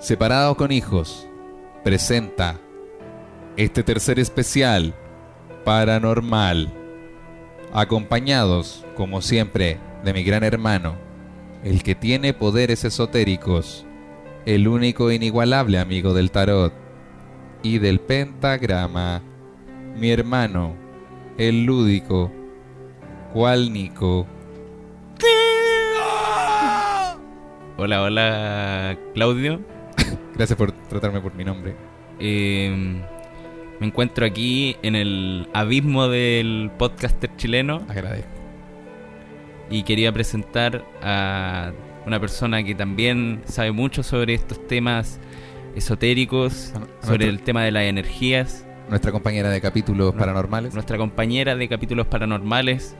Separados con Hijos presenta este tercer especial paranormal, acompañados, como siempre, de mi gran hermano, el que tiene poderes esotéricos, el único e inigualable amigo del tarot y del pentagrama, mi hermano, el lúdico, cual Nico. Hola, hola Claudio. Gracias por tratarme por mi nombre. Eh, me encuentro aquí en el abismo del podcaster chileno Agradezco. y quería presentar a una persona que también sabe mucho sobre estos temas esotéricos, A- a sobre nuestro- el tema de las energías, Nuestra compañera de capítulos No- paranormales. nuestra compañera de capítulos paranormales,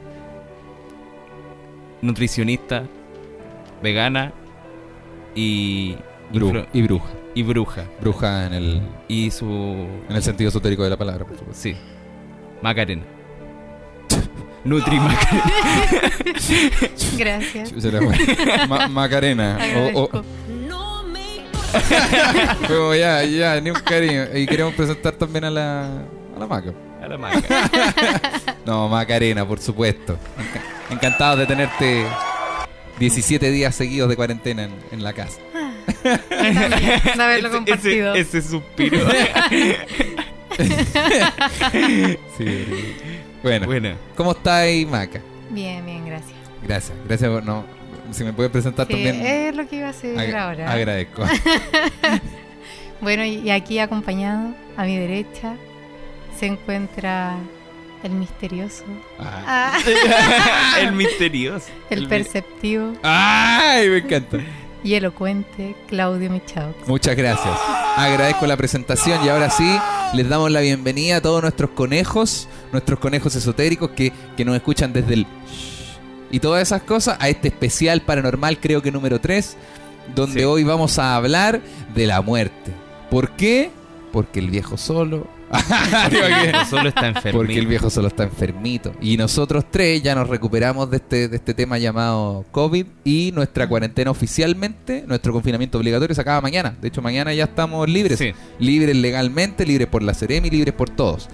nutricionista, vegana y, Bru- influ- y bruja. Y bruja. Bruja en el, Y su... en el sentido esotérico de la palabra, por supuesto. Sí. Macarena. Nutri Macarena. Gracias. Ma- Macarena. O, Agradezco. o, como ya, ya, ni un cariño. Y queremos presentar también a la, a la Maca. A la Maca. No, Macarena, por supuesto. Enca- Encantado de tenerte 17 días seguidos de cuarentena en, en la casa. También, de haberlo Ese- compartido. Ese, ese suspiro. Sí. Bueno, bueno. ¿cómo está ahí, Maca? Bien, bien, gracias. Gracias, gracias. por- No, si me puede presentar Sí, también. es lo que iba a hacer ag- ahora. Agradezco. Bueno, y aquí acompañado, a mi derecha, se encuentra el misterioso, Ah. ah, el misterioso. el perceptivo ¡Ay! Me encanta. Y elocuente Claudio Michaux. Muchas gracias. Agradezco la presentación y ahora sí les damos la bienvenida a todos nuestros conejos, nuestros conejos esotéricos que, que nos escuchan desde el y todas esas cosas a este especial paranormal creo que número 3 donde Sí. hoy vamos a hablar de la muerte. ¿Por qué? Porque el viejo solo... Digo que- Solo está enfermo. porque el viejo solo está enfermito. Y nosotros tres ya nos recuperamos de este, de este tema llamado COVID y nuestra cuarentena oficialmente, nuestro confinamiento obligatorio se acaba mañana. De hecho, mañana ya estamos libres. Sí. Libres legalmente, libres por la Ceremi, libres por todos.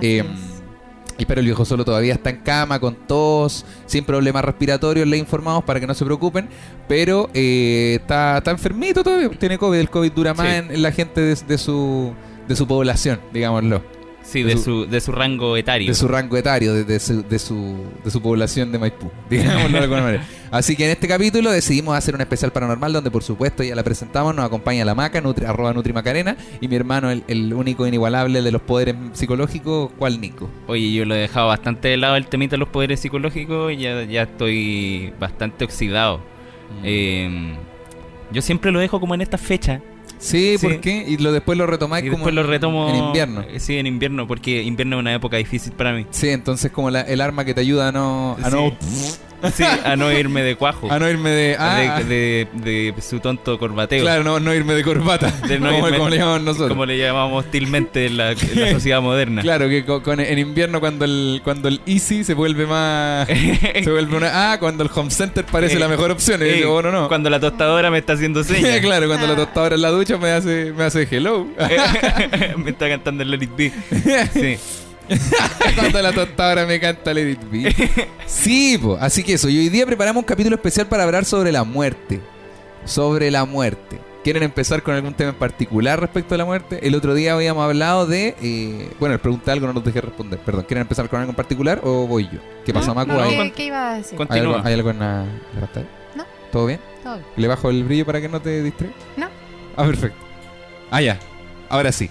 Eh, y pero el viejo solo todavía está en cama con tos, sin problemas respiratorios, le informamos para que no se preocupen, pero eh, está, está enfermito todavía, tiene COVID, el COVID dura más Sí. en, en la gente de, de su, de su población, digámoslo Sí, de de su- su, de su rango etario. de su rango etario, de, de su, de, su, de su población de Maipú, digámoslo de alguna manera. Así que en este capítulo decidimos hacer un especial paranormal donde por supuesto ya la presentamos, nos acompaña la maca, nutri, arroba Nutri Macarena, y mi hermano, el, el único inigualable de los poderes psicológicos, ¿cuál Nico? Oye, yo lo he dejado bastante de lado el temita de los poderes psicológicos y ya, ya estoy bastante oxidado. Eh, yo siempre lo dejo como en esta fecha. Sí, sí. ¿por qué? Y lo, después lo retomáis Y como después lo en- retomo en invierno. Eh, Sí, en invierno, porque invierno es una época difícil para mí. Sí, entonces como la- el arma que te ayuda a no, a no, Sí, a no irme de cuajo. a no irme de... ah, de, de- de su tonto corbateo. claro, no, no irme de corbata, De no como, irme- como le llamamos nosotros. Como le llamamos hostilmente en la, en la sociedad moderna. Claro, que co- con, en invierno cuando el, cuando el Easy se vuelve más... se vuelve una... Ah, cuando el Home Center parece Eh, la mejor opción. Y yo Eh, digo, bueno, no. Cuando la tostadora me está haciendo señas. claro, cuando la tostadora en la ducha me hace, me hace hello. me está cantando el Let It Be. Sí. cuando la tostadora me canta Let It Be. Sí, po. así que eso. Y hoy día preparamos un capítulo especial para hablar sobre la muerte. Sobre la muerte. ¿Quieren empezar con algún tema en particular respecto a la muerte? El otro día habíamos hablado de... eh, bueno, les pregunté algo, no los dejé responder. Perdón, ¿quieren empezar con algo en particular o voy yo? ¿Qué pasa, No, Macu? no, ¿Hay, ¿Qué, qué iba a decir? Hay algo, Continúa. hay algo en la, en la pantalla? No. ¿Todo bien? Todo bien. ¿Le bajo el brillo para que no te distraiga? No. Ah, perfecto. Ah, ya. Ahora sí.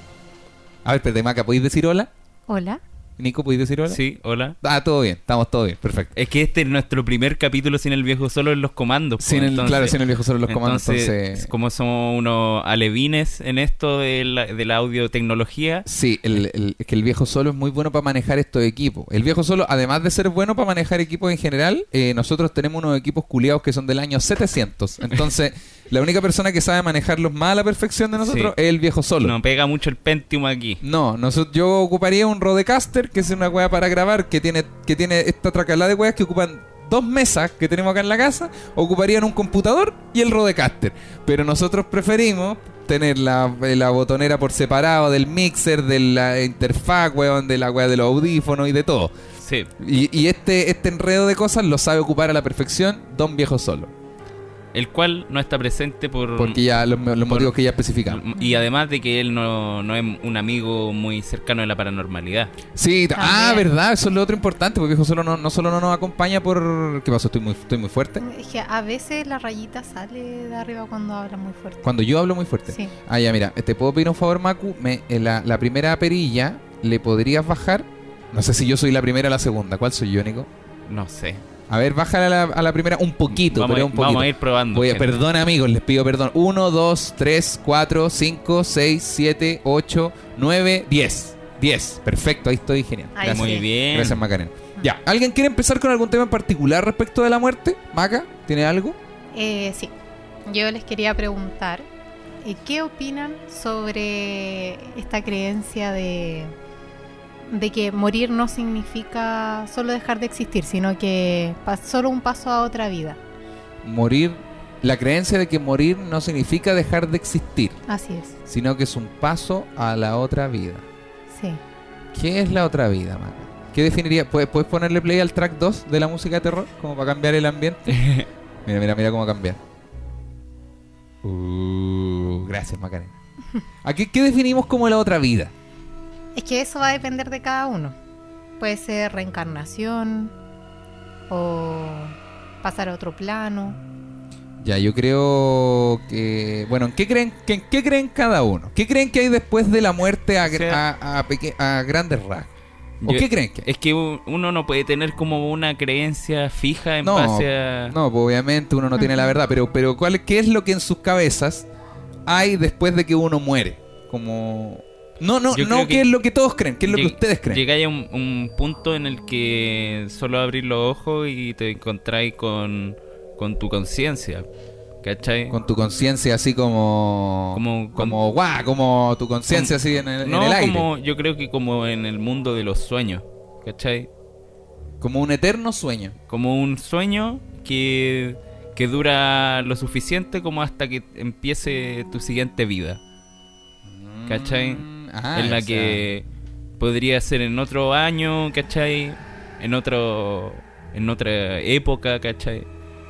A ver, espérate, Maca, ¿podéis decir hola? Hola. Nico, ¿podéis decir hola? Sí, hola. Ah, todo bien, estamos todo bien, perfecto. Es que este es nuestro primer capítulo sin el viejo solo en los comandos. po. Sin el, Entonces- claro, sin el viejo solo los comandos, entonces, entonces... como somos unos alevines en esto de la, de la audiotecnología, Sí, el, el- es que el viejo solo es muy bueno para manejar estos equipos. El viejo solo, además de ser bueno para manejar equipos en general, eh, nosotros tenemos unos equipos culiados que son del año 700. Entonces, la única persona que sabe manejarlos más a la perfección de nosotros Sí. es el viejo solo. no pega mucho el Pentium aquí. No, nosotros, yo ocuparía un Rodecaster, que es una weá para grabar, que tiene, que tiene esta tracalada de weas que ocupan dos mesas que tenemos acá en la casa ocuparían un computador y el Rodecaster. Pero nosotros preferimos tener la, la botonera por separado del mixer, de la interfaz, weón, de la weá de los audífonos y de todo. Sí. Y, y este, este enredo de cosas lo sabe ocupar a la perfección Don Viejo Solo. El cual no está presente por... Porque ya los, los por- motivos que ya especificamos. Y además de que él no, no es un amigo muy cercano de la paranormalidad. Sí, t- ah, También. verdad, eso es lo otro importante, porque Solo no, no solo no nos acompaña por... ¿Qué pasó? ¿Estoy muy, estoy muy fuerte? Es que a veces la rayita sale de arriba cuando habla muy fuerte. Cuando yo hablo muy fuerte. Sí. Ah, ya, mira, te puedo pedir un favor, Macu. Me, en la, la primera perilla, ¿le podrías bajar? No sé si yo soy la primera o la segunda. ¿Cuál soy yo, Nico? No sé. A ver, bájala a la, a la primera un poquito, vamos, pero a, un ir- poquito. vamos a ir probando. Voy a, perdón, amigos, les pido perdón. 1, 2, 3, 4, 5, 6, 7, 8, 9, 10. 10. Perfecto, ahí estoy genial. Ahí Gracias. Muy bien. Gracias, Macarena. Ya, ¿alguien quiere empezar con algún tema en particular respecto de la muerte? Maca, ¿tiene algo? Eh, sí. Yo les quería preguntar, eh, ¿qué opinan sobre esta creencia de, de que morir no significa solo dejar de existir, sino que pa- solo un paso a otra vida? Morir. La creencia de que morir no significa dejar de existir, Así es, sino que es un paso a la otra vida. sí. ¿Qué es la otra vida, Maca? ¿Qué definiría? ¿Puedes, puedes ponerle play al track 2 de la música de terror? Como para cambiar el ambiente. Mira, mira, mira cómo cambiar. Uh, gracias, Macarena. ¿A qué, qué definimos como la otra vida? Es que eso va a depender de cada uno. Puede ser reencarnación o pasar a otro plano. Ya, yo creo que... Bueno, ¿en qué creen, que- en qué creen cada uno? ¿Qué creen que hay después de la muerte a, gr- O sea- a, a peque- a grandes rasgos? ¿O Yo- qué creen que hay? Es que uno no puede tener como una creencia fija en No, base a... No, pues obviamente uno no tiene la verdad, pero, pero ¿cuál, ¿qué es lo que en sus cabezas hay después de que uno muere? Como... No, no, Yo no, ¿qué que es lo que todos creen? ¿Qué es lo que ustedes creen? Llegáis a un, un punto en el que solo abrís los ojos y te encontráis con, con tu conciencia. ¿Cachai? Con tu conciencia así como... Como- como, guau, como tu conciencia así en el, en no, el aire. como yo creo que como en el mundo de los sueños. ¿Cachai? Como un eterno sueño. Como un sueño que, que dura lo suficiente como hasta que empiece tu siguiente vida. ¿Cachai? Ah, en la o sea, que podría ser en otro año, ¿cachai? En otro en otra época, ¿cachai?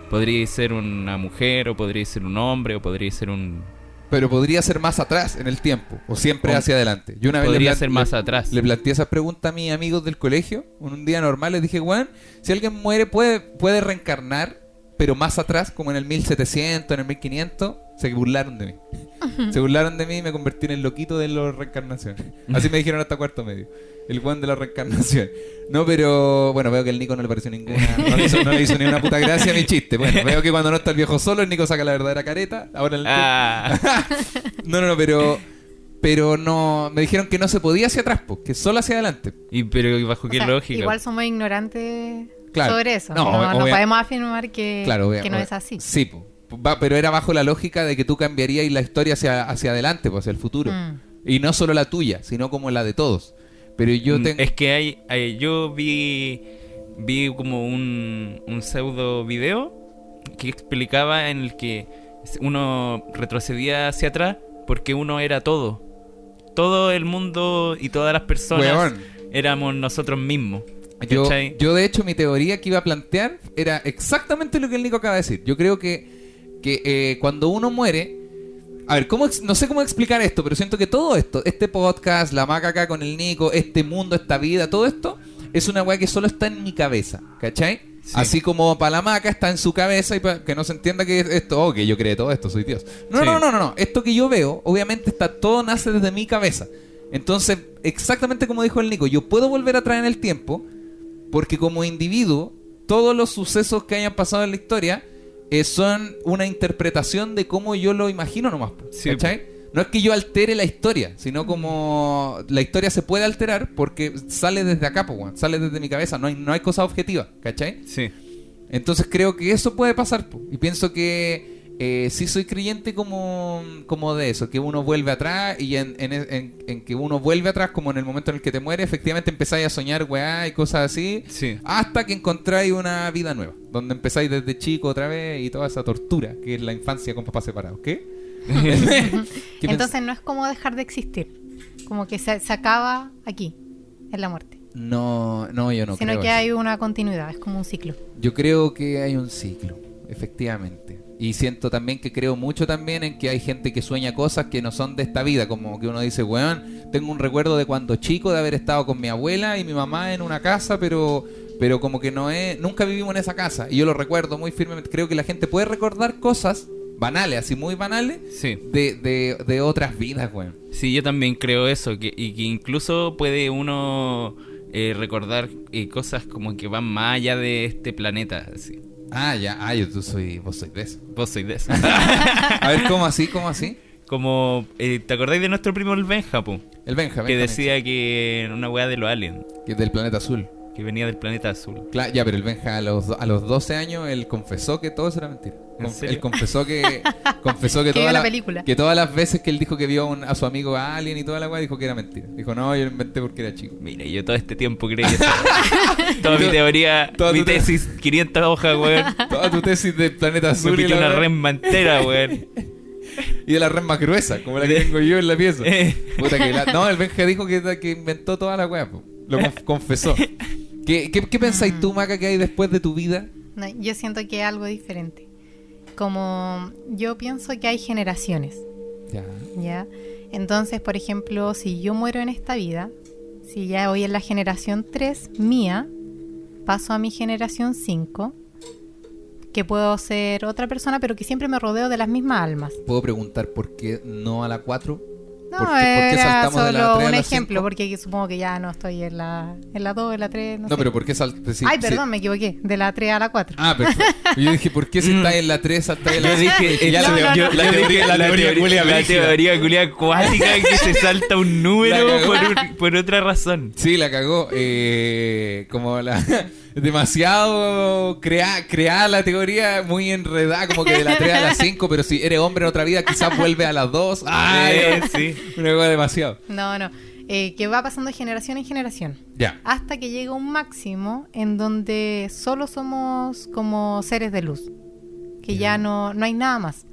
Podría ser una mujer, o podría ser un hombre, o podría ser un... Pero podría ser más atrás en el tiempo, o siempre O- hacia adelante. Yo una vez le Podría ser más le- atrás. Le planteé esa pregunta a mis amigos del colegio. Un día normal les dije, Juan, si alguien muere puede, puede reencarnar, pero más atrás, como en el 1700, en el 1500, se burlaron de mí. se burlaron de mí y me convertí en el loquito de la reencarnación. Así me dijeron hasta cuarto medio. El Juan de la reencarnación. No, pero bueno, veo que el Nico no le pareció ninguna. No le hizo, no le hizo ni una puta gracia a mi chiste. Bueno, veo que cuando no está el viejo solo, el Nico saca la verdadera careta. Ahora el Ah, no, no, no, pero. Pero no. Me dijeron que no se podía hacia atrás, po, que solo hacia adelante. y, pero ¿y bajo O qué sea, lógica? Igual somos ignorantes Claro. sobre eso. No, No, no, obvia- podemos afirmar que, Claro, que no es así. Sí, po. Va- pero era bajo la lógica de que tú cambiarías la historia hacia, hacia adelante, pues hacia el futuro. Mm. Y no solo la tuya, sino como la de todos. Pero yo Mm, tengo. Es que hay, hay- yo vi vi como un, un pseudo video que explicaba en el que uno retrocedía hacia atrás porque uno era todo. Todo el mundo y todas las personas Weón. éramos nosotros mismos. Yo, yo, de hecho, mi teoría que iba a plantear era exactamente lo que el Nico acaba de decir. Yo creo que, que eh, cuando uno muere. A ver, ¿cómo no sé cómo explicar esto, pero siento que todo esto, este podcast, la maca acá con el Nico, este mundo, esta vida, todo esto, es una weá que solo está en mi cabeza, ¿cachai? Sí. Así como para la maca está en su cabeza y pa- que no se entienda que esto, oh, que yo creé todo esto, soy Dios. No, Sí. no, no, no, no. Esto que yo veo, obviamente está todo nace desde mi cabeza. Entonces, exactamente como dijo el Nico, yo puedo volver atrás en el tiempo porque como individuo, todos los sucesos que hayan pasado en la historia eh, son una interpretación de cómo yo lo imagino nomás. Sí, ¿Cachai? No es que yo altere la historia, sino como la historia se puede alterar porque sale desde acá, weón, sale desde mi cabeza, no hay, no hay cosa objetiva, ¿cachai? Sí. Entonces creo que eso puede pasar. po. Y pienso que eh, sí soy creyente como, como de eso, que uno vuelve atrás y en, en- en- en que uno vuelve atrás como en el momento en el que te muere, efectivamente empezáis a soñar, weá, y cosas así, Sí. hasta que encontráis una vida nueva, donde empezáis desde chico otra vez y toda esa tortura que es la infancia con papás separados. ¿Qué? ¿Qué pens- Entonces no es como dejar de existir. Como que se, se acaba aquí, en la muerte. No, no, yo no sino creo que eso. hay una continuidad, es como un ciclo. Yo creo que hay un ciclo, efectivamente. Y siento también que creo mucho también en que hay gente que sueña cosas que no son de esta vida, como que uno dice, weón, tengo un recuerdo de cuando chico de haber estado con mi abuela y mi mamá en una casa, pero pero como que no es, nunca vivimos en esa casa. Y yo lo recuerdo muy firmemente. Creo que la gente puede recordar cosas banales, así muy banales, Sí. de, de, de otras vidas, weón. Sí, yo también creo eso, que, y que incluso puede uno eh, recordar eh, cosas como que van más allá de este planeta. Así. Ah, ya, ah, yo tú soy, vos sois de eso. Vos sois de eso. A ver, ¿cómo así? ¿Cómo así? como, eh, ¿te acordáis de nuestro primo el Benja, po? El Benja, Que Benja decía que era una weá de los aliens, que es del planeta azul. Que venía del planeta azul. Claro, ya, pero el Benja a los, a los 12 años él confesó que todo eso era mentira. ¿En Conf- serio? Él confesó que confesó que, toda la la- película. que todas las veces que él dijo que vio a un- a su amigo Alien y toda la weá dijo que era mentira. Dijo, "No, yo lo inventé porque era chico." Mira, yo todo este tiempo creí eso. Toda mi teoría, toda mi tesis, 500 hojas, weón. Toda tu tesis de planeta azul Me y, la una resma entera, weón. y de la red más gruesa, como la que tengo yo en la pieza. Eh. Puta que la- No, el Benja dijo que, que inventó toda la weá, lo conf- confesó. ¿Qué, qué, qué pensáis tú, Maca, que hay después de tu vida? No, yo siento que es algo diferente. Como yo pienso que hay generaciones, Ya. ¿ya? Entonces, por ejemplo, si yo muero en esta vida, si ya voy en la generación 3 mía, paso a mi generación 5, que puedo ser otra persona, pero que siempre me rodeo de las mismas almas. ¿Puedo preguntar por qué no a la 4? No, ¿Por qué- por qué era saltamos de la solo tres a un la ejemplo, porque supongo que ya no estoy en la, en la 2, en la 3, no, No, sé. pero ¿por qué saltaste? Ay, perdón, me equivoqué, de la 3 a la 4. Ah, perfecto. Yo dije, ¿por qué si está en la 3 saltáis en la Yo dije, Ya eso, la, no, no, yo- no. la yo dije, teoría, la teoría, culia la teoría culia acuática que se salta un número por, un- por otra razón. Sí, la cagó. Eh, como la. Demasiado crea, creada la teoría, muy enredada, como que de la 3 a la 5, pero si eres hombre en otra vida, quizás vuelve a las 2. ¡Ay! Eh, sí. Una cosa demasiado. No, no, eh, que va pasando de generación en generación. Ya. hasta que llega un máximo en donde solo somos como seres de luz, que ya no, no hay nada más.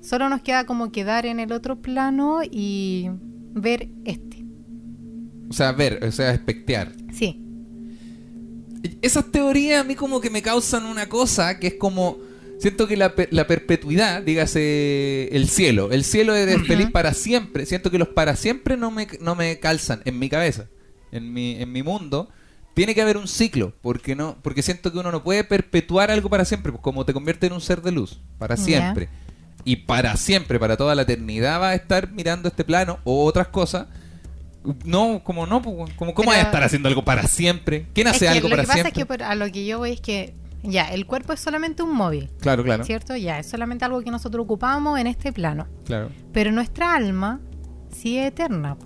Solo nos queda como quedar en el otro plano y ver este. O sea, ver, o sea, espectear. Sí, Esas teorías a mí como que me causan una cosa que es como... Siento que la, la perpetuidad, dígase el cielo, el cielo Ujú. feliz para siempre. Siento que los para siempre no me, no me calzan en mi cabeza, en mi, en mi mundo. Tiene que haber un ciclo, porque no porque siento que uno no puede perpetuar algo para siempre, pues como te convierte en un ser de luz, para siempre. Y para siempre, para toda la eternidad va a estar mirando este plano o otras cosas. No, como no, pues, como cómo Pero- vas a estar haciendo algo para siempre. ¿Quién es hace que algo lo para que pasa siempre? es que a lo que yo voy es que ya, el cuerpo es solamente un móvil, Claro, claro. ¿cierto? Ya, es solamente algo que nosotros ocupamos en este plano. Claro. Pero nuestra alma sí es eterna,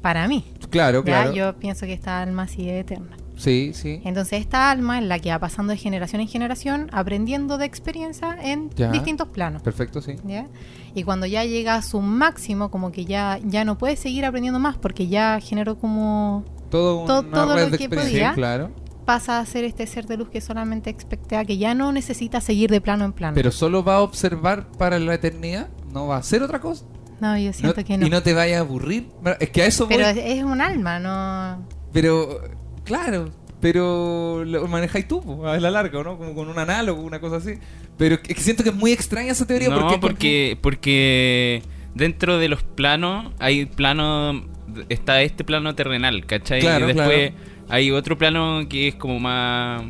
para mí. Claro, Ya, claro. yo pienso que esta alma sí es eterna. Sí, sí. Entonces esta alma es la que va pasando de generación en generación, aprendiendo de experiencia en Ya. distintos planos. Perfecto, sí. ¿ya? Y cuando ya llega a su máximo, como que ya, ya no puede seguir aprendiendo más porque ya generó como... Todo, un- To- todo lo que podía. Claro. Pasa a ser este ser de luz que solamente expectea, que ya no necesita seguir de plano en plano. Pero solo va a observar para la eternidad. No va a hacer otra cosa. no, yo siento No- que no. Y no te vaya a aburrir. Es que a eso Pero voy. es un alma, no... Pero, claro. Pero lo manejáis tú, po, a la larga, ¿o ¿no? Como con un análogo, una cosa así. Pero es que siento que es muy extraña esa teoría. No, porque, porque, porque dentro de los planos hay plano, está este plano terrenal, ¿cachai? Claro, y después claro. hay otro plano que es como más,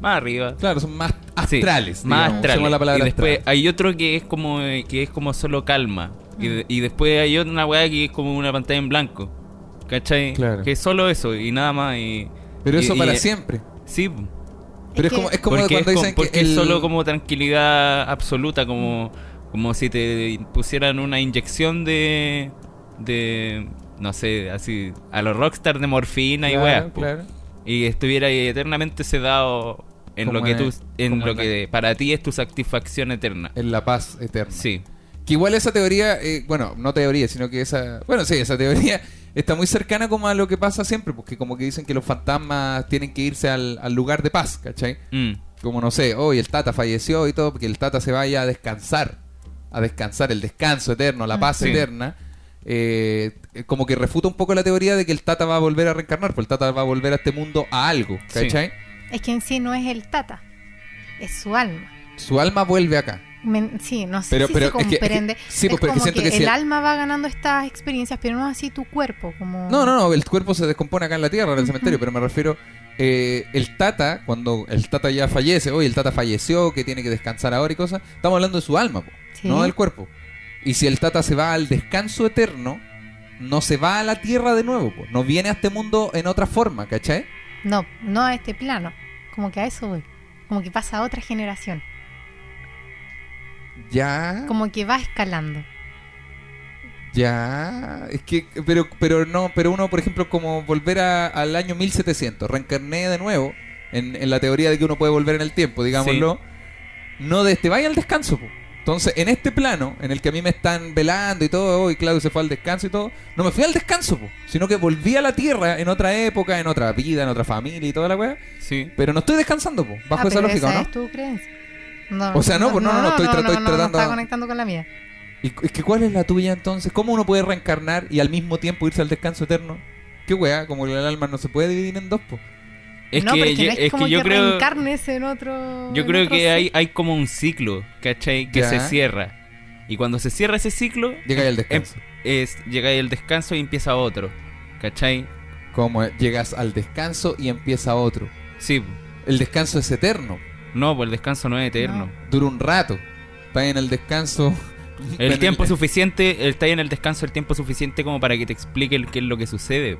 más arriba. Claro, son más Sí, astrales. más astrales. La palabra y después astral. hay otro que es como que es como solo calma. Y, de- y después hay otra weá que es como una pantalla en blanco. ¿Cachai? Claro. Que es solo eso y nada más. Y, Pero eso y- para siempre. Sí, Pero es, como, es como porque cuando es, dicen porque que es el- solo como tranquilidad absoluta, como, como si te pusieran una inyección de, de no sé, así, a los rockstar de morfina y Claro, weas, claro. Y estuviera eternamente sedado en Como lo que tú, en lo que para ti es tu satisfacción eterna. En la paz eterna. Sí, Que igual esa teoría, eh, bueno, no teoría, sino que esa, bueno, sí, esa teoría está muy cercana como a lo que pasa siempre, porque como que dicen que los fantasmas tienen que irse al, al lugar de paz, ¿cachai? Mm, Como no sé, hoy el Tata falleció y todo, porque el Tata se vaya a descansar, a descansar, el descanso eterno, la Mm. paz Sí. eterna. eh, como que refuta un poco la teoría de que el Tata va a volver a reencarnar, porque el Tata va a volver a este mundo a algo, Sí. ¿cachai? Es que en sí no es el tata, es su alma. Su alma vuelve acá. Sí, no sé Pero- si pero se comprende. es que- sí, como siento que, el alma va ganando estas experiencias, pero no así tu cuerpo. Como... No, no, no, el cuerpo se descompone acá en la tierra, en el cementerio, pero me refiero, eh, el Tata, cuando el Tata ya fallece, hoy el Tata falleció, que tiene que descansar ahora y cosas, estamos hablando de su alma, po, Sí. no del cuerpo. Y si el Tata se va al descanso eterno, no se va a la tierra de nuevo, po, no viene a este mundo en otra forma, ¿cachai? No, no a este plano. Como que a eso voy. Como que pasa a otra generación. Ya, Como que va escalando. ya, es que, pero, pero no, pero uno, por ejemplo, como volver a- al año 1700, reencarné de nuevo, en, en la teoría de que uno puede volver en el tiempo, digámoslo, no de este, vaya al descanso, po. Entonces, en este plano, en el que a mí me están velando y todo, y Claudio se fue al descanso y todo, no me fui al descanso, po, sino que volví a la Tierra en otra época, en otra vida, en otra familia y toda la weá, sí. pero no estoy descansando, po, bajo Ah, esa pero lógica, esa ¿no? es tu creencia. No, O sea, no, pues no, no, no, estoy tra- estoy no, tratando- No está conectando con la mía. ¿Y es que cuál es la tuya entonces? ¿Cómo uno puede reencarnar y al mismo tiempo irse al descanso eterno? ¿Qué weá? Como el alma no se puede dividir en dos, po. Es no, que, porque yo, no es, es como que yo creo, reencarnes en otro. yo creo otro que hay, hay como un ciclo, ¿cachai? Que Ya. se cierra. Y cuando se cierra ese ciclo, Llega ahí al em- descanso. es, llega ahí el descanso y empieza otro, ¿cachai? Como llegas al descanso y empieza otro. Sí, El descanso es eterno. No, pues el descanso no es eterno. Dura un rato. Estás en el descanso. El tiempo suficiente, está en el descanso el tiempo suficiente como para que te explique el- qué es lo que sucede.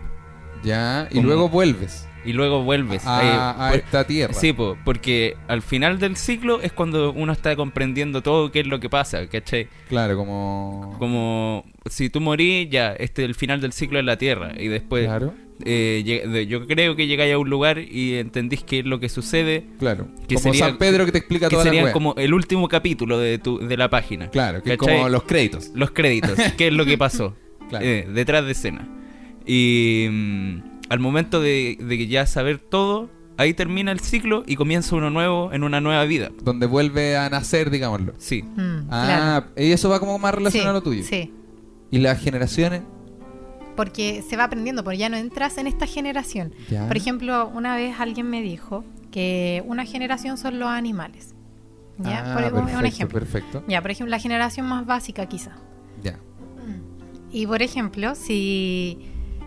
Ya, y Como- luego vuelves Y luego vuelves. a, Ahí, a por- esta tierra. Sí, po, porque al final del ciclo es cuando uno está comprendiendo todo qué es lo que pasa, ¿cachai? Claro, como. Como si tú morís, ya, este el final del ciclo es la Tierra. Y después, Claro, eh, yo creo que llegáis a un lugar y entendís qué es lo que sucede, claro. Que como sería- San Pedro que te explica que toda la sería como el último capítulo de, tu, de la página. Claro, que es ¿cachai? como los créditos. Los créditos, qué es lo que pasó Claro. eh, detrás de escena. Y mm, al momento de, de ya saber todo, ahí termina el ciclo y comienza uno nuevo en una nueva vida. Donde vuelve a nacer, digámoslo. Sí. Mm, Ah, y eso va como más relacionado Sí, a lo tuyo. Sí, ¿Y las generaciones? Porque se va aprendiendo, porque ya no entras en esta generación. Ya. Por ejemplo, una vez alguien me dijo que una generación son los animales. ¿Ya? Ah, por un- ejemplo. perfecto. Ya, por ejemplo, la generación más básica quizá. Ya. Y por ejemplo, si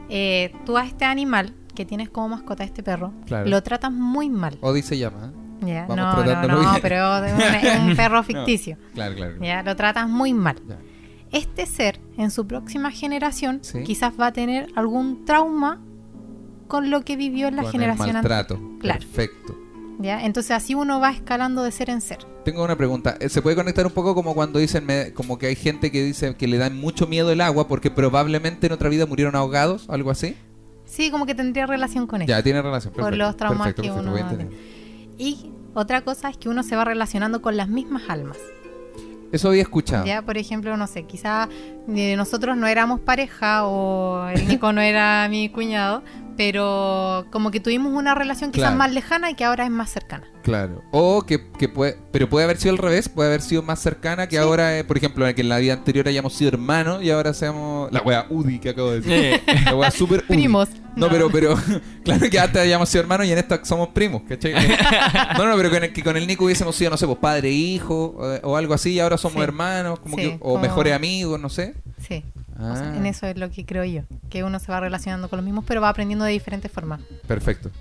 eh, tú a este animal que tienes como mascota, este perro, Claro. lo tratas muy mal. Odi se llama. ¿eh? Ya, Vamos no, no, no, bien. pero es un, perro ficticio. Claro, claro. claro. Ya, lo tratas muy mal. Ya. Este ser, en su próxima generación, Sí. quizás va a tener algún trauma con lo que vivió en la Con generación el anterior. maltrato. Claro. Perfecto. ¿ya? Entonces así uno va escalando de ser en ser. Tengo una pregunta. Eh, ¿Se puede conectar un poco como cuando dicen, me- como que hay gente que dice que le dan mucho miedo el agua porque probablemente en otra vida murieron ahogados? ¿Algo así? Sí, como que tendría relación con eso. Ya, tiene relación. Por perfecto, los traumas perfecto, que perfecto, uno. Y otra cosa es que uno se va relacionando con las mismas almas. Eso había escuchado. Ya, por ejemplo, no sé, quizá eh, nosotros no éramos pareja o el Nico no era mi cuñado, pero como que tuvimos una relación quizás Claro. más lejana y que ahora es más cercana. Claro. O que, que puede, pero puede haber sido al revés, puede haber sido más cercana que Sí. ahora, eh, por ejemplo, que en la vida anterior hayamos sido hermanos y ahora seamos la wea UDI que acabo de decir. La wea super UDI. Primos. No, pero, pero, claro que antes hayamos sido hermanos y en esta somos primos, ¿cachai? No, no, pero con el, que con el Nico hubiésemos sido, no sé, pues padre e hijo eh, o algo así y ahora somos Sí. hermanos, como Sí, que, o como- mejores amigos, no sé. Sí. O sea, Ah, en eso es lo que creo yo, que uno se va relacionando con los mismos, pero va aprendiendo de diferentes formas. Perfecto.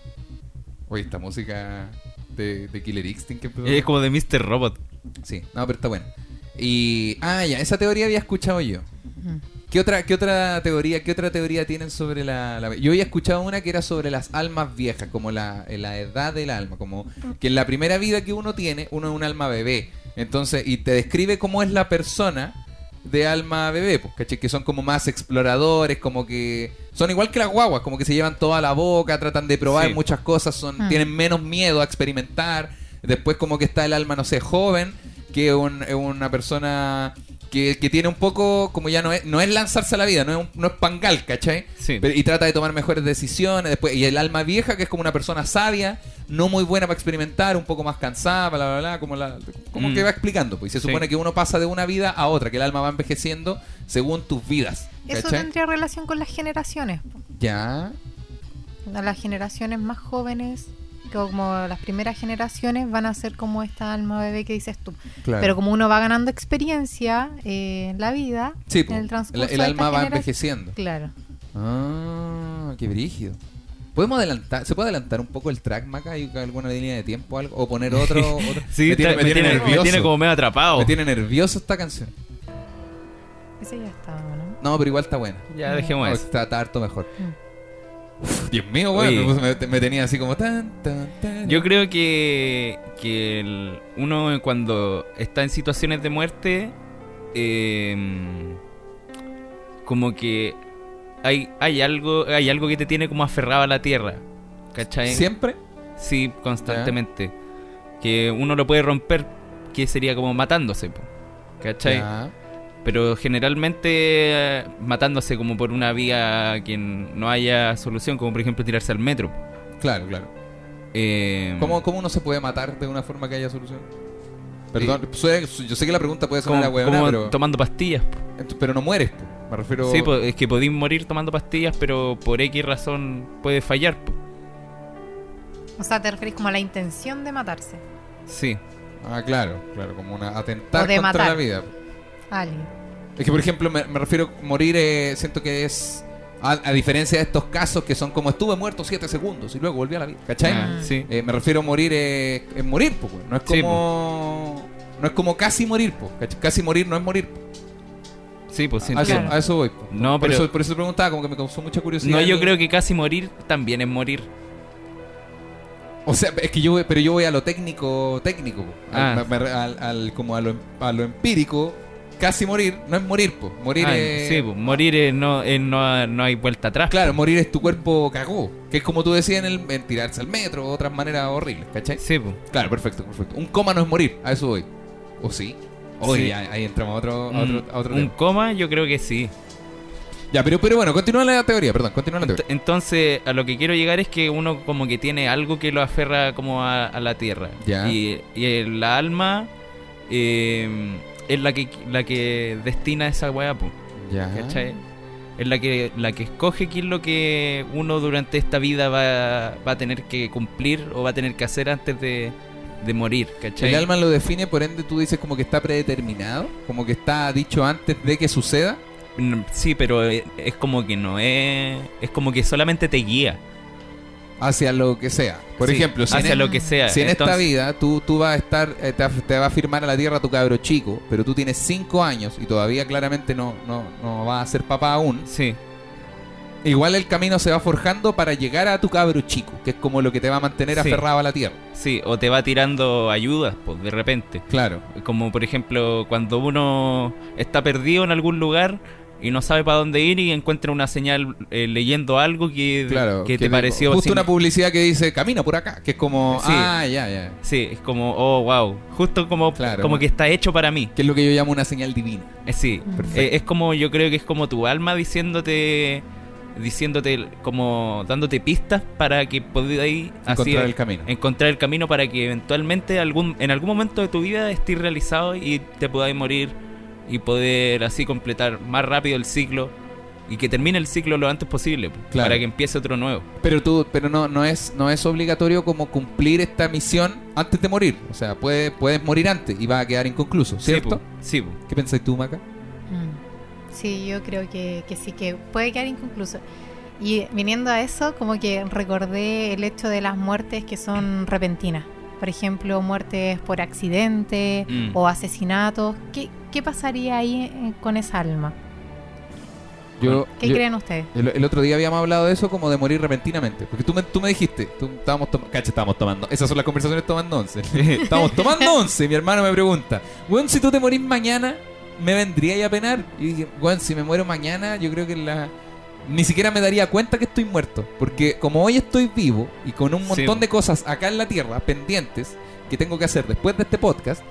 Oye, esta música de, de Killer Instinct que empezó. es como de Mr. Robot. Sí, no, pero está bueno. Y. Ah, ya, esa teoría había escuchado yo. ¿Qué otra, qué otra teoría, qué otra teoría tienen sobre la, la- Yo había escuchado una que era sobre las almas viejas, como la, la edad del alma, como que en la primera vida que uno tiene, uno es un alma bebé. Entonces, y te describe cómo es la persona de alma bebé, pues, ¿cachai? Que son como más exploradores, como que son igual que las guaguas, como que se llevan toda la boca, tratan de probar Sí. muchas cosas, son, Mm. tienen menos miedo a experimentar. Después como que está el alma, no sé, joven, que es, un- es una persona que, que tiene un poco, como ya no es, no es lanzarse a la vida, no es, un- no es pangal, ¿cachai? Sí. Pero- y trata de tomar mejores decisiones. Después, y el alma vieja, que es como una persona sabia, no muy buena para experimentar, un poco más cansada, bla, bla, bla, como, la, como Mm. que va explicando. Pues y se Sí. supone que uno pasa de una vida a otra, que el alma va envejeciendo según tus vidas. Eso tendría relación con las generaciones. Ya. A Las generaciones más jóvenes, como las primeras generaciones, van a ser como esta alma bebé que dices tú. Claro. Pero como uno va ganando experiencia eh, en la vida, Sí, en po, el transcurso alma va envejeciendo. Claro. Ah, qué brígido. ¿Podemos adelantar, ¿Se puede adelantar un poco el track, Maca? ¿Hay alguna línea de tiempo o algo? ¿O poner otro? otro? Sí, me tiene, tra- me tiene nervioso. me tiene como medio atrapado. Me tiene nervioso esta canción. Ese ya está, ¿no? No, pero igual está buena. Ya dejemos eso. está, está harto mejor. Mm. Dios mío, bueno, me, tenía así como tan, tan, tan. Yo creo que, que el- uno cuando está en situaciones de muerte, eh, como que hay, hay algo hay algo que te tiene como aferrado a la tierra. ¿Cachai? ¿Siempre? Sí, constantemente. Que uno lo puede romper, que sería como matándose. ¿Cachai? Ya. Pero generalmente eh, matándose como por una vía que no haya solución, como por ejemplo tirarse al metro. Claro, claro. Eh, ¿Cómo, ¿Cómo uno se puede matar de una forma que haya solución? Perdón, suena- yo sé que la pregunta puede sonar huevona, como pero, tomando pastillas. pero no mueres, po. me refiero... Sí, po, es que podéis morir tomando pastillas, pero por X razón puede fallar. po. O sea, te referís como a la intención de matarse Sí, Ah, claro, claro, como una atentar contra matar. la vida. A alguien. Es que, por ejemplo, me, me refiero morir, eh, siento que es... A, a diferencia de estos casos que son como estuve muerto 7 segundos y luego volví a la vida, ¿cachai? Ah, sí. Eh, me refiero a morir eh, es morir, pues, no es Sí, como... No es como casi morir, pues. Casi morir no es morir. po. Sí, pues sí. a, eso, a eso voy. po. No, por, pero- eso, por eso te preguntaba, como que me causó mucha curiosidad. No, yo creo que casi morir también es morir. O sea, es que yo voy- pero yo voy a lo técnico, técnico. Al- Ah. al- al- como a lo, a lo empírico, casi morir no es morir, po. Morir Ah, es... sí, pues, morir es no, es no, no hay vuelta atrás. Claro, morir es tu cuerpo cagó. Que es como tú decías en, el, en tirarse al metro o otras maneras horribles, ¿cachai? Sí, pues. Claro, perfecto, perfecto. Un coma no es morir, a eso voy. ¿O sí? Oye, Sí. ahí entramos a otro, a otro, a otro un tema. coma, yo creo que sí. Ya, pero, pero bueno, continúa la teoría, perdón, continúa la teoría. Entonces, a lo que quiero llegar es que uno como que tiene algo que lo aferra como a, a la tierra. Ya. Y, y el- la alma eh, es la que la que destina esa weá, Ya. ¿cachai? Es la que, la que escoge qué es lo que uno durante esta vida va, va a tener que cumplir o va a tener que hacer antes de, de morir, ¿cachai? El alma lo define, por ende tú dices como que está predeterminado, como que está dicho antes de que suceda. Mm, Sí, pero es, es como que no es... Es como que solamente te guía. Hacia lo que sea. Por Sí, ejemplo, si hacia en, lo que sea. si en esta vida tú, tú vas a estar, eh, te, va- te va a firmar a la tierra tu cabro chico, pero tú tienes 5 años y todavía claramente no, no, no vas a ser papá aún, Sí, igual el camino se va forjando para llegar a tu cabro chico, que es como lo que te va a mantener Sí. aferrado a la tierra. sí, o te va tirando ayudas, pues de repente. Claro. Como por ejemplo cuando uno está perdido en algún lugar y no sabe para dónde ir y encuentra una señal eh, leyendo algo que, Claro, que te pareció... Justo una publicidad que dice camina por acá, que es como, Sí. ah, ya, ya. Sí, es como, oh, wow. Justo como, Claro. como que está hecho para mí. Que es lo que yo llamo una señal divina. Eh, sí, Perfecto. Eh, es como, yo creo que es como tu alma diciéndote, diciéndote, como dándote pistas para que podáis así Encontrar el camino. encontrar el camino para que eventualmente algún, en algún momento de tu vida estés realizado y te podáis morir y poder así completar más rápido el ciclo y que termine el ciclo lo antes posible, pues, Claro. para que empiece otro nuevo. Pero tú, pero no, no es, no es obligatorio como cumplir esta misión antes de morir. O sea, puedes, puedes morir antes y va a quedar inconcluso, ¿cierto? Sí, po, sí, po. ¿Qué pensáis tú, Maca? Mm. Sí, yo creo que, que sí, que puede quedar inconcluso. Y viniendo a eso, como que recordé el hecho de las muertes que son repentinas. Por ejemplo, muertes por accidente Mm. o asesinatos. ¿Qué, qué pasaría ahí eh, con esa alma? Yo, ¿Qué yo- creen ustedes? el, el otro día habíamos hablado de eso como de morir repentinamente. Porque tú me, tú me dijiste, tú, estábamos tomando. Cacha, estábamos tomando. Esas son las conversaciones tomando once. estábamos tomando once. Mi hermano me pregunta, weón, si tú te morís mañana, ¿me vendría a penar? Y dije, weón, si me muero mañana, yo creo que la. ni siquiera me daría cuenta que estoy muerto. Porque como hoy estoy vivo y con un Sí. montón de cosas acá en la Tierra pendientes que tengo que hacer después de este podcast,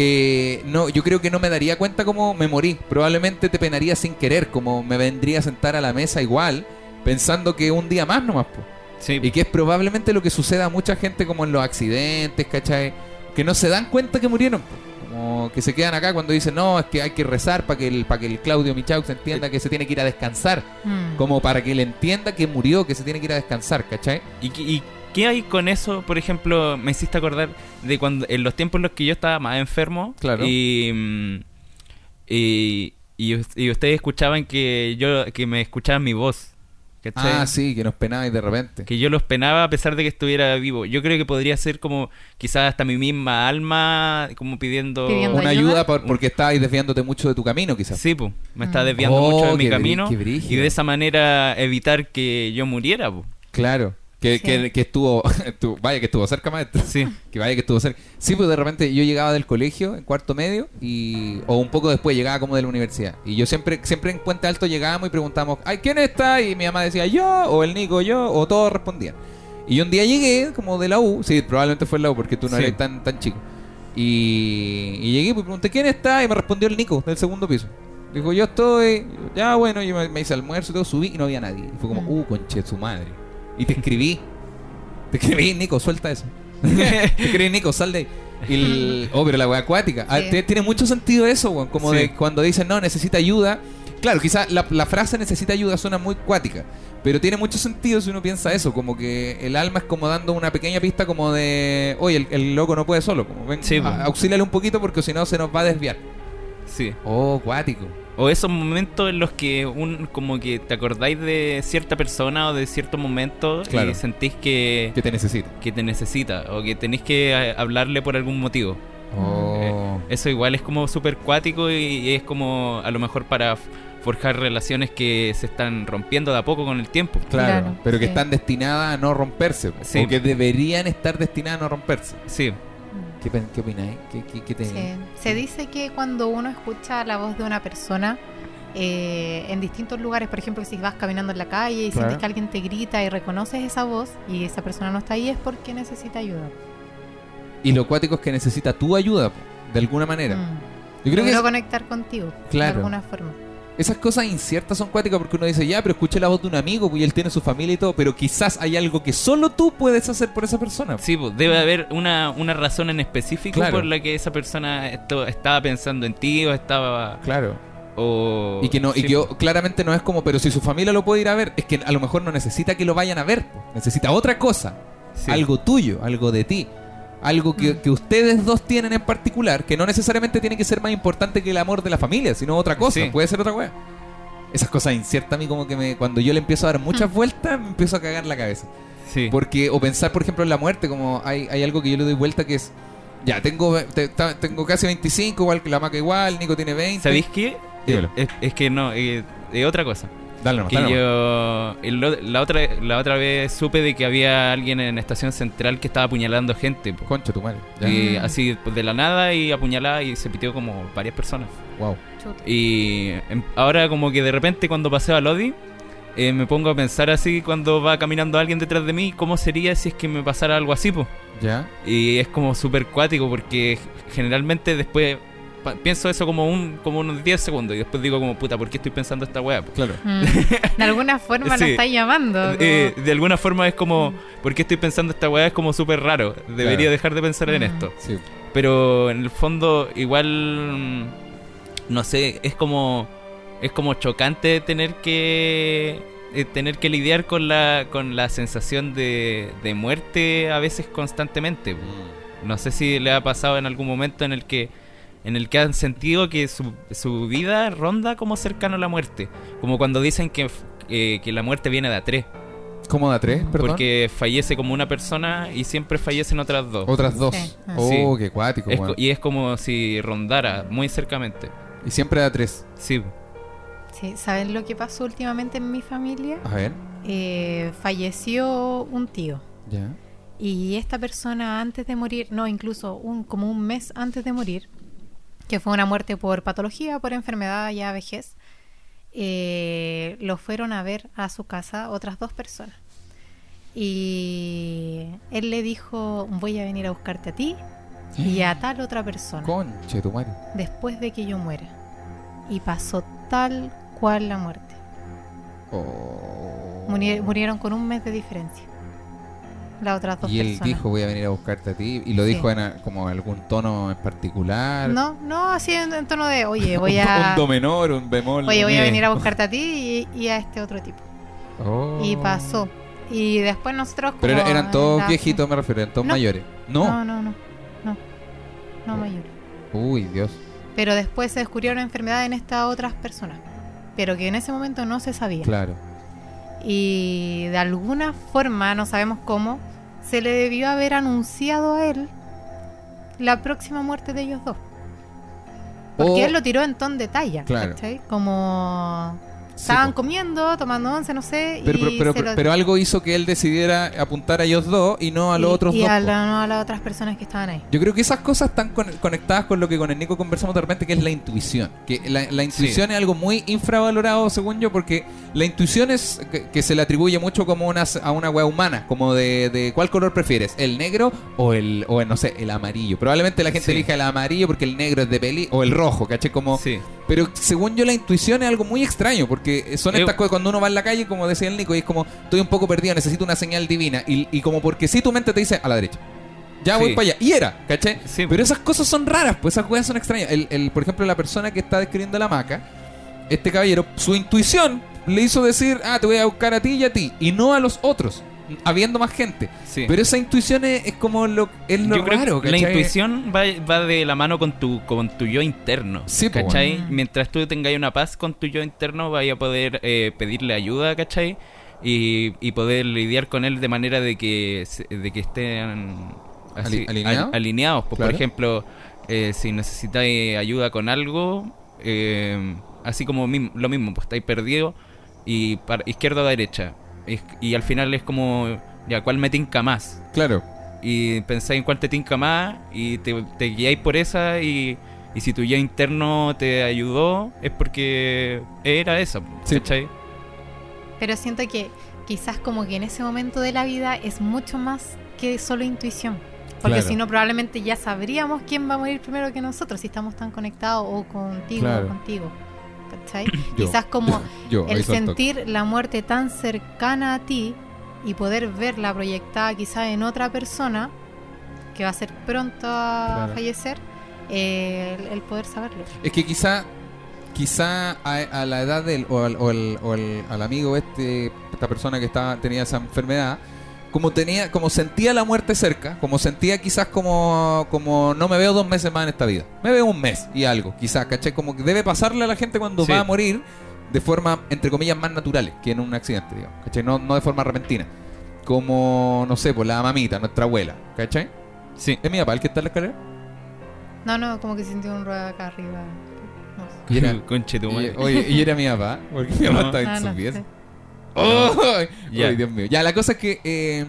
eh, no, yo creo que no me daría cuenta cómo me morí. Probablemente te penaría sin querer, como me vendría a sentar a la mesa igual, pensando que un día más nomás. po. Sí, Y que es probablemente lo que suceda a mucha gente como en los accidentes, ¿cachai? Que no se dan cuenta que murieron. po. Como que se quedan acá cuando dicen, no, es que hay que rezar para que el, para que el Claudio Michaux entienda que se tiene que ir a descansar. Mm. Como para que él entienda que murió, que se tiene que ir a descansar, ¿cachai? ¿Y, qué- y qué hay con eso? Por ejemplo, me hiciste acordar de cuando en los tiempos en los que yo estaba más enfermo. Claro. Y, mm, y, y us- y ustedes escuchaban que yo que me escuchaban mi voz. ¿cachai? Ah, sí, que nos penabais de repente. Que yo los penaba a pesar de que estuviera vivo. Yo creo que podría ser como quizás hasta mi misma alma como pidiendo... Pidiendo Una ayuda? ayuda por- porque estabas desviándote mucho de tu camino, quizás. Sí, pues, me está Mm. desviando Oh, mucho de mi qué brí- camino qué y de esa manera evitar que yo muriera, pues. Claro. Que, Sí. que, que estuvo, estuvo- vaya que estuvo cerca, maestro. Sí. Que vaya que estuvo cerca. Sí, pues de repente yo llegaba del colegio en cuarto medio y o un poco después llegaba como de la universidad. Y yo siempre siempre en Puente Alto llegábamos y preguntábamos, "Ay, ¿quién está?" Y mi mamá decía, "Yo" o el Nico, "Yo" o todos respondían. Y yo un día llegué como de la U, sí, probablemente fue la U porque tú no Sí. eres tan tan chico. Y, y llegué y pregunté, "¿Quién está?" Y me respondió el Nico del segundo piso. Dijo, "Yo estoy." Ya, bueno, yo me, me hice almuerzo y todo, subí y no había nadie. Y fue como, Mm. "Uh, conche su madre." Y te escribí. Te escribí, Nico, suelta eso. te escribí, Nico, sal de ahí. El- oh, pero la wea acuática. Ah, Sí. tiene mucho sentido eso, weón. Como Sí. de cuando dicen, no, necesita ayuda. Claro, quizás la, la frase necesita ayuda suena muy cuática. Pero tiene mucho sentido si uno piensa eso. Como que el alma es como dando una pequeña pista como de, oye, el, el loco no puede solo. Como ven, Sí, a- po. auxíliale un poquito porque si no se nos va a desviar. Sí. Oh, cuático. O esos momentos en los que un como que te acordáis de cierta persona o de cierto momento Claro. y sentís que, Que te necesita. que te necesita o que tenéis que eh, hablarle por algún motivo. Oh. Eso igual es como súper cuático y es como a lo mejor para forjar relaciones que se están rompiendo de a poco con el tiempo. Claro, Claro, pero que sí. están destinadas a no romperse. Sí. O que deberían estar destinadas a no romperse. Sí. ¿Qué, qué opináis? ¿Qué, qué, qué te- Sí. Se dice que cuando uno escucha la voz de una persona eh, en distintos lugares, por ejemplo, si vas caminando en la calle y Claro. sientes que alguien te grita y reconoces esa voz y esa persona no está ahí, es porque necesita ayuda. Y lo cuático es que necesita tu ayuda, de alguna manera. Mm. Yo creo que Logró es- conectar contigo Claro. de alguna forma. Esas cosas inciertas son cuáticas porque uno dice, ya, pero escuché la voz de un amigo pues, y él tiene su familia y todo, pero quizás hay algo que solo tú puedes hacer por esa persona. sí, pues, debe haber una, una razón en específico Claro. por la que esa persona esto- estaba pensando en ti o estaba... Claro. O, Y que no, y que pues. claramente no es como, pero si su familia lo puede ir a ver, es que a lo mejor no necesita que lo vayan a ver, po. necesita otra cosa, Sí. algo tuyo, algo de ti. Algo que, Mm. que ustedes dos tienen en particular, que no necesariamente tiene que ser más importante que el amor de la familia, sino otra cosa, Sí. puede ser otra wea. Esas cosas inciertas a mí como que me, cuando yo le empiezo a dar muchas Mm. vueltas, me empiezo a cagar la cabeza. Sí. Porque, o pensar, por ejemplo, en la muerte, como hay, hay algo que yo le doy vuelta que es, ya, tengo, te- ta- tengo casi 25, igual que la maca igual, Nico tiene 20. ¿Sabéis qué? Es, es que no, eh, es otra cosa. Dale nomás, Que dale yo el la otra la otra vez supe de que había alguien en Estación Central que estaba apuñalando gente. po. Concha tu madre. Ya. Y Mm. así pues, de la nada y apuñalada y se pitió como varias personas. Wow. Y em, ahora como que de repente cuando paseo a Lodi eh, me pongo a pensar así cuando va caminando alguien detrás de mí, ¿cómo sería si es que me pasara algo así? po? ¿Ya? Y es como súper cuático porque generalmente después pienso eso como un como unos 10 segundos y después digo como puta, ¿por qué estoy pensando esta weá? po?" Claro. Mm. De alguna forma Sí. la está llamando. como- Eh, de alguna forma es como, ¿por qué estoy pensando esta weá? Es como súper raro. Debería Claro. dejar de pensar en Mm. esto. Sí. Pero en el fondo, igual, mm, no sé, es como, es como chocante tener que, eh, tener que lidiar con la, con la sensación de, de muerte a veces constantemente. No sé si le ha pasado en algún momento en el que en el que han sentido que su, su vida ronda como cercano a la muerte. Como cuando dicen que, eh, que la muerte viene de a tres. ¿Cómo da tres? Perdón. Porque fallece como una persona y siempre fallecen otras dos. Otras dos. Sí. Oh, Sí. qué cuático, Es co- y es como si rondara muy cercamente. Y siempre da tres. Sí. Sí, ¿Saben lo que pasó últimamente en mi familia? A ver. Eh, falleció un tío. Ya. Y esta persona antes de morir, no, incluso un, como un mes antes de morir, que fue una muerte por patología, por enfermedad, ya vejez, eh, lo fueron a ver a su casa otras dos personas. Y él le dijo, voy a venir a buscarte a ti y a tal otra persona Conche tu madre. después de que yo muera. Y pasó tal cual la muerte. Oh. Muri- murieron con un mes de diferencia. Las otras dos Y él personas. dijo, voy a venir a buscarte a ti. Y lo Sí. dijo en a- como algún tono en particular. No, no, así en, en tono de, oye, voy un, a, un do menor, un bemol. oye, voy a venir a buscarte a ti y, y a este otro tipo. Oh. Y pasó. Y después nosotros Pero como eran todos la- viejitos, me refiero, eran todos No. mayores. No. No, no, no. No, no mayor. Uy, Dios. Pero después se descubrieron enfermedades en estas otras personas. Pero que en ese momento no se sabía. Claro. Y de alguna forma, no sabemos cómo, se le debió haber anunciado a él la próxima muerte de ellos dos. Porque O- él lo tiró en ton de talla. Claro. ¿cachai? Como estaban comiendo, tomando once, no sé. Pero, pero, y pero, se lo- pero algo hizo que él decidiera apuntar a ellos dos y no a los y- otros y dos. a, po. la- no a las otras personas que estaban ahí. Yo creo que esas cosas están con- conectadas con lo que con el Nico conversamos de repente, que es la intuición. Que la, la intuición es algo muy infravalorado, según yo, porque la intuición es que, que se le atribuye mucho como una, a una wea humana, como de, de cuál color prefieres, el negro o el, o el, no sé, el amarillo. Probablemente la gente Sí. elija el amarillo porque el negro es de peli, o el rojo, ¿caché? Como, Sí. Pero según yo la intuición es algo muy extraño, porque son Eh, estas cosas cuando uno va en la calle, como decía el Nico, y es como, estoy un poco perdido, necesito una señal divina, y, y como porque si tu mente te dice, a la derecha. Ya voy para allá. Y era, ¿cachai? Sí. Pero esas cosas son raras, pues esas cosas son extrañas. El, el- por ejemplo, la persona que está describiendo la hamaca, este caballero, su intuición le hizo decir, ah, te voy a buscar a ti y a ti, y no a los otros, habiendo más gente. Sí. Pero esa intuición es, es como lo, es lo Yo creo raro, que la intuición va, va de la mano con tu, con tu yo interno. Sí, ¿Cachai? bueno. Mientras tú tengas una paz con tu yo interno, vaya a poder eh, pedirle ayuda, ¿cachai? Y, y poder lidiar con él de manera de que, de que estén Ali- ¿alineados? al- alineados. Pues, Claro. Por ejemplo, eh, si necesitáis ayuda con algo, eh, así como lo mismo, pues estáis perdidos y para, izquierda o derecha. Y, y al final es como, ya, ¿cuál me tinca más? Claro. y pensáis en cuál te tinca más y te, te guiáis por esa y, y si tu yo interno te ayudó es porque era esa, Sí. ¿cachai? Pero siento que quizás como que en ese momento de la vida es mucho más que solo intuición. Porque Claro. si no, probablemente ya sabríamos quién va a morir primero que nosotros, si estamos tan conectados o contigo Claro. o contigo. ¿Cachai? Yo. Quizás como Yo, el sentir la muerte tan cercana a ti y poder verla proyectada quizás en otra persona que va a ser pronto a Claro. fallecer, eh, el, el poder saberlo. Es que quizá, quizá a, a la edad del, o, al, o al- o al- al amigo este, esta persona que estaba, tenía esa enfermedad, como tenía, como sentía la muerte cerca, como sentía quizás como, como no me veo dos meses más en esta vida, me veo un mes y algo, quizás, ¿cachai? Como que debe pasarle a la gente cuando Sí. va a morir de forma, entre comillas, más naturales que en un accidente, digamos, ¿cachai? No, no de forma repentina. Como, no sé, pues la mamita, nuestra abuela, ¿cachai? Sí. ¿Es mi papá el que está en la escalera? No, no, como que sintió un ruedo acá arriba. No sé. Y era- Conche tu Y- oye, y era mi papá, porque mi papá No. está en Ah, su no pieza. sé. ¡Oh! Dios mío. Ya, la cosa es que, eh,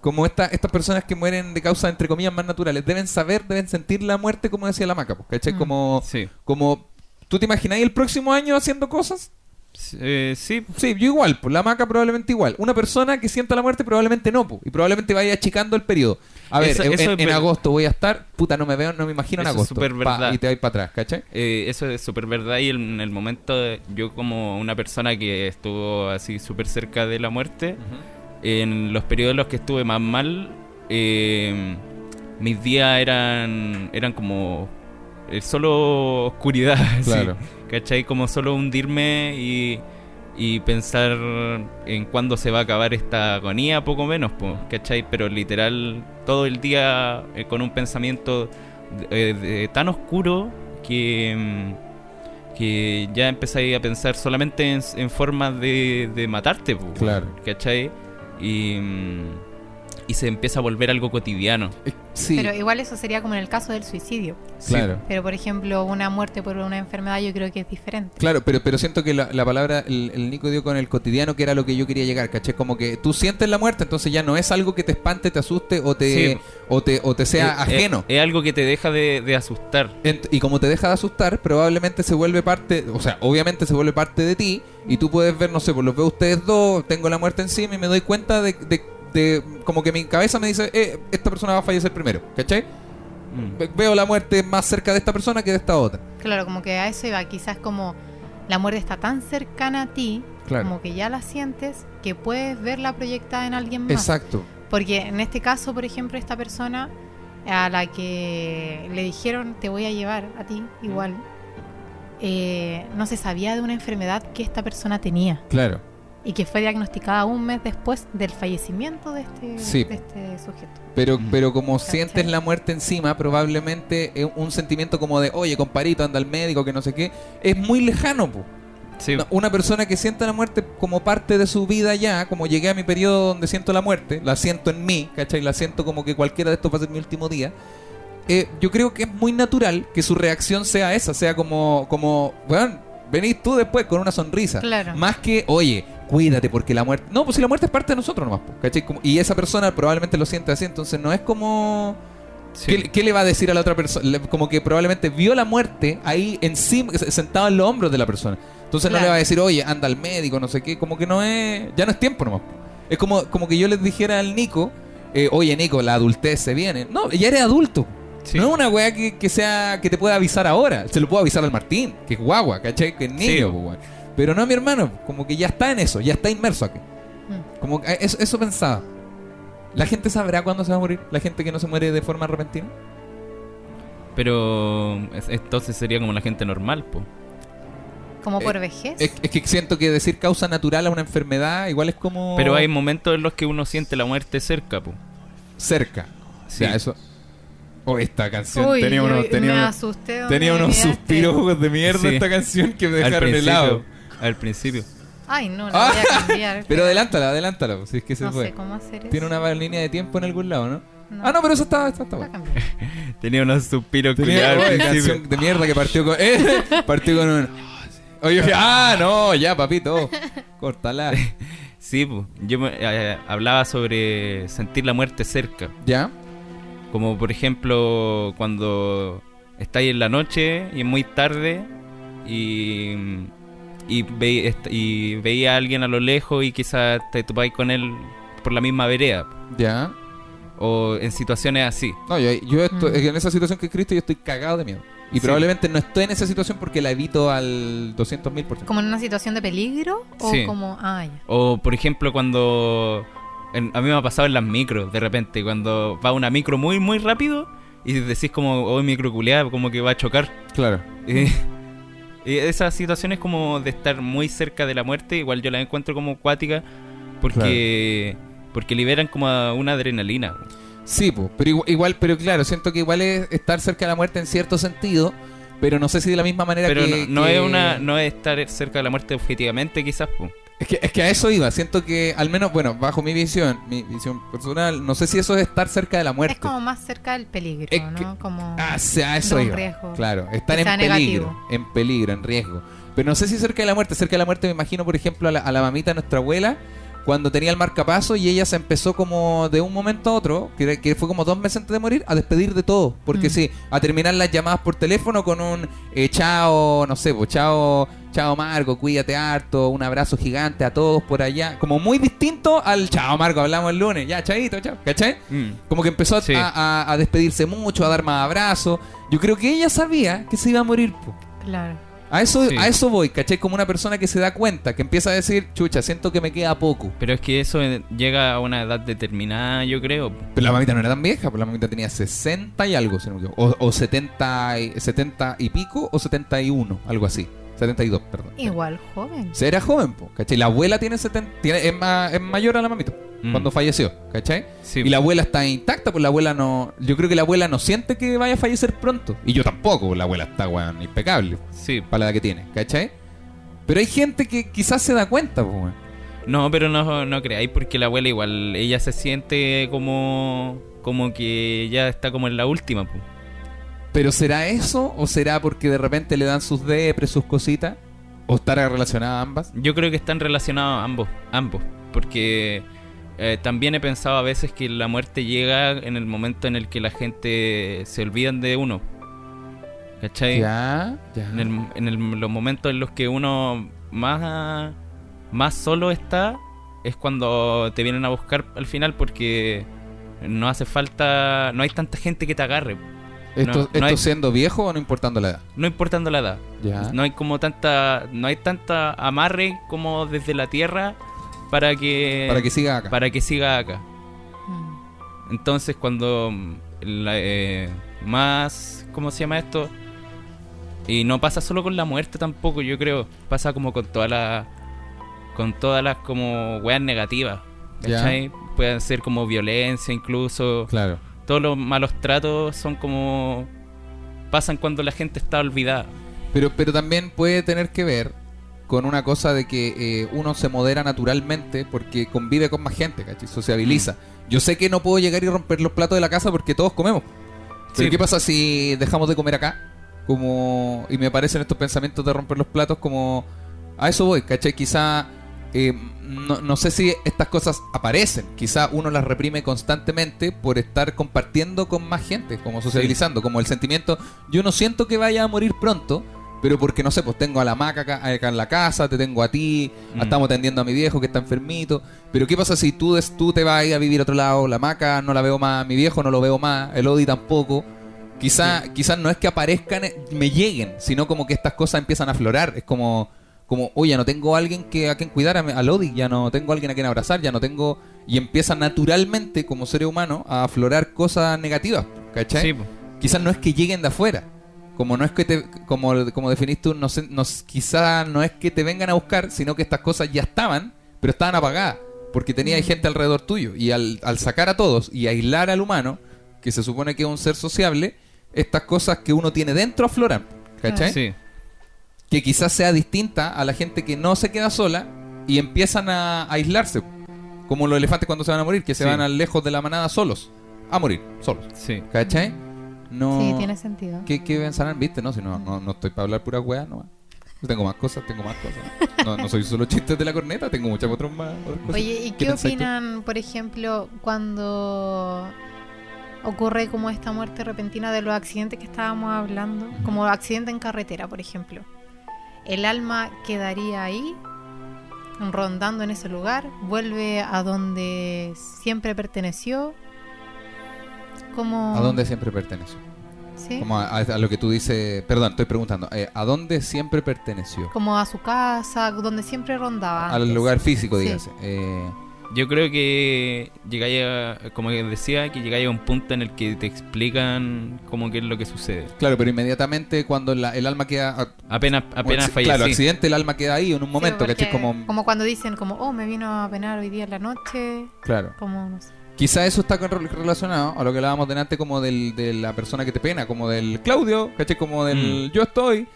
como esta, estas personas que mueren de causa, entre comillas, más naturales, deben saber, deben sentir la muerte, como decía la maca, pues, ¿cachai? Mm. Como, Sí. como, ¿tú te imagináis el próximo año haciendo cosas? Sí, eh, sí. Sí, yo igual, pues la maca probablemente igual. Una persona que sienta la muerte probablemente no, pues, y probablemente vaya achicando el periodo. A ver, Eso- en, eso en- es en ver- agosto voy a estar, puta, no me veo, no me imagino en es agosto. Pa, y te vas para atrás, ¿cachai? Eh, eso es súper verdad y en el momento de- yo como una persona que estuvo así súper cerca de la muerte, en los periodos en los que estuve más mal, eh, mis días eran eran como eh, solo oscuridad, Claro. ¿cachai? Como solo hundirme y, y pensar en cuándo se va a acabar esta agonía, poco menos, po, ¿cachai? Pero literal, todo el día eh, con un pensamiento de- eh, de- tan oscuro que... mm, que ya empezáis a pensar solamente en, en formas de, de matarte, po, Claro. ¿cachai? Y, mm, y se empieza a volver algo cotidiano. Eh, Sí, Pero igual eso sería como en el caso del suicidio. claro. Pero por ejemplo, una muerte por una enfermedad yo creo que es diferente. Claro, pero, pero siento que la, la palabra, el, el Nico dio con el cotidiano, que era lo que yo quería llegar, ¿caché? Como que tú sientes la muerte, entonces ya no es algo que te espante, te asuste o te, Sí. o te, o te sea Eh, ajeno. eh, es algo que te deja de, de asustar. Ent- y como te deja de asustar, probablemente se vuelve parte, o sea, obviamente se vuelve parte de ti y tú puedes ver, no sé, pues los veo ustedes dos, tengo la muerte encima y me doy cuenta de, de- de- como que mi cabeza me dice, eh, esta persona va a fallecer primero, ¿cachai? Mm. Ve- Veo la muerte más cerca de esta persona que de esta otra. Claro, como que a eso iba. Quizás como la muerte está tan cercana a ti, Claro. como que ya la sientes, que puedes verla proyectada en alguien más. Exacto. Porque en este caso, por ejemplo, esta persona a la que le dijeron te voy a llevar a ti igual, eh, no se sabía de una enfermedad que esta persona tenía Claro. Y que fue diagnosticada un mes después del fallecimiento de este, Sí. de este sujeto. Pero, Mm. pero como ¿Cachai? sientes la muerte encima, probablemente es un sentimiento como de, oye, comparito, anda al médico, que no sé qué, es muy lejano, po. Sí. No, Una persona que sienta la muerte como parte de su vida ya, como llegué a mi periodo donde siento la muerte, la siento en mí, ¿cachai? La siento como que cualquiera de estos va a ser mi último día. eh, yo creo que es muy natural que su reacción sea esa, sea como, como, bueno, venís tú después con una sonrisa. Claro. Más que, oye, cuídate porque la muerte... No, pues si la muerte es parte de nosotros nomás, po, ¿cachai? Como- y esa persona probablemente lo siente así, entonces no es como... Sí. ¿Qué, qué le va a decir a la otra persona? Como que probablemente vio la muerte ahí encima, sentado en los hombros de la persona. Entonces no le va a decir, oye, anda al médico, no sé qué. Como que no es. Ya no es tiempo nomás. Es como, como que yo les dijera al Nico, eh, oye, Nico, la adultez se viene. No, ya eres adulto. Sí. No es una weá que, que sea que te pueda avisar ahora. Se lo puedo avisar al Martín, que es guagua, ¿cachai? Que es niño, Sí. Pero no a mi hermano, como que ya está en eso, ya está inmerso aquí. Mm. Como que eh, eso, eso pensaba. ¿La gente sabrá cuándo se va a morir? ¿La gente que no se muere de forma repentina? Pero es- entonces sería como la gente normal, po. Como por Eh, vejez. Es, es que siento que decir causa natural a una enfermedad igual es como Pero hay momentos en los que uno siente la muerte cerca, po. cerca. Sí. Ya, eso. Oh, esta canción Uy, tenía unos, tenía me unos, asusté. tenía me unos quedaste. suspiros de mierda Sí. esta canción que me Al dejaron principio. helado. Al principio. Ay, no, la Ah, voy a cambiar. Pero adelántala, adelántala, si es que se No fue. sé cómo hacer eso. Tiene una línea de tiempo en algún lado, ¿no? No. Ah, no, pero eso está, está, está La bueno. cambié. Tenía unos suspiros Tenía canción de mierda que partió con. Eh, partió con un. Oye, ah, no, ya, papito. Córtala. Sí, yo me- eh, hablaba sobre sentir la muerte cerca. ¿Ya? Como por ejemplo cuando estáis en la noche y es muy tarde y, y, ve- y veía a alguien a lo lejos y quizás te topáis con él por la misma vereda. ¿Ya? O en situaciones así. No, yo, yo estoy, Mm. en esa situación que es Cristo yo estoy cagado de miedo. Y Sí. probablemente no estoy en esa situación porque la evito al 200 mil por ciento. ¿Como en una situación de peligro? ¿O Sí. como.? Ah, ya. O por ejemplo cuando... en- a mí me ha pasado en las micros de repente. Cuando va una micro muy muy rápido y decís como, oh micro culiada, como que va a chocar. Claro. Y esas situaciones como de estar muy cerca de la muerte, igual yo las encuentro como cuática porque porque liberan como una adrenalina. Sí, po, pero igual, igual- pero claro, siento que igual es estar cerca de la muerte en cierto sentido, pero no sé si de la misma manera Pero que... no, no que- es una no es estar cerca de la muerte objetivamente quizás. po. Es que, es que a eso iba, siento que al menos, bueno, bajo mi visión, mi visión personal, no sé si eso es estar cerca de la muerte. Es como más cerca del peligro, Es ¿no? que- Como. Ah, eso iba. riesgo. Claro, estar en peligro, negativo. en peligro, en riesgo. Pero no sé si cerca de la muerte, cerca de la muerte me imagino, por ejemplo, a la, a la mamita de nuestra abuela, cuando tenía el marcapaso y ella se empezó como de un momento a otro, que, que fue como dos meses antes de morir, a despedir de todo. Porque Mm. sí, a terminar las llamadas por teléfono con un eh, chao, no sé, pues chao, chao Marco, cuídate harto, un abrazo gigante a todos por allá. Como muy distinto al chao Marco, hablamos el lunes, ya, chaito, chao, ¿cachai? Mm. Como que empezó a- Sí. a, a- a despedirse mucho, a dar más abrazos. Yo creo que ella sabía que se iba a morir. po. Claro. A eso, Sí. a eso voy, ¿cachai? Como una persona que se da cuenta, que empieza a decir, chucha, siento que me queda poco. Pero es que eso eh, llega a una edad determinada, yo creo. Pero la mamita no era tan vieja, pues la mamita tenía 60 y algo, si no me equivoco. O, o 70, y, 70 y pico o 71, algo así. 72, perdón. Igual joven. Se era joven, po, ¿cachai? La abuela tiene 70, tiene, es, más, es mayor a la mamita Mm. cuando falleció, ¿cachai? Sí. Y la abuela está intacta, pues la abuela no. Yo creo que la abuela no siente que vaya a fallecer pronto. Y yo tampoco, pues la abuela está, weón, impecable Sí. para la edad que tiene, ¿cachai? Pero hay gente que quizás se da cuenta, pues, weón. No, pero no, no creáis porque la abuela igual, ella se siente como como que ya está como en la última. pu. ¿Pero será eso o será porque de repente le dan sus depres, sus cositas? ¿O estará relacionada ambas? Yo creo que están relacionados ambos, ambos, porque eh, también he pensado a veces que la muerte llega en el momento en el que la gente se olvidan de uno. ¿Cachai? Ya, ya. En, el- en el- los momentos en los que uno más, más solo está es cuando te vienen a buscar al final porque no hace falta, no hay tanta gente que te agarre, ¿Esto, no, no esto hay- siendo viejo o no importando la edad? no importando la edad. Ya. No hay como tanta, no hay tanta amarre como desde la tierra para que Para que siga acá. para que siga acá. Mm. Entonces cuando mm, la, eh, más, ¿cómo se llama esto? Y no pasa solo con la muerte tampoco, yo creo. Pasa como con todas las, con todas las como weas negativas. Ya. ¿Cachai? Pueden ser como violencia incluso. Claro. Todos los malos tratos son como... Pasan cuando la gente está olvidada. Pero, pero también puede tener que ver con una cosa de que eh, uno se modera naturalmente porque convive con más gente, ¿cachai? Sociabiliza. Mm. Yo sé que no puedo llegar y romper los platos de la casa porque todos comemos. Pero Sí. ¿qué pasa si dejamos de comer acá? Como y me aparecen estos pensamientos de romper los platos como a eso voy, ¿cachai? Quizá eh, no, no sé si estas cosas aparecen, quizá uno las reprime constantemente por estar compartiendo con más gente, como sociabilizando, como el sentimiento, yo no siento que vaya a morir pronto, pero porque no sé, pues tengo a la maca acá, acá en la casa, te tengo a ti, Mm. estamos atendiendo a mi viejo que está enfermito, pero ¿qué pasa si tú, des- tú te vas a ir a vivir a otro lado? La maca no la veo más, mi viejo no lo veo más, el Odi tampoco. Quizá, quizás no es que aparezcan, eh, me lleguen, sino como que estas cosas empiezan a aflorar. Es como, como oye, ya no tengo a alguien que, a quien cuidar a, a Lodi, ya no tengo a alguien a quien abrazar, ya no tengo... Y empiezan naturalmente, como ser humano, a aflorar cosas negativas, ¿cachai? Sí, po. quizás no es que lleguen de afuera. Como no es que te, como, como definís tú, no sé, no, quizás no es que te vengan a buscar, sino que estas cosas ya estaban, pero estaban apagadas. Porque tenía gente alrededor tuyo. Y al, al sacar a todos y aislar al humano, que se supone que es un ser sociable, estas cosas que uno tiene dentro afloran. ¿Cachai? Sí. Que quizás sea distinta a la gente que no se queda sola y empiezan a, aislarse. Como los elefantes cuando se van a morir, que se Sí. van a lejos de la manada solos. A morir, solos. Sí. ¿Cachai? No... Sí, tiene sentido. ¿Qué, qué pensarán? ¿Viste? No, si no, no, no estoy para hablar pura weá, no. Yo tengo más cosas, tengo más cosas. No, no soy solo chistes de la corneta, tengo muchas otras más. otras cosas. Oye, ¿y ¿Qué qué opinan, por ejemplo, cuando ocurre como esta muerte repentina de los accidentes que estábamos hablando? Como accidente en carretera, por ejemplo. ¿El alma quedaría ahí, rondando en ese lugar? ¿Vuelve a donde siempre perteneció? Como... ¿A dónde siempre perteneció? ¿Sí? Como a, a lo que tú dices. Perdón, estoy preguntando. eh, ¿A dónde siempre perteneció? Como a su casa, donde siempre rondaba. Al lugar físico, Sí. dígase. Eh, Yo creo que llegáis a, como decía, que llegáis a un punto en el que te explican cómo qué es lo que sucede. claro, pero inmediatamente cuando la- el alma queda. Apenas, apenas fallecí. Claro, accidente, el alma queda ahí en un momento, Sí, ¿cachai? porque Como. cuando dicen como, oh, me vino a penar hoy día en la noche, Claro. como, no sé. Quizá eso está relacionado a lo que hablábamos delante como del, de la persona que te pena, como del Claudio, ¿cachai? Como del Mm. yo estoy,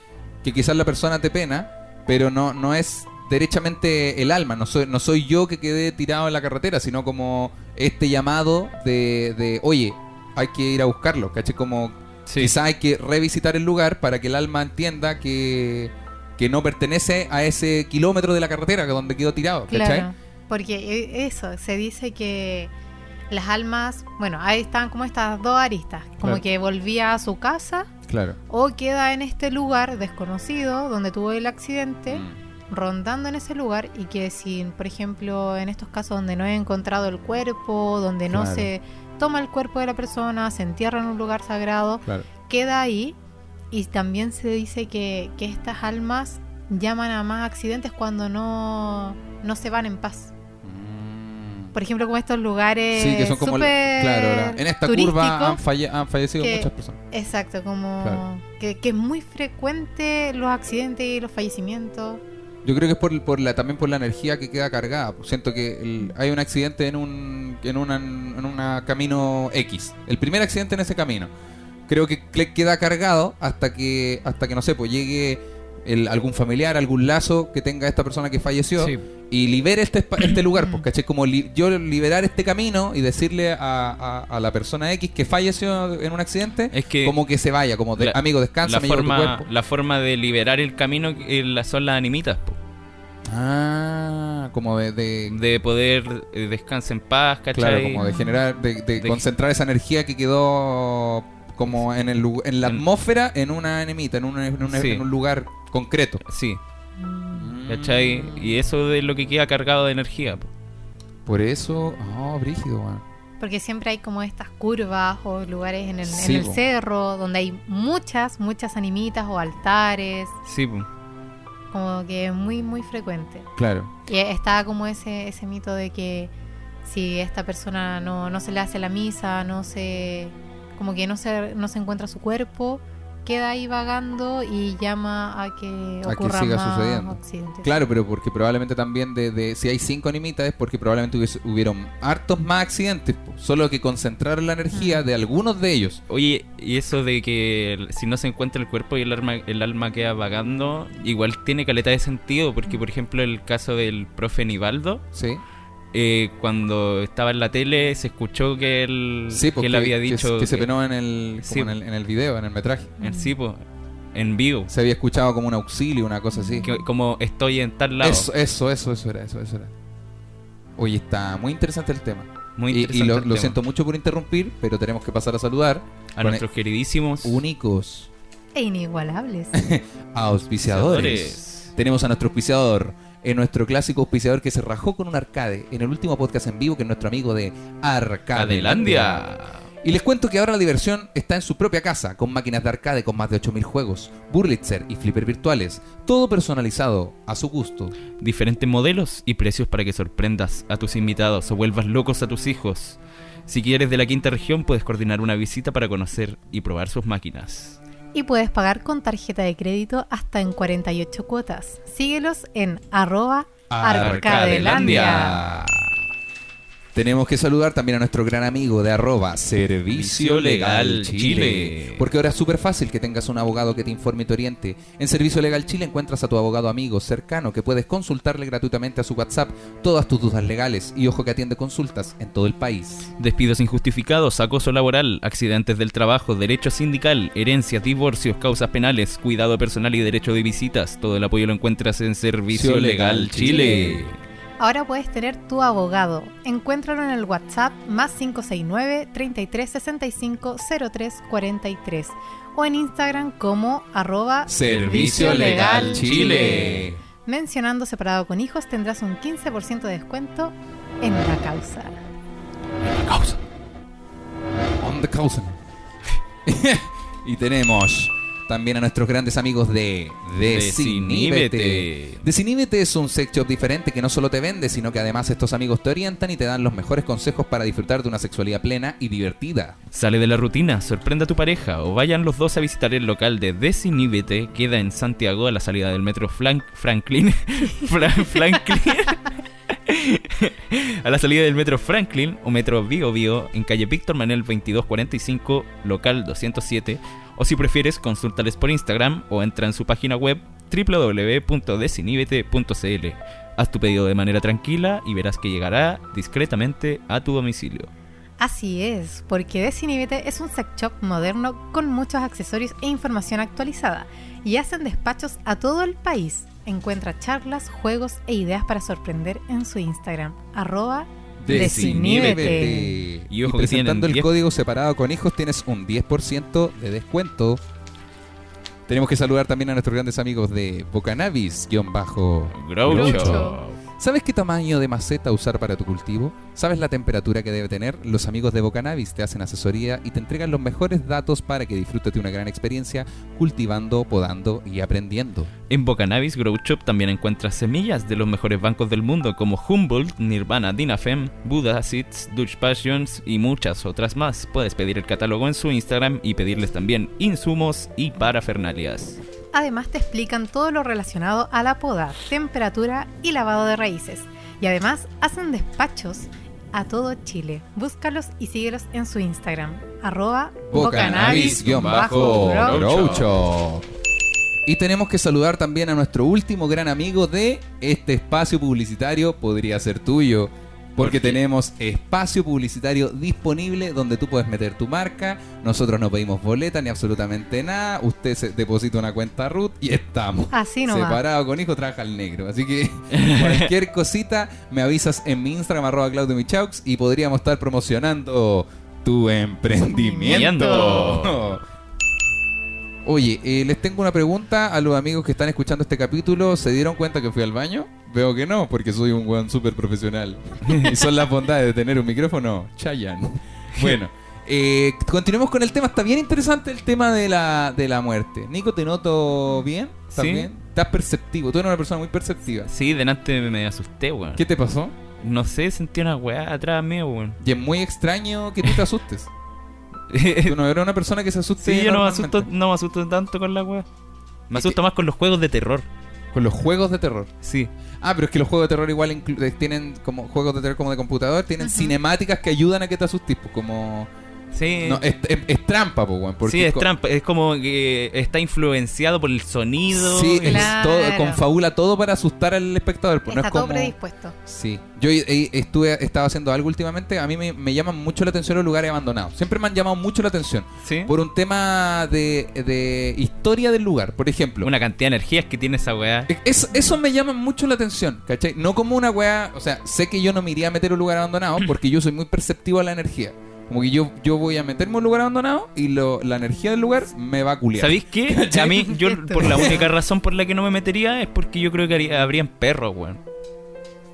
que quizás la persona te pena, pero no, no es derechamente el alma, no soy, no soy yo que quedé tirado en la carretera, sino como este llamado de, de oye, hay que ir a buscarlo, ¿cachai? Como Sí. quizá hay que revisitar el lugar para que el alma entienda que, que no pertenece a ese kilómetro de la carretera que donde quedó tirado, ¿cachai? Claro, porque e- eso, se dice que las almas, bueno, ahí están como estas dos aristas, como Claro. que volvía a su casa Claro. o queda en este lugar desconocido donde tuvo el accidente, Mm. Rondando en ese lugar y que si, por ejemplo, en estos casos donde no he encontrado el cuerpo, donde no se toma el cuerpo de la persona, se entierra en un lugar sagrado, Claro. queda ahí y también se dice que, que estas almas llaman a más accidentes cuando no, no se van en paz. Mm. Por ejemplo, como estos lugares Sí, que son como. súper Claro, la- en esta curva han, falle- han fallecido que- muchas personas. Exacto, como Claro. que, que es muy frecuente los accidentes y los fallecimientos. Yo creo que es por, por la, también por la energía que queda cargada. Siento que el- hay un accidente en un en una, en una camino X. El primer accidente en ese camino. Creo que queda cargado hasta que, hasta que no sé, pues llegue el- algún familiar, algún lazo que tenga esta persona que falleció Sí. y libere este, este lugar, pues, ¿cachai? Como li- yo liberar este camino y decirle a, a- a la persona X que falleció en un accidente, Es que como que se vaya, como de, la- amigo, descansa, la me llevo tu forma, cuerpo. la forma de liberar el camino eh, son las animitas, po. Ah, como de, de- de poder eh, descansar en paz, ¿cachai? claro, como de generar, de, de concentrar esa energía que quedó como en el en la atmósfera en una enemita, en un, en un- Sí. en un lugar concreto. Sí, Mm. ¿cachai? Y eso es lo que queda cargado de energía, po. Por eso, oh, brígido. Porque siempre hay como estas curvas o lugares en el, en cerro donde hay muchas, muchas animitas o altares. Sí, po. Como que es muy, muy frecuente. Claro. Y está como ese, ese mito de que si esta persona no, no se le hace la misa, no se como que no se, no se encuentra su cuerpo, queda ahí vagando y llama a que A que ocurra siga más sucediendo. accidentes. Claro, pero porque probablemente también de, de- si hay cinco animitas es porque probablemente hubiese- hubieron hartos más accidentes, solo que concentraron la energía de algunos de ellos. Oye, y eso de que si no se encuentra el cuerpo y el alma, el alma queda vagando, igual tiene caleta de sentido, porque por ejemplo el caso del profe Nivaldo, Sí. Eh, cuando estaba en la tele se escuchó que él, Sí, que porque él había que- dicho que, se que- penó en el, Sí. en el en el video, en el metraje. en sí, po, en vivo, Se había escuchado como un auxilio, una cosa así. que- como estoy en tal lado. Eso, eso, eso, eso era, eso, eso era. Oye, está muy interesante el tema. Muy Y- y, interesante lo, el lo tema. siento mucho por interrumpir, pero tenemos que pasar a saludar A con nuestros queridísimos únicos E inigualables. auspiciadores. Tenemos a nuestro auspiciador, en nuestro clásico auspiciador que se rajó con un arcade en el último podcast en vivo, que es nuestro amigo de Arcadelandia. Adelandia. Y les cuento que ahora la diversión está en su propia casa, con máquinas de arcade con más de 8000 juegos, Burlitzer y flipper virtuales, todo personalizado a su gusto. Diferentes modelos y precios para que sorprendas a tus invitados o vuelvas locos a tus hijos. Si quieres de la quinta región, puedes coordinar una visita para conocer y probar sus máquinas. Y puedes pagar con tarjeta de crédito hasta en 48 cuotas. Síguelos en arroba arcadelandia. Tenemos que saludar también a nuestro gran amigo de arroba Servicio Legal Chile. Porque ahora es súper fácil que tengas un abogado que te informe y te oriente. En Servicio Legal Chile encuentras a tu abogado amigo cercano que puedes consultarle gratuitamente a su WhatsApp todas tus dudas legales y ojo que atiende consultas en todo el país. Despidos injustificados, acoso laboral, accidentes del trabajo, derecho sindical, herencias, divorcios, causas penales, cuidado personal y derecho de visitas. Todo el apoyo lo encuentras en Servicio Legal Chile. Ahora puedes tener tu abogado. Encuéntralo en el WhatsApp más 569 33 65 03 43 o en Instagram como arroba Servicio Legal Chile. Mencionando separado con hijos tendrás un 15% de descuento en la causa. Causa. On the causa. y tenemos también a nuestros grandes amigos de Desiníbete. Desiníbete. Es un sex shop diferente que no solo te vende, sino que además estos amigos te orientan y te dan los mejores consejos para disfrutar de una sexualidad plena y divertida. Sale de la rutina, sorprenda a tu pareja o vayan los dos a visitar el local de Desiníbete. Queda en Santiago a la salida del metro Flan- Franklin. Fran- Franklin. a la salida del metro Franklin o metro Bio Bio en calle Víctor Manuel 2245, local 207. O si prefieres, consúltales por Instagram o entra en su página web www.desinibete.cl. Haz tu pedido de manera tranquila y verás que llegará discretamente a tu domicilio. Así es, porque Desinhibite es un sex shop moderno con muchos accesorios e información actualizada y hacen despachos a todo el país. Encuentra charlas, juegos e ideas para sorprender en su Instagram, Desiníbete. Y ojo Y presentando el 10 código separado con hijos tienes un 10% de descuento. Tenemos que saludar también a nuestros grandes amigos de Bocanabis-bajo. ¿Sabes qué tamaño de maceta usar para tu cultivo? ¿Sabes la temperatura que debe tener? Los amigos de Bocanabis te hacen asesoría y te entregan los mejores datos para que disfrutes de una gran experiencia cultivando, podando y aprendiendo. En Bocanabis Grow Shop también encuentras semillas de los mejores bancos del mundo como Humboldt, Nirvana, Dinafem, Buddha Seeds, Dutch Passions y muchas otras más. Puedes pedir el catálogo en su Instagram y pedirles también insumos y parafernalias. Además te explican todo lo relacionado a la poda, temperatura y lavado de raíces. Y además hacen despachos a todo Chile. Búscalos y síguelos en su Instagram, arroba Bocanabis-Groucho. Y tenemos que saludar también a nuestro último gran amigo de este espacio publicitario, podría ser tuyo. Porque tenemos espacio publicitario disponible donde tú puedes meter tu marca. Nosotros no pedimos boleta ni absolutamente nada. Usted se deposita una cuenta root y estamos. Así nomás. Separado con hijo, trabaja al negro. Así que cualquier cosita me avisas en mi Instagram, arroba Claudio Michaux, y podríamos estar promocionando tu emprendimiento. Oye, eh, les tengo una pregunta a los amigos que están escuchando este capítulo. ¿Se dieron cuenta que fui al baño? Veo que no, porque soy un weón súper profesional. y son las bondades de tener un micrófono. Chayan. Bueno, eh, continuemos con el tema. Está bien interesante el tema de la, de la muerte. Nico, ¿te noto bien? ¿Estás Sí. bien? Estás perceptivo. Tú eres una persona muy perceptiva. Sí, delante me asusté, weón. ¿Qué te pasó? No sé, sentí una weá atrás mío, weón. Y es muy extraño que tú te asustes. Tú no eres una persona que se asuste. sí, yo no me, asusto, no me asusto tanto con la weá. Me asusto más con los juegos de terror. Con los juegos de terror. Sí. Ah, pero es que los juegos de terror igual eh, tienen como juegos de terror como de computador, tienen cinemáticas que ayudan a que te asustes, pues, como Sí. no, es, es- es trampa, pues, weón, porque sí, es trampa. Es como que está influenciado por el sonido. Sí, es Claro. todo, confabula todo para asustar al espectador, no Está es todo como predispuesto. Sí, yo eh, eh, estuve estaba haciendo algo últimamente, a mí me, me llaman mucho la atención los lugares abandonados. Siempre me han llamado mucho la atención Sí. por un tema de, de historia del lugar, por ejemplo. Una cantidad de energías que tiene esa weá. Es- eso me llama mucho la atención, ¿cachai? No como una weá, o sea, sé que yo no me iría a meter a un lugar abandonado porque yo soy muy perceptivo a la energía. Como que yo, yo voy a meterme a un lugar abandonado y lo- la energía del lugar me va a culiar. ¿Sabéis qué? ¿Cachai? A mí, yo, Esto. por la única razón por la que no me metería es porque yo creo que haría- habrían perros, weón.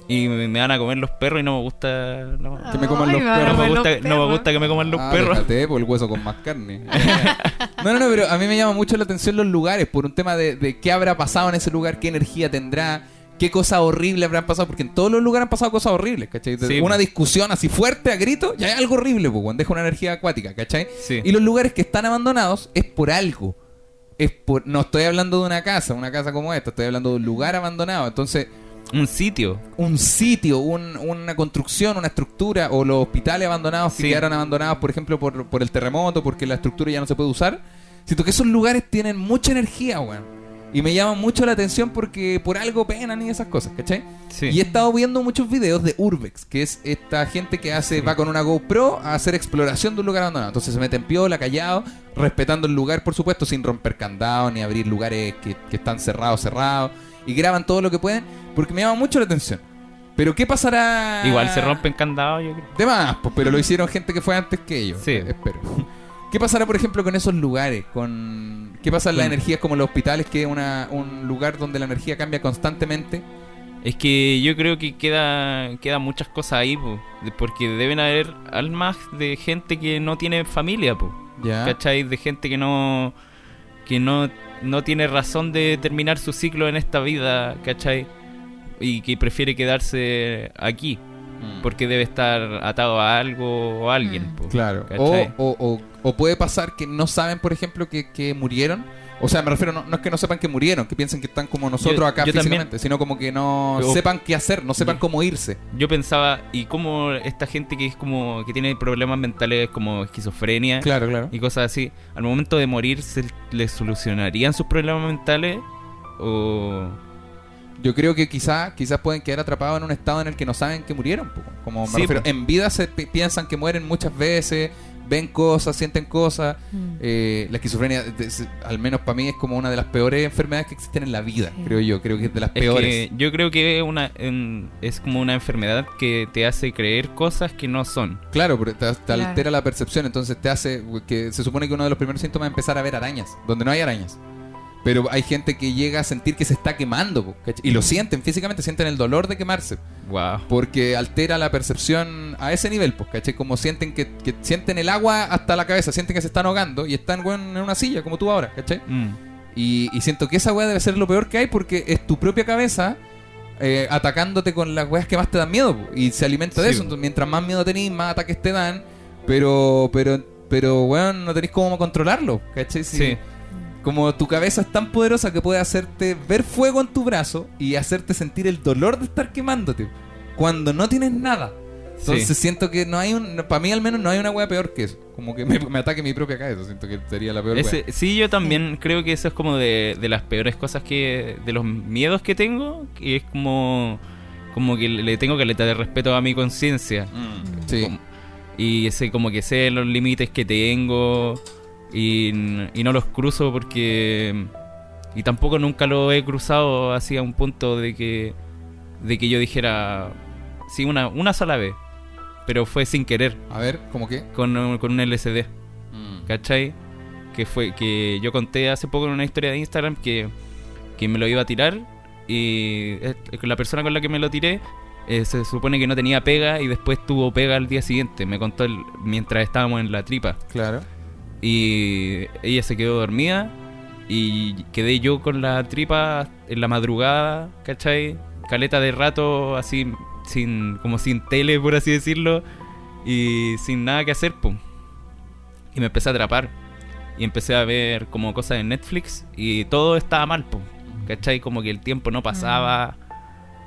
Y me, me van a comer los perros y no me gusta. No, Que me coman los Ay, perros. no me gusta, los no me perros. gusta que me coman los Ah, perros. déjate, por el hueso con más carne. no, no, no, pero a mí me llama mucho la atención los lugares por un tema de, de qué habrá pasado en ese lugar, qué energía tendrá, qué cosas horribles habrán pasado, porque en todos los lugares han pasado cosas horribles, ¿cachai? Sí, una discusión así fuerte a grito, ya hay algo horrible, pues, cuando deja una energía acuática, ¿cachai? Sí. Y los lugares que están abandonados es por algo. Es por, no estoy hablando de una casa, una casa como esta, estoy hablando de un lugar abandonado. Entonces, Un sitio. un sitio, un- una construcción, una estructura, o los hospitales abandonados que Sí. quedaron abandonados, por ejemplo, por, por el terremoto, porque la estructura ya no se puede usar. Siento que esos lugares tienen mucha energía, weón. Y me llaman mucho la atención porque por algo penan y esas cosas, ¿cachai? Sí. Y he estado viendo muchos videos de Urbex, que es esta gente que hace, va con una GoPro a hacer exploración de un lugar abandonado. Entonces se mete en piola, callado, respetando el lugar, por supuesto, sin romper candados ni abrir lugares que, que están cerrados, cerrados. Y graban todo lo que pueden, porque me llama mucho la atención. Pero ¿qué pasará? Igual se rompen candados, yo creo. De más, pues, pero lo hicieron gente que fue antes que ellos. Sí. Espero. ¿Qué pasará, por ejemplo, con esos lugares? Con ¿Qué pasa en las energías como los hospitales, que es una- un lugar donde la energía cambia constantemente? Es que yo creo que queda quedan muchas cosas ahí, po, porque deben haber almas de gente que no tiene familia, po, Ya. ¿cachai? De gente que no que no, no tiene razón de terminar su ciclo en esta vida, ¿cachai? Y que prefiere quedarse aquí, Mm. porque debe estar atado a algo o a alguien, Mm. po, Claro. O, o, o- o puede pasar que no saben, por ejemplo, que, que murieron. O sea, me refiero, no, no es que no sepan que murieron, que piensen que están como nosotros Yo- acá yo también. físicamente, sino como que no Yo- sepan qué hacer, no sepan Yo- cómo irse. Yo pensaba, ¿y cómo esta gente que es como que tiene problemas mentales como esquizofrenia Claro, claro. y cosas así, al momento de morir se les solucionarían sus problemas mentales o Yo creo que quizá, quizás pueden quedar atrapados en un estado en el que no saben que murieron. po. Como me Sí, refiero, en vida se pi- piensan que mueren muchas veces, ven cosas, sienten cosas. Mm. Eh, la esquizofrenia, se- al menos para mí, es como una de las peores enfermedades que existen en la vida, Sí. creo yo. Creo que es de las Es peores. que yo creo que es una en- es como una enfermedad que te hace creer cosas que no son. Claro, porque te, te Claro. altera la percepción, entonces te hace que se supone que uno de los primeros síntomas es empezar a ver arañas, donde no hay arañas. Pero hay gente que llega a sentir que se está quemando, ¿cachai? y lo sienten físicamente, sienten el dolor de quemarse, Wow. porque altera la percepción a ese nivel, pues, ¿cachai? Como sienten que, que sienten el agua hasta la cabeza, sienten que se están ahogando y están weón, en una silla, como tú ahora, ¿cachai? Mm. Y, y siento que esa weá debe ser lo peor que hay porque es tu propia cabeza eh, atacándote con las weas que más te dan miedo. po, Y se alimenta de Sí, eso. Entonces, mientras más miedo tenés, más ataques te dan. Pero, pero, pero, weón, no tenés cómo controlarlo. ¿Cachai? Si- Sí. Como tu cabeza es tan poderosa que puede hacerte ver fuego en tu brazo y hacerte sentir el dolor de estar quemándote. Cuando no tienes nada. Entonces Sí. siento que no hay un. Para mí al menos no hay una wea peor que eso. Como que me, me ataque mi propia cabeza. Siento que sería la peor. Ese- wea. sí, yo también creo que eso es como de, de las peores cosas que. de los miedos que tengo. Que es como. como que le tengo caleta de respeto a mi conciencia. Sí. Como- y sé como que sé los límites que tengo. Y, y no los cruzo porque. Y tampoco nunca lo he cruzado hacia un punto de que. de que yo dijera. Sí, una, una sola vez. Pero fue sin querer. A ver, ¿cómo qué? Con, con un LCD. ¿Cachai? Que fue que yo conté hace poco en una historia de Instagram que, que me lo iba a tirar y eh, la persona con la que me lo tiré eh, se supone que no tenía pega y después tuvo pega al día siguiente. Me contó el- mientras estábamos en la tripa. Claro. Y ella se quedó dormida y quedé yo con la tripa en la madrugada, ¿cachai? Caleta de rato así, sin, como sin tele, por así decirlo, y sin nada que hacer, pum. Y me empecé a atrapar. Y empecé a ver como cosas en Netflix y todo estaba mal, pum. ¿Cachai? Como que el tiempo no pasaba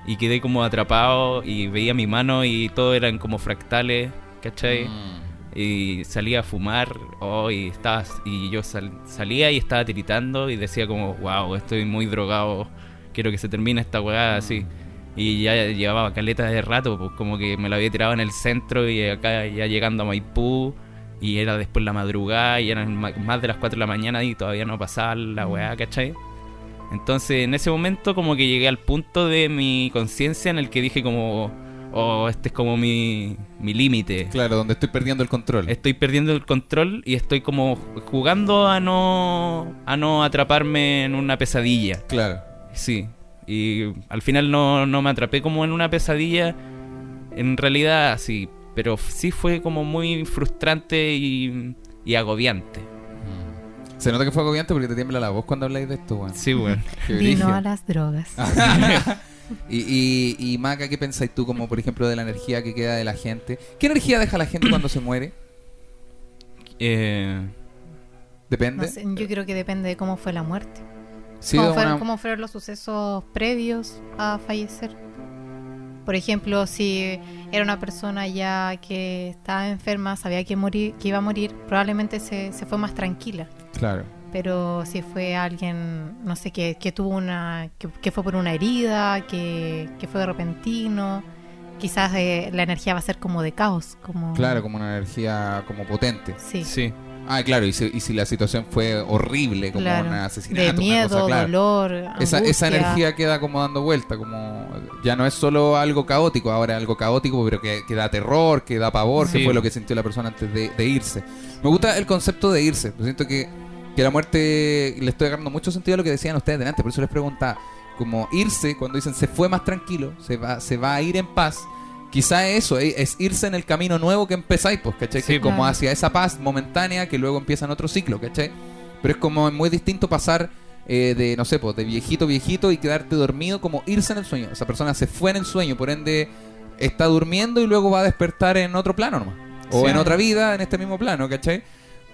y quedé como atrapado y veía mi mano y todo eran como fractales, ¿cachai? Mm. Y salía a fumar oh, y estaba y yo sal- salía y estaba tiritando y decía como wow estoy muy drogado quiero que se termine esta weá así y ya llevaba caleta de rato pues como que me lo había tirado en el centro y acá ya llegando a Maipú y era después la madrugada y eran más de las 4 de la mañana y todavía no pasaba la weá ¿cachai? entonces en ese momento como que llegué al punto de mi conciencia en el que dije como oh este es como mi, mi límite Claro, donde estoy perdiendo el control. estoy perdiendo el control y estoy como jugando a no a no atraparme en una pesadilla. Claro. Sí. Y al final no, no me atrapé como en una pesadilla. En realidad sí. Pero sí fue como muy frustrante y, y agobiante. Se nota que fue agobiante porque te tiembla la voz cuando habláis de esto, weón. Sí, bueno. Qué Vino a las drogas. Y, y, y Maca, ¿qué pensáis tú como por ejemplo de la energía que queda de la gente? ¿Qué energía deja la gente cuando se muere? Eh, Depende. No sé, yo creo que depende de cómo fue la muerte. Sí, cómo, de fueron, una- cómo fueron los sucesos previos a fallecer. Por ejemplo, si era una persona ya que estaba enferma, sabía que, morir, que iba a morir, probablemente se, se fue más tranquila. Claro. Pero si fue alguien, no sé, que, que tuvo una. Que, que fue por una herida, que, que fue repentino, quizás eh, la energía va a ser como de caos. Como, Claro, como una energía como potente. Sí. sí. Ah, claro, y si, y si la situación fue horrible, como claro. un asesinato, de una miedo, cosa, claro. dolor. Esa, esa energía queda como dando vuelta, como ya no es solo algo caótico, ahora algo caótico, pero que, que da terror, que da pavor, que Sí. fue lo que sintió la persona antes de, de irse. Me gusta el concepto de irse, siento que, que la muerte le estoy agarrando mucho sentido a lo que decían ustedes delante, por eso les preguntaba, como irse, cuando dicen se fue más tranquilo, se va, se va a ir en paz. Quizá eso, es irse en el camino nuevo que empezáis, pues, ¿cachai? Sí, que es como claro. hacia esa paz momentánea que luego empieza en otro ciclo, ¿cachai? Pero es como muy distinto pasar eh, de, no sé, pues, de viejito, viejito y quedarte dormido, como irse en el sueño. Esa persona se fue en el sueño, por ende está durmiendo y luego va a despertar en otro plano nomás. O Sí. en otra vida, en este mismo plano, ¿cachai?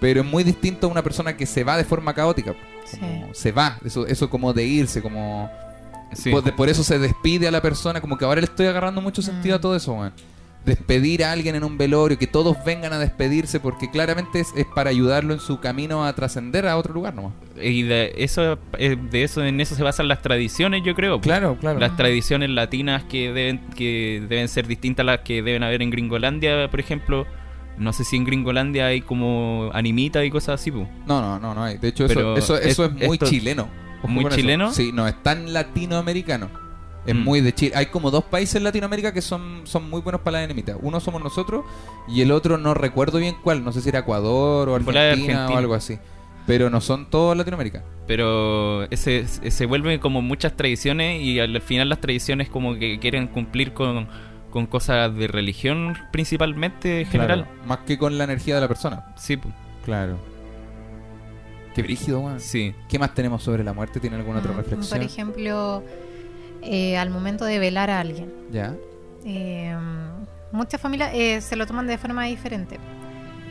Pero es muy distinto a una persona que se va de forma caótica. Sí. Se va, eso, eso como de irse, como... sí. Por, de- por eso se despide a la persona, como que ahora le estoy agarrando mucho sentido a Mm. todo eso, weón. Despedir a alguien en un velorio, que todos vengan a despedirse, porque claramente es, es para ayudarlo en su camino a trascender a otro lugar nomás. Y de eso, eh, de eso, en eso se basan las tradiciones, yo creo. Claro, claro. Las tradiciones latinas que deben, que deben ser distintas a las que deben haber en Gringolandia, por ejemplo. No sé si en Gringolandia hay como animita y cosas así. No, no, no, no hay. De hecho, eso, eso, eso es, es- muy chileno. Ojo ¿Muy eso. chileno? Sí, no, es tan latinoamericano. Es Mm. muy de Chile. Hay como dos países en Latinoamérica que son, son muy buenos para la enemita. Uno somos nosotros y el otro no recuerdo bien cuál. No sé si era Ecuador o Argentina, o algo así. Pero no son todos Latinoamérica. Pero ese, se vuelven como muchas tradiciones y al final las tradiciones como que quieren cumplir con, con cosas de religión principalmente en general. Claro, más que con la energía de la persona. Sí. Claro. Qué brígido, sí. ¿Qué más tenemos sobre la muerte? ¿Tiene alguna otra Mm, reflexión? Por ejemplo, eh, al momento de velar a alguien. Ya. Eh, muchas familias eh, se lo toman de forma diferente.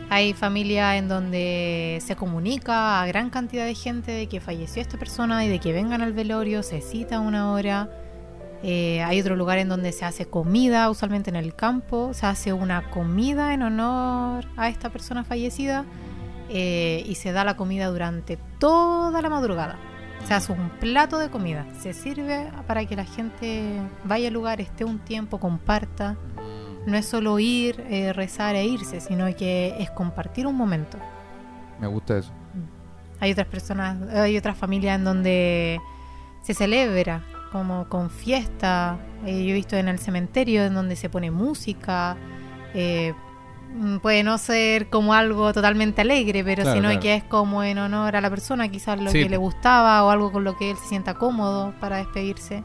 Hay familias en donde se comunica a gran cantidad de gente de que falleció esta persona y de que vengan al velorio, se cita una hora Eh, hay otro lugar en donde se hace comida, usualmente en el campo, se hace una comida en honor a esta persona fallecida eh, y se da la comida durante toda la madrugada. Se hace un plato de comida, se sirve para que la gente vaya al lugar, esté un tiempo, comparta. No es solo ir, eh, rezar e irse, sino que es compartir un momento. Me gusta eso. Hay otras personas, hay otras familias en donde se celebra como con fiesta. Eh, yo he visto en el cementerio en donde se pone música. Eh, puede no ser como algo totalmente alegre, pero Claro, sino claro. que es como en honor a la persona, quizás lo Sí. que le gustaba o algo con lo que él se sienta cómodo para despedirse.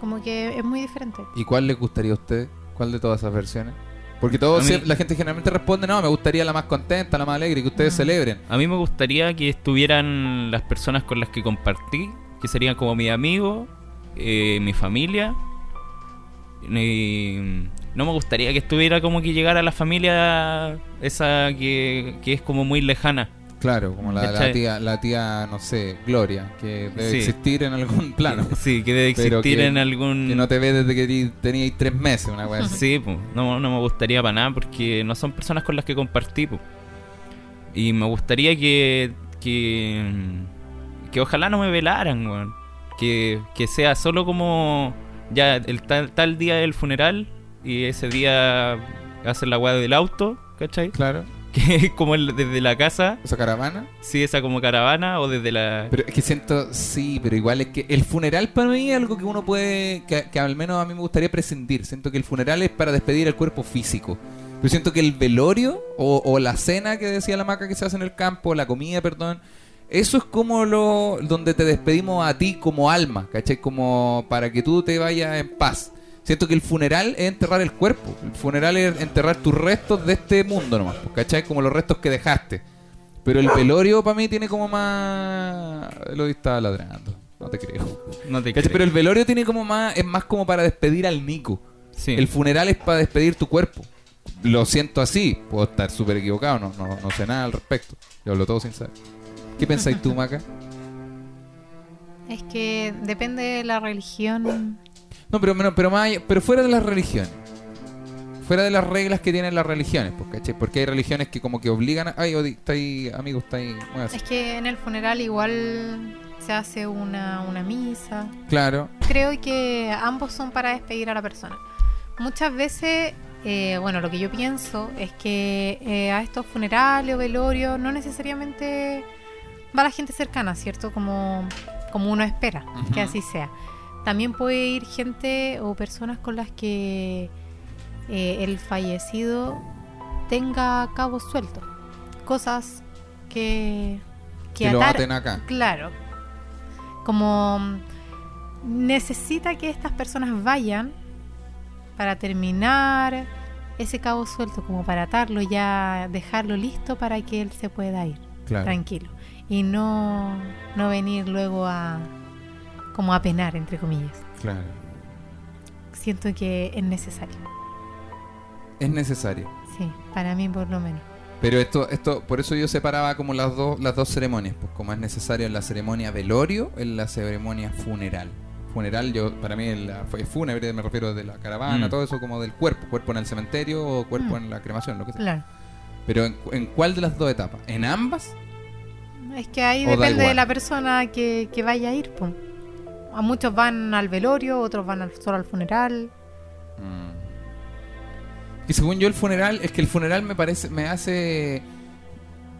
Como que es muy diferente. ¿Y cuál le gustaría a usted? ¿Cuál de todas esas versiones? Porque todos, mí- la gente generalmente responde, no, me gustaría la más contenta, la más alegre, que ustedes Mm. celebren. A mí me gustaría que estuvieran las personas con las que compartí, que serían como mis amigos, eh, mi familia. Y no me gustaría que estuviera como que llegara la familia esa que, que es como muy lejana. Claro, como la, tía, la tía, no sé, Gloria, que debe Sí. existir en algún plano. Sí, que debe existir que- en algún... Que no te ve desde que teníais tres meses, una así. Sí, pues, no, no me gustaría para nada porque no son personas con las que compartí. po. Y me gustaría que, que, que ojalá no me velaran, weón. Que, que sea solo como ya el tal, tal día del funeral y ese día hacer la weá del auto, ¿cachai? Claro. Que es como el- desde la casa, Esa caravana. sí, esa como caravana o desde la... Pero es que siento, sí, pero igual es que el funeral para mí es algo que uno puede, que, que al menos a mí me gustaría prescindir. Siento que el funeral es para despedir el cuerpo físico. Pero siento que el velorio o, o la cena que decía la maca que se hace en el campo, la comida, perdón, eso es como lo donde te despedimos a ti como alma, ¿cachai? Como para que tú te vayas en paz. Siento que el funeral es enterrar el cuerpo. El funeral es enterrar tus restos de este mundo nomás, pues, ¿cachai? Como los restos que dejaste. Pero el velorio para mí tiene como más... Lo estaba ladrando. No te creo. No te creo. Pero el velorio tiene como más... Es más como para despedir al Nico. Sí. El funeral es para despedir tu cuerpo. Lo siento así. Puedo estar súper equivocado. No, no, no sé nada al respecto. Yo hablo todo sin saber. ¿Qué pensáis tú, Maca? Es que depende de la religión. No, pero, pero, pero, más pero fuera de las religiones. Fuera de las reglas que tienen las religiones, pues, ¿cachai? Porque hay religiones que como que obligan a... Ay, está ahí, amigo, está ahí. Es que en el funeral igual se hace una, una misa. Claro. Creo que ambos son para despedir a la persona. Muchas veces, eh, bueno, lo que yo pienso es que eh, a estos funerales o velorios no necesariamente va la gente cercana, ¿cierto? Como, como uno espera que así sea. También puede ir gente o personas con las que eh, el fallecido tenga cabos sueltos. Cosas que, Que, lo atar- aten acá. Claro. Como necesita que estas personas vayan para terminar ese cabo suelto, como para atarlo ya, dejarlo listo para que él se pueda ir Claro. tranquilo y no, no venir luego a como a penar entre comillas. Claro. Siento que es necesario, Es necesario. sí, para mí por lo menos. Pero esto, esto, por eso yo separaba como las dos, las dos ceremonias, pues como es necesario en la ceremonia velorio, en la ceremonia funeral. Funeral, yo, para mí la, fue fúnebre, me refiero de la caravana, Mm. todo eso como del cuerpo, cuerpo en el cementerio o cuerpo Mm. en la cremación, lo que sea. Claro. Pero en, en cuál de las dos etapas? ¿En ambas? Es que ahí depende de la persona que, que vaya a ir. po. A muchos van al velorio, otros van al- solo al funeral. Y según yo el funeral, es que el funeral me parece, me hace...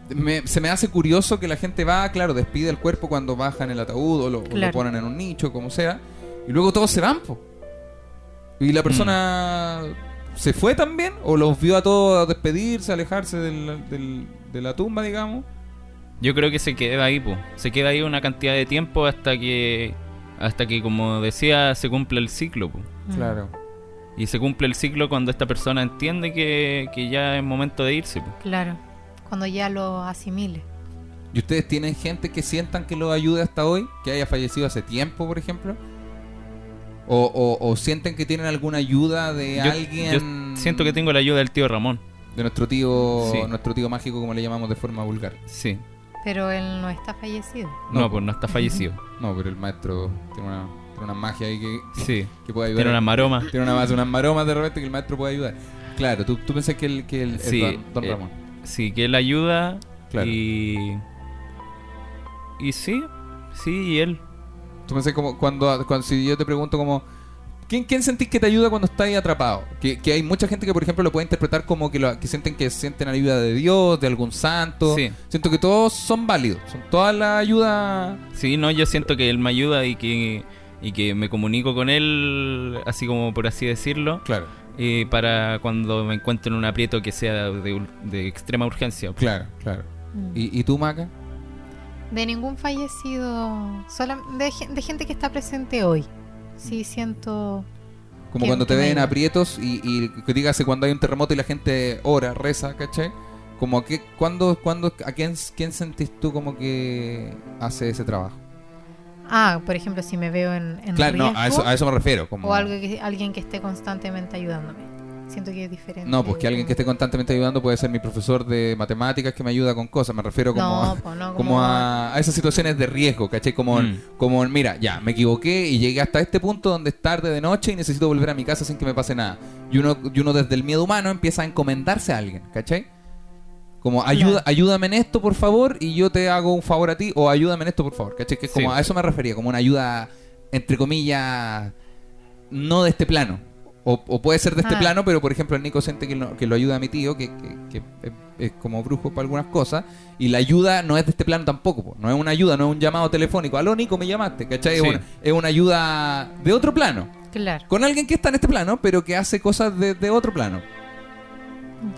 me- se me hace curioso que la gente va, claro, despide el cuerpo cuando bajan el ataúd o lo, o lo ponen en un nicho, como sea, y luego todos se van, po. Y la persona se fue también, o los vio a todos despedirse, alejarse del- del- de la tumba, digamos. Yo creo que se queda ahí, po. Se queda ahí una cantidad de tiempo hasta que, hasta que como decía, se cumple el ciclo, po. Mm. Claro. Y se cumple el ciclo cuando esta persona entiende que, que ya es momento de irse, po. Claro. Cuando ya lo asimile. ¿Y ustedes tienen gente que sientan que los ayude hasta hoy? ¿Que haya fallecido hace tiempo, por ejemplo? ¿O, o- o sienten que tienen alguna ayuda de Yo- alguien? yo siento que tengo la ayuda del tío Ramón. De nuestro tío, Sí. nuestro tío mágico, como le llamamos de forma vulgar. Sí. Pero él no está fallecido. No, No, pues no está fallecido. No, pero el maestro tiene una, Tiene una magia ahí que, Sí. que puede ayudar. Tiene una maroma. Tiene una unas maromas de repente que el maestro puede ayudar. Claro, tú, tú pensás que el, que el, el Sí, don, don eh, Ramón. Sí, que él ayuda. Claro. Y. Y sí, sí, y él. Tú pensás como cuando, cuando si yo te pregunto como ¿quién, quién sentís que te ayuda cuando estás ahí atrapado? Que, que hay mucha gente que por ejemplo lo puede interpretar como que, lo, que sienten que sienten ayuda de Dios, de algún santo. Sí. Siento que todos son válidos, son todas las ayudas. Sí, no, yo siento que él me ayuda y que, y que me comunico con él, así como por así decirlo, Claro, eh, para cuando me encuentro en un aprieto que sea de, de extrema urgencia. claro, claro. Mm. ¿Y, y tú, Maca? De ningún fallecido, sola- de, de gente que está presente hoy. Sí, siento. Como cuando te ven aprietos y, y que dígase cuando hay un terremoto y la gente ora, reza, ¿cachai? Como que, ¿cuándo, cuándo, ¿a quién, quién sentís tú como que hace ese trabajo? Ah, por ejemplo, si me veo en, en Claro, no, a eso, a eso me refiero. Como... o algo que, alguien que esté constantemente ayudándome. Siento que es diferente. No, pues que alguien que esté constantemente ayudando puede ser mi profesor de matemáticas que me ayuda con cosas. Me refiero como, No, a, pues no, como como- a, a esas situaciones de riesgo, ¿cachai? Como, Mm. como, mira, ya, me equivoqué y llegué hasta este punto donde es tarde de noche y necesito volver a mi casa sin que me pase nada. Y uno, y uno desde el miedo humano empieza a encomendarse a alguien, ¿cachai? Como, ayuda, ayúdame en esto, por favor, y yo te hago un favor a ti, o ayúdame en esto, por favor, ¿cachai? Que es como, Sí. a eso me refería, como una ayuda, entre comillas, no de este plano. O, o puede ser de este Ah. plano, pero por ejemplo el Nico siente que lo, que lo ayuda a mi tío, que, que- que es, es como brujo para algunas cosas, y la ayuda no es de este plano tampoco, po. no es una ayuda, no es un llamado telefónico, aló Nico, me llamaste, ¿cachai? Es, una, es una ayuda de otro plano, Claro. con alguien que está en este plano, pero que hace cosas de, de otro plano.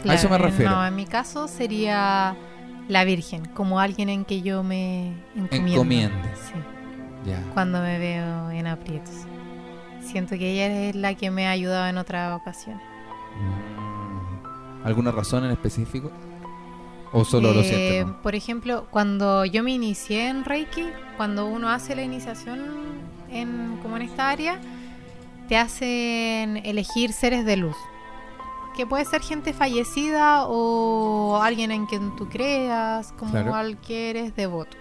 claro. eso me Eh, refiero. No, en mi caso sería la Virgen, como alguien en que yo me encomiendo. Encomiende. Sí, Ya. cuando me veo en aprietos. Siento que ella es la que me ha ayudado en otras ocasiones. Mm. ¿Alguna razón en específico? ¿O solo lo Eh, sientes? no? Por ejemplo, cuando yo me inicié en Reiki, cuando uno hace la iniciación en, como en esta área, te hacen elegir seres de luz. Que puede ser gente fallecida o alguien en quien tú creas, como Claro. al que eres devoto.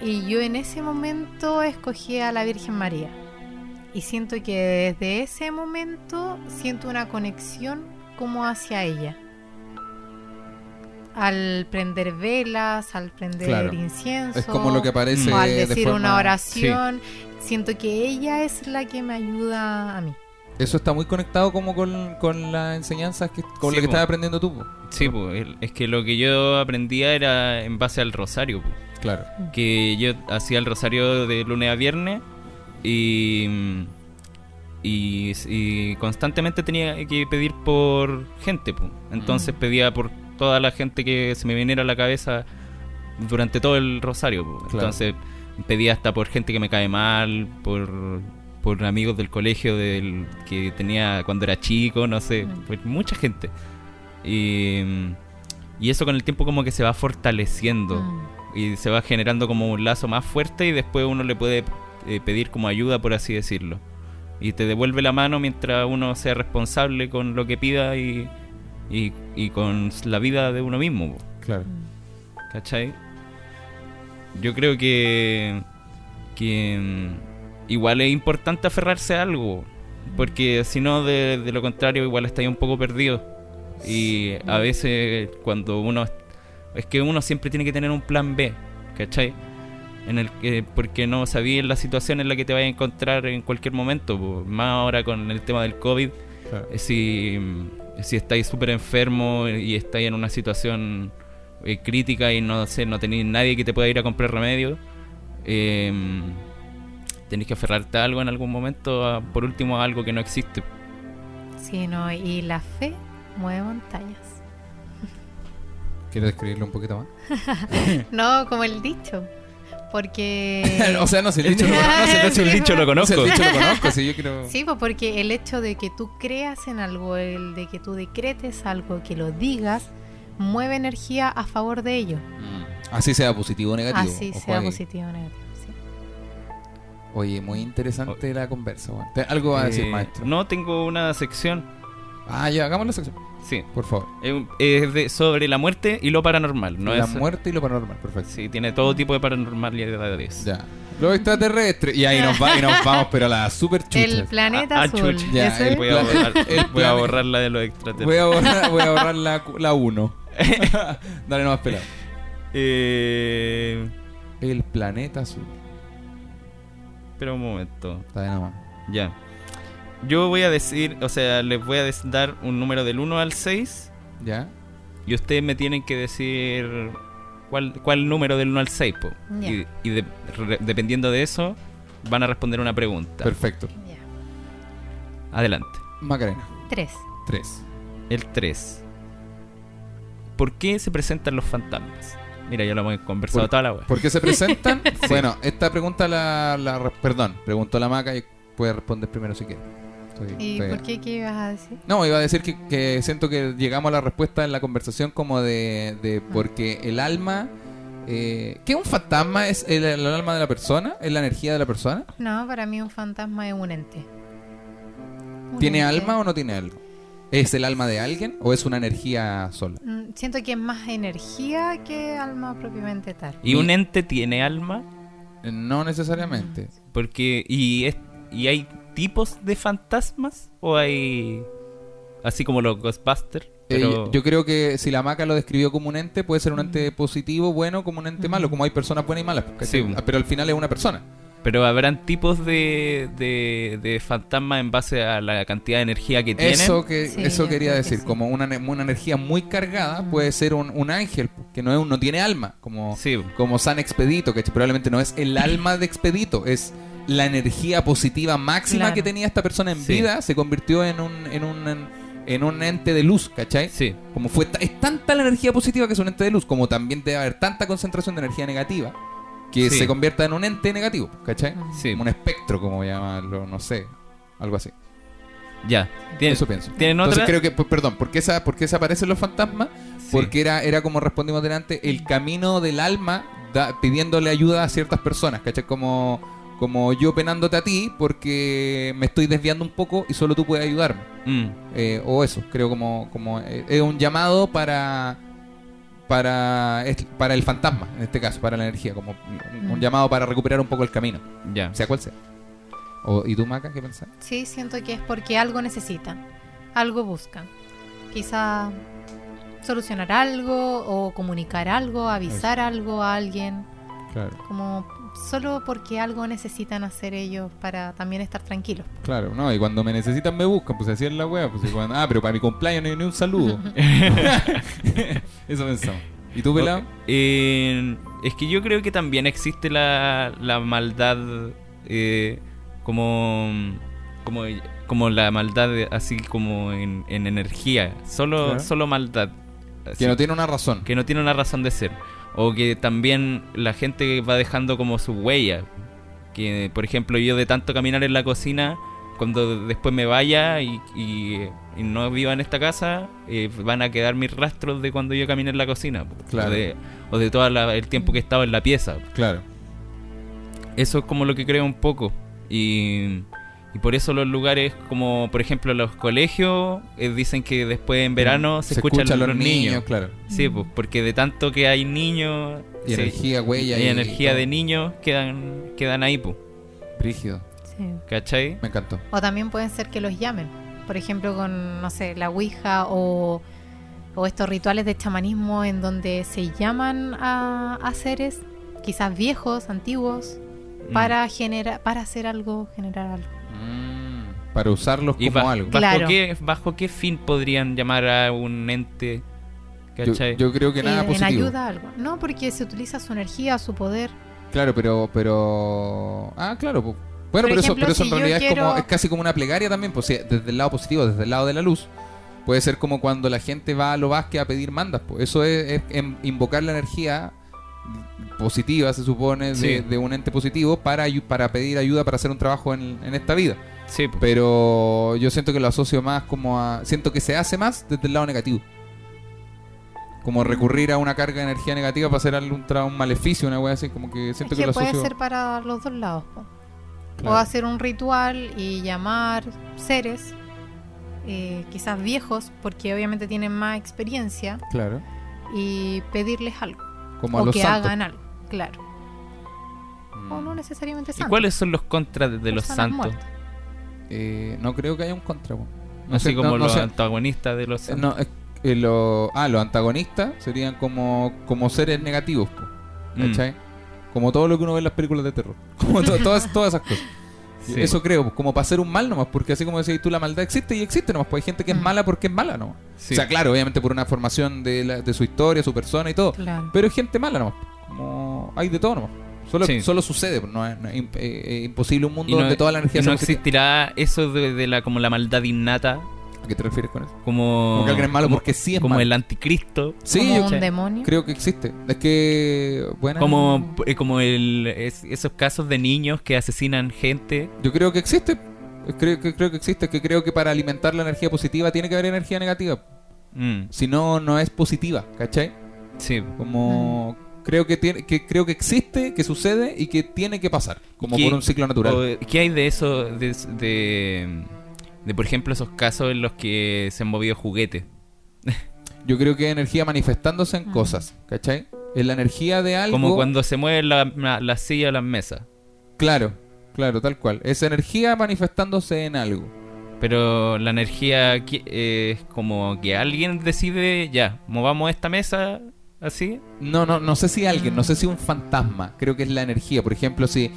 Y yo en ese momento escogí a la Virgen María. Y siento que desde ese momento siento una conexión como hacia ella. Al prender velas, al prender Claro. incienso. Es como lo que aparece o al de decir forma- una oración. Siento que ella es la que me ayuda a mí. Eso está muy conectado como con, con las enseñanzas que, con Sí, lo que po. estás aprendiendo tú. po. Sí, pues, el- es que lo que yo aprendía era en base al rosario. Claro. que yo hacía el rosario de lunes a viernes y, y, y constantemente tenía que pedir por gente. pues. Entonces Mm. pedía por toda la gente que se me viniera a la cabeza durante todo el rosario. Claro. Entonces pedía hasta por gente que me cae mal, por, por amigos del colegio del que tenía cuando era chico, no sé, pues mucha gente. Y, y eso con el tiempo como que se va fortaleciendo Mm. y se va generando como un lazo más fuerte y después uno le puede eh, pedir como ayuda, por así decirlo. Y te devuelve la mano mientras uno sea responsable con lo que pida y, y, y con la vida de uno mismo, Claro. ¿cachai? Yo creo que, que mm, igual es importante aferrarse a algo, porque si no, de, de lo contrario, igual está ahí un poco perdido. Y a veces cuando uno... Es que uno siempre tiene que tener un plan B, ¿cachai? En el que, porque no sabías la situación en la que te vayas a encontrar en cualquier momento, po. más ahora con el tema del COVID, claro. eh, si, si estáis súper enfermo y estáis en una situación eh, crítica y no sé, no tenéis nadie que te pueda ir a comprar remedio, eh, tenéis que aferrarte a algo en algún momento, a- por último a algo que no existe. Sí, no, y la fe mueve montañas. ¿Quieres describirlo un poquito más? No, como el dicho. Porque. o sea, no, si el dicho lo No, conozco. si el dicho lo conozco. el dicho lo conozco, si yo quiero... Sí, pues porque el hecho de que tú creas en algo, el de que tú decretes algo, que lo digas, mueve energía a favor de ello. Mm. Así sea positivo o negativo. Así sea positivo o negativo. sí. Oye, muy interesante la conversa. Te- Algo va a decir, Eh, maestro. No, tengo una sección, Ah, ya, hagamos la sección, sí, por favor. es de, sobre la muerte y lo paranormal. No la es, muerte y lo paranormal, perfecto. Sí, tiene todo tipo de paranormalidades. Ya. Los extraterrestres. Y ahí nos, va, y nos vamos, pero a la super chucha. El planeta Ah, azul. chucha. Ya, Voy a borrar, El voy a plan- borrar la de los Voy extraterrestres. a borrar, voy a borrar la, la 1. Dale nomás pelado. Eh, El planeta azul. espera un momento. Está bien nomás. Ya. Yo voy a decir, o sea, les voy a dar un número del 1 al 6 ¿Ya? y ustedes me tienen que decir cuál, cuál número del 1 al 6. po. Ya. Y, y de- re- dependiendo de eso, van a responder una pregunta. Perfecto. Ya. Adelante. Macarena. Tres. 3. El 3. ¿Por qué se presentan los fantasmas? Mira, ya lo hemos conversado Por- toda la wea. ¿Por qué se presentan? Bueno, esta pregunta la, la Perdón, preguntó la maca y puede responder primero si quiere. Estoy- ¿Y estoy- por qué? ¿Qué ibas a decir? No, iba a decir que, que siento que llegamos a la respuesta en la conversación como de, de porque el alma... Eh, ¿Qué es un fantasma? ¿Es el, el alma de la persona? ¿Es la energía de la persona? No, para mí un fantasma es un ente. Un ¿Tiene ente. alma o no tiene alma? ¿Es el alma de alguien o es una energía sola? Mm, Siento que es más energía que alma propiamente tal. ¿Y un ente tiene alma? No necesariamente. Porque. ¿Y, es, ¿Y hay tipos de fantasmas? ¿O hay. Así como los Ghostbusters? Eh, Pero, yo creo que si la maca lo describió como un ente, puede ser un ente positivo, bueno, como un ente malo, como hay personas buenas y malas. Sí. Ah, Pero al final es una persona. pero habrán tipos de, de, de fantasmas en base a la cantidad de energía que tienen. Eso que Sí, eso quería que decir, sí. como una, una energía muy cargada puede ser un, un ángel que no es un- no tiene alma, como Sí. como San Expedito, que probablemente no es el alma de Expedito, es la energía positiva máxima Claro. que tenía esta persona en Sí. vida, se convirtió en un en un en un ente de luz, ¿cachai? Sí. Como fue ta- es tanta la energía positiva que es un ente de luz, como también debe haber tanta concentración de energía negativa que Sí. se convierta en un ente negativo, ¿cachai? Sí. Como un espectro, como llamarlo, no sé, algo así. Ya. ¿Tienen, Eso pienso. ¿tienen Entonces otra? creo que, pues, perdón, ¿por qué, esa, por qué se aparecen los fantasmas? Sí. Porque era, era como respondimos delante, el camino del alma da- pidiéndole ayuda a ciertas personas, ¿cachai? Como, como yo penándote a ti porque me estoy desviando un poco y solo tú puedes ayudarme. Mm, Eh, o eso, creo como, como eh, es un llamado para para para el fantasma, en este caso, para la energía, como un, un Mm. llamado para recuperar un poco el camino, ya. sea cual sea. O, ¿Y tú, Maca, qué pensás? Sí, siento que es porque algo necesitan, algo buscan. Quizá solucionar algo o comunicar algo, avisar algo a alguien, Claro. como solo porque algo necesitan hacer ellos para también estar tranquilos. Claro, no, y cuando me necesitan me buscan, pues así es la wea, pues y cuando- ah, pero para mi cumpleaños no hay ni un saludo. Eso pensamos. ¿Y tú, pelado? Eh, es que yo creo que también existe la, la maldad eh, como, como como la maldad así como en, en energía solo Claro. solo maldad Así, Que no tiene una razón. que no tiene una razón de ser o que también la gente va dejando como su huella que por ejemplo yo de tanto caminar en la cocina cuando después me vaya y, y- y no viva en esta casa eh, van a quedar mis rastros de cuando yo caminé en la cocina. Claro. o de, o de todo el tiempo que he estado en la pieza Claro. eso es como lo que creo un poco. Y, y por eso los lugares como, por ejemplo, los colegios eh, dicen que después en verano se, escuchan escuchan los, niños. claro. Sí, pues, porque de tanto que hay niños Y sí, energía, huella y y energía de niños quedan quedan ahí, pues. Brígido. Sí. ¿Cachai? Me encantó. O también pueden ser que los llamen. Por ejemplo, con, no sé, la Ouija o, o estos rituales de chamanismo en donde se llaman a, a seres, quizás viejos, antiguos, Mm. para generar, para hacer algo, generar algo. Mm, para usarlos ¿Y como algo. bajo, Claro. qué, bajo qué fin podrían llamar a un ente? Yo, creo que nada Eh, en positivo. ayuda a algo. No, porque se utiliza su energía, su poder. Claro, pero, pero. Ah, claro. Bueno, Por pero, eso, pero eso en si realidad es, como, es casi como una plegaria también, pues desde el lado positivo, desde el lado de la luz. Puede ser como cuando la gente va a lo vasque a pedir mandas. Pues. Eso es, es em- invocar la energía positiva, se supone, de, Sí. de un ente positivo para, para pedir ayuda para hacer un trabajo en, en esta vida. Sí, pues. Pero yo siento que lo asocio más como a. Siento que se hace más desde el lado negativo. Como recurrir a una carga de energía negativa para hacer algún tra- un maleficio, una wea así. Como que siento es que, que lo puede asocio. ser para los dos lados. po. Claro. O hacer un ritual y llamar seres, eh, quizás viejos, porque obviamente tienen más experiencia, Claro. y pedirles algo. Como a o los que santos. hagan algo, claro. Mm. o no necesariamente ¿Y santos. cuáles son los contras de, de los santos? Eh, no creo que haya un contra. No Así sé- como no- los antagonistas de los Eh, santos. Eh, lo- ah, los antagonistas serían como, como seres negativos, po, Mm. Como todo lo que uno ve en las películas de terror. Como to- todas, todas esas cosas. Sí. Eso creo, como para hacer un mal nomás, porque así como decís tú, la maldad existe y existe nomás, pues hay gente que es Mm. mala porque es mala nomás. Sí. O sea, claro, obviamente por una formación de, la- de su historia, su persona y todo, Claro. pero es gente mala nomás. Como hay de todo nomás. Solo, Sí. solo sucede, pues, no es, no es eh, eh, imposible un mundo no- donde toda la energía y no positiva. existirá eso de, de la como la maldad innata ¿A qué te refieres con eso? como Como que alguien es malo como, porque sí es como malo. el anticristo Sí, como yo un demonio. creo que existe. Es que, bueno, como eh, como el es- esos casos de niños que asesinan gente yo creo que existe. Creo que, creo que existe, que creo que para alimentar la energía positiva tiene que haber energía negativa. Mm, Si no, no es positiva, ¿cachai? sí Como creo que tiene, que creo que existe, que sucede y que tiene que pasar, como ¿Qué- por un ciclo natural. o, qué hay de eso de, de de, por ejemplo esos casos en los que se han movido juguetes Yo creo que es energía manifestándose en Mm. cosas, ¿cachai? Es la energía de algo. como cuando se mueven la, la, la silla o las mesas Claro, claro, tal cual. Esa energía manifestándose en algo. pero la energía eh, es como que alguien decide ya movamos esta mesa así No, no, no sé si alguien, no sé si un fantasma. Creo que es la energía. Por ejemplo, si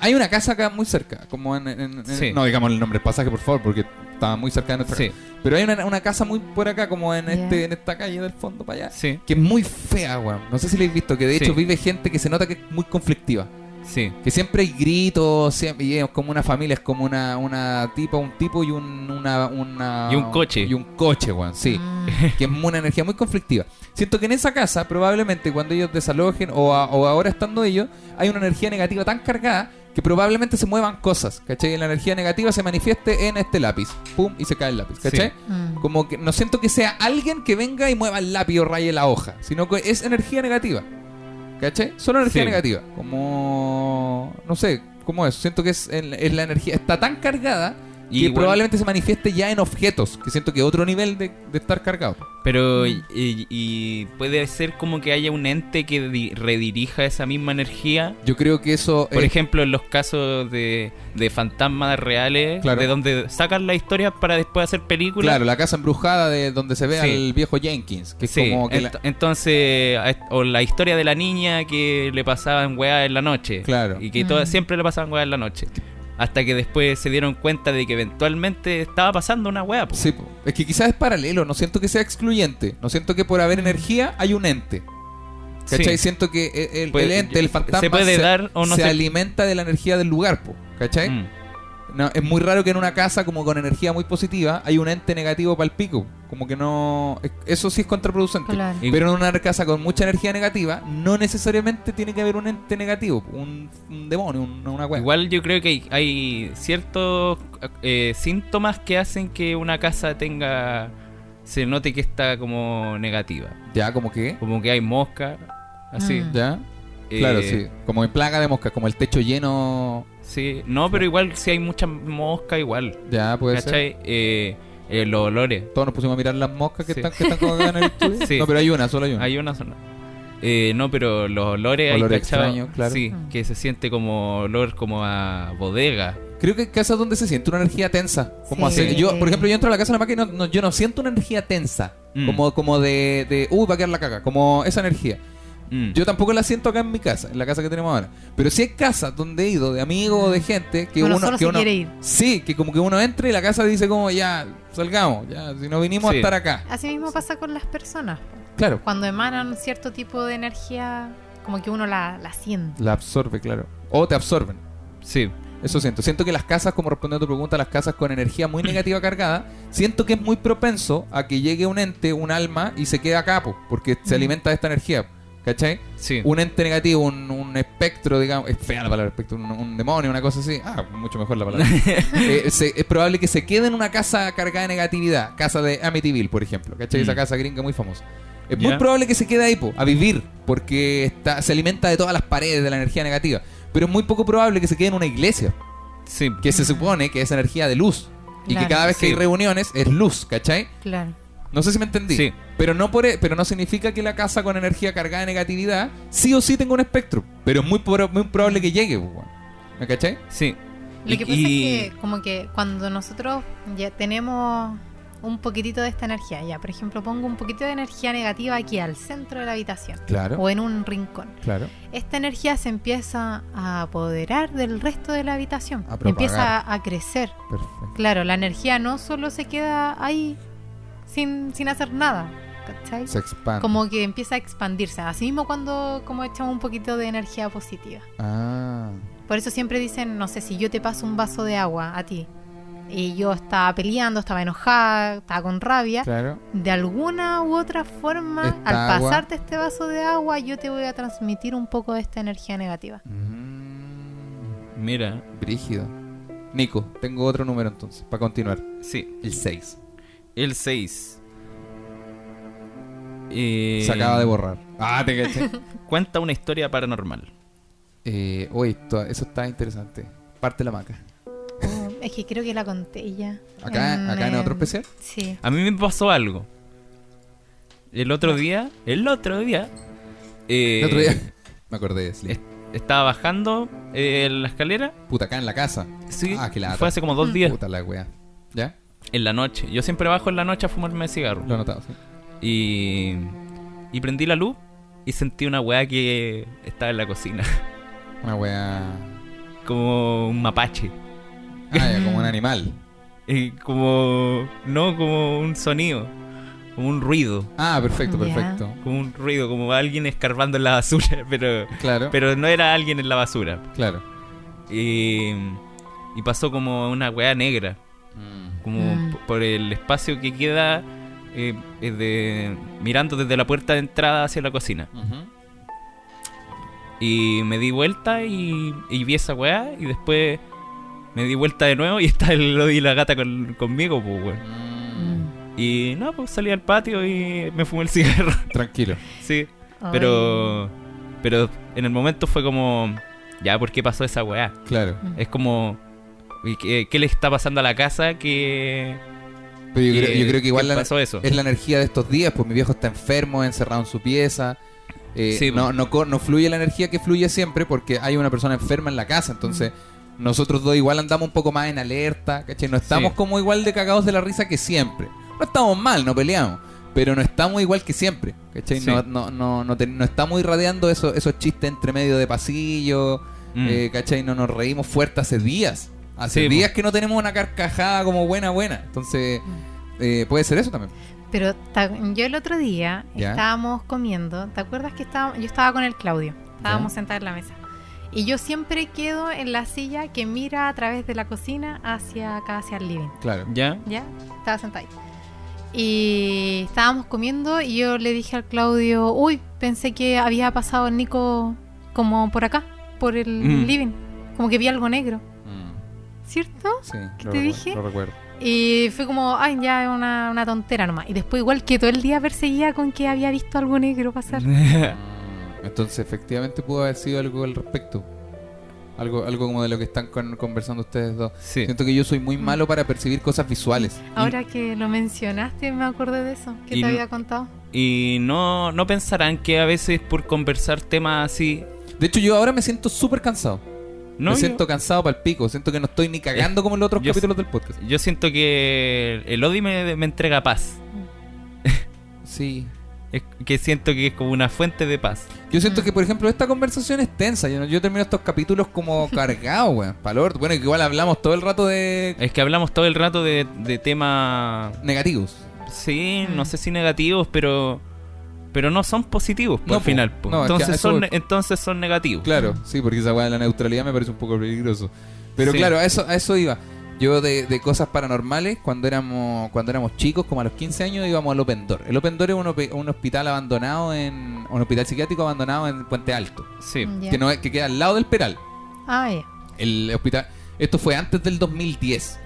hay una casa acá muy cerca, como en, en- en- Sí. no digamos el nombre del pasaje, por favor, porque está muy cerca de nuestra sí casa. Pero hay una, una casa muy por acá, como en este, en esta calle del fondo para allá, sí que es muy fea, weón. No sé si la habéis visto, que de Sí. hecho vive gente que se nota que es muy conflictiva. Sí Que siempre hay gritos, siempre, y es como una familia, es como una, una tipa, un tipo y un, una, una- Y un coche. Y un coche, weón, sí. Mm. que es una energía muy conflictiva. Siento que en esa casa, probablemente cuando ellos desalojen o, a- o ahora estando ellos, hay una energía negativa tan cargada que probablemente se muevan cosas, ¿cachai? Y la energía negativa se manifieste en este lápiz, pum, y se cae el lápiz, ¿cachai? Mm. Como que no siento que sea alguien que venga y mueva el lápiz o raye la hoja, sino que es energía negativa, ¿cachai? Solo energía Sí. negativa, como, no sé, ¿cómo es? Siento que es, es la energía, está tan cargada Y que igual- probablemente se manifieste ya en objetos, que siento que otro nivel de, de estar cargado. Pero y, y puede ser como que haya un ente que di- redirija esa misma energía. Yo creo que eso Por es- ejemplo, en los casos de, de fantasmas reales, Claro. de donde sacan la historia para después hacer películas. Claro, la casa embrujada de donde se ve Sí. al viejo Jenkins, que es Sí, como que ent- la- entonces, o la historia de la niña que le pasaban weá en la noche. Claro. Y que Mm. todas siempre le pasaban weá en la noche. Hasta que después se dieron cuenta de que eventualmente estaba pasando una weá. po. Sí, po. es que quizás es paralelo, no siento que sea excluyente, no siento que por haber energía hay un ente. ¿Cachai? Sí. Siento que el, ente, el se fantasma puede dar o no se se- alimenta de la energía del lugar, po, ¿cachai? Mm. No, es muy raro que en una casa como con energía muy positiva hay un ente negativo para el pico, como que no... es- Eso sí es contraproducente. Claro. Pero en una casa con mucha energía negativa, no necesariamente tiene que haber un ente negativo, un, un demonio, un- una wea. Igual yo creo que hay, hay ciertos eh, síntomas que hacen que una casa tenga se note que está como negativa. Ya, como que... Como que hay mosca, así. Mm. Ya. Eh, Claro, sí. Como en plaga de moscas, como el techo lleno. Sí, no, pero igual si hay mucha mosca igual. Ya, puede ser. ¿Cachai? Eh, eh, los olores. Todos nos pusimos a mirar las moscas que Sí. están, que están como acá en el estudio. Sí. No, pero hay una, solo hay una. Hay una zona. Eh, no, pero los olores, hay Olores cachado? extraños, claro. Sí, Mm. que se siente como olor como a bodega. Creo que hay casas donde se siente una energía tensa. Como Sí. hace- yo, por ejemplo, yo entro a la casa de la máquina y no, no- yo no siento una energía tensa. Mm. Como, como de, de, uy, va a quedar la caga. Como esa energía. Mm. Yo tampoco la siento acá en mi casa, en la casa que tenemos ahora. Pero sí hay casas donde he ido, de amigos o de gente, que Uno uno, solo que se uno quiere ir. Sí, que como que uno entra y la casa dice como, ya, salgamos, ya, si no vinimos Sí. a estar acá. Así mismo pasa con las personas. Claro. Cuando emanan cierto tipo de energía, como que uno la, la siente. La absorbe, claro. O te absorben. Sí. Eso siento. Siento que las casas, como respondiendo a tu pregunta, las casas con energía muy negativa cargada, siento que es muy propenso a que llegue un ente, un alma, y se quede a capo, porque se Mm. alimenta de esta energía. ¿Cachai? Sí. Un ente negativo, un, un espectro, digamos, es fea la palabra espectro, un, un demonio, una cosa así. Ah, mucho mejor la palabra. Eh, se- es probable que se quede en una casa cargada de negatividad, casa de Amityville, por ejemplo. ¿Cachai? Esa Mm. casa gringa muy famosa. Es muy probable que se quede ahí, po, a vivir, porque está, se alimenta de todas las paredes de la energía negativa. Pero es muy poco probable que se quede en una iglesia Sí. que se supone que es energía de luz. Y que cada vez que hay reuniones es luz, ¿cachai? Claro. No sé si me entendí. Sí. Pero no, por, e- pero no significa que la casa con energía cargada de negatividad sí o sí tenga un espectro. Pero es muy, pro- muy probable que llegue, pues. ¿Me cachai? Sí. Lo Y- que pasa y- es que como que cuando nosotros ya tenemos un poquitito de esta energía, ya por ejemplo pongo un poquito de energía negativa aquí al centro de la habitación Claro. o en un rincón. Claro. Esta energía se empieza a apoderar del resto de la habitación, A empieza a, a crecer. Perfecto. Claro, la energía no solo se queda ahí sin, sin hacer nada, ¿cachai? Se expande. Como que empieza a expandirse. Así mismo cuando como echamos un poquito de energía positiva. Ah. Por eso siempre dicen, no sé, si yo te paso un vaso de agua a ti y yo estaba peleando, estaba enojada, estaba con rabia, Claro. de alguna u otra forma, Esta al agua- pasarte este vaso de agua, yo te voy a transmitir un poco de esta energía negativa. Mm, Mira, brígido. Nico, tengo otro número entonces, para continuar. sí. El 6. El 6. Eh, Se acaba de borrar. Ah, te caché. Cuenta una historia paranormal. eh, esto- eso está interesante. Parte la maca. Oh, es que creo que la conté ya. Acá, acá en eh, otro especial. Sí. A mí me pasó algo. El otro día, el otro día, eh, El otro día me acordé de Slim. es- estaba bajando eh, la escalera. Puta, acá en la casa. Sí, Ah, qué lata. fue hace como dos días. Puta la wea. ¿Ya? En la noche. Yo siempre bajo en la noche a fumarme cigarro. Lo he notado, sí. Y, y prendí la luz y sentí una weá que estaba en la cocina. Una wea. como un mapache. Ah, ya, como un animal. Y como. No, como un sonido. Como un ruido. Ah, perfecto, perfecto. Como un ruido, como alguien escarbando en la basura. Pero, Claro, pero no era alguien en la basura. claro. Y, y pasó como una weá negra. Como Mm. por el espacio que queda eh, de, mirando desde la puerta de entrada hacia la cocina. Y me di vuelta y, y vi esa weá. Y después me di vuelta de nuevo y está el Lodi y la gata con- conmigo, pues, weón. Mm. Y no, pues salí al patio y me fumé el cigarro. Tranquilo. sí, Ay. pero. Pero en el momento fue como. Ya, ¿por qué pasó esa weá? Claro. Mm. Es como. ¿Y ¿Qué, qué le está pasando a la casa que. Pero yo, creo, que- yo creo que igual la, pasó eso? es la energía de estos días, pues mi viejo está enfermo, encerrado en su pieza. Eh, Sí, no, pues. no, no fluye la energía que fluye siempre porque hay una persona enferma en la casa. Entonces, nosotros dos igual andamos un poco más en alerta, ¿cachai? No estamos Sí. como igual de cagados de la risa que siempre. No estamos mal, no peleamos. Pero no estamos igual que siempre, ¿cachai? Sí. No, no, no, no, te- no estamos irradiando esos, esos chistes entre medio de pasillo, Mm. eh, ¿cachai? No nos reímos fuerte hace días. Hace Sí, días que no tenemos una carcajada como buena, buena. Entonces, eh, puede ser eso también. Pero yo el otro día Ya. estábamos comiendo, ¿te acuerdas que estaba, yo estaba con el Claudio? Estábamos sentados en la mesa. Y yo siempre quedo en la silla que mira a través de la cocina hacia acá, hacia el living. Claro. ¿Ya? ¿Ya? Estaba sentada ahí. Y estábamos comiendo y yo le dije al Claudio, uy, pensé que había pasado el Nico como por acá, por el Mm. living. Como que vi algo negro, ¿cierto? sí, ¿Qué lo te recuerdo, dije? Lo recuerdo. Y fue como, ay, ya es una, una tontera nomás. Y después igual que todo el día perseguía con que había visto algo negro pasar. Entonces, efectivamente, pudo haber sido algo al respecto. Algo, algo como de lo que están con- conversando ustedes dos. sí. Siento que yo soy muy malo para percibir cosas visuales. Ahora que lo mencionaste me acordé de eso, que y te no- había contado. Y no, no pensarán que a veces por conversar temas así. De hecho, yo ahora me siento súper cansado. No, me yo- siento cansado para el pico. Siento que no estoy ni cagando como en los otros yo- capítulos del podcast. Yo siento que el Odi me, me entrega paz. Sí. Es que siento que es como una fuente de paz. Yo siento Mm. que, por ejemplo, esta conversación es tensa. Yo, yo termino estos capítulos como cargados, weón. Palor. Bueno, que igual hablamos todo el rato de Es que hablamos todo el rato de, de temas, negativos. sí, Mm. no sé si negativos, pero pero no son positivos por No, al po. final. po. No, es que a entonces, eso son, entonces son negativos. Claro, sí, porque esa weá de la neutralidad me parece un poco peligroso. Pero Sí. claro, a eso, a eso iba. Yo de, de cosas paranormales, cuando éramos cuando éramos chicos, como a los 15 años, íbamos al Open Door. El Open Door es un, un hospital abandonado en... Un hospital psiquiátrico abandonado en Puente Alto. Sí. Que, no, es- que queda al lado del Peral. Ah. El hospital... Esto fue antes del 2010.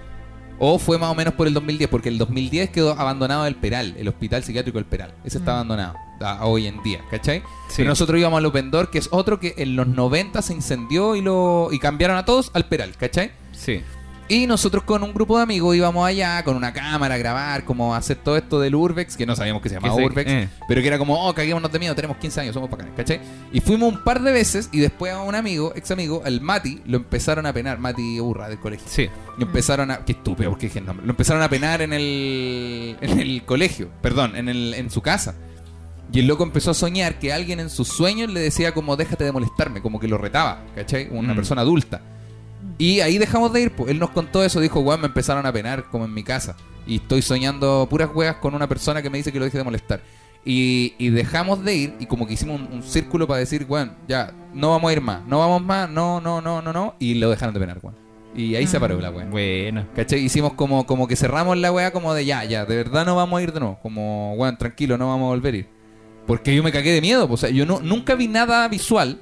O fue más o menos por el 2010, porque el 2010 quedó abandonado el Peral, el hospital psiquiátrico del Peral. Ese está Mm. abandonado a- hoy en día, ¿cachai? Sí. Pero nosotros íbamos al Open Door, que es otro que en los 90 se incendió y lo y cambiaron a todos al Peral, ¿cachai? Sí. Y nosotros con un grupo de amigos íbamos allá con una cámara a grabar, como a hacer todo esto del Urbex, que no sabíamos que se llamaba Que Urbex, eh. pero que era como, oh, caguémonos de miedo, tenemos 15 años, somos bacanes, ¿cachai? Y fuimos un par de veces y después a un amigo, ex amigo, el Mati, lo empezaron a penar, Mati Urra del colegio. Sí. Lo empezaron a. Qué estúpido, porque dije el nombre. Lo empezaron a penar en el. En el colegio. Perdón, en, el, en su casa. Y el loco empezó a soñar que alguien en sus sueños le decía como déjate de molestarme, como que lo retaba, ¿cachai? Una Mm. persona adulta. Y ahí dejamos de ir, pues. Él nos contó eso, dijo, weón, me empezaron a penar como en mi casa. Y estoy soñando puras weas con una persona que me dice que lo deje de molestar. Y, y dejamos de ir y como que hicimos un, un círculo para decir, weón, ya, no vamos a ir más, no vamos más, no, no, no, no, no. Y lo dejaron de penar, weón. Y ahí se paró la weón. Bueno. ¿Cachai? Hicimos como, como que cerramos la weá como de ya, ya, de verdad no vamos a ir de nuevo. Como, weón, tranquilo, no vamos a volver a ir. Porque yo me cagué de miedo. O sea, yo no, nunca vi nada visual,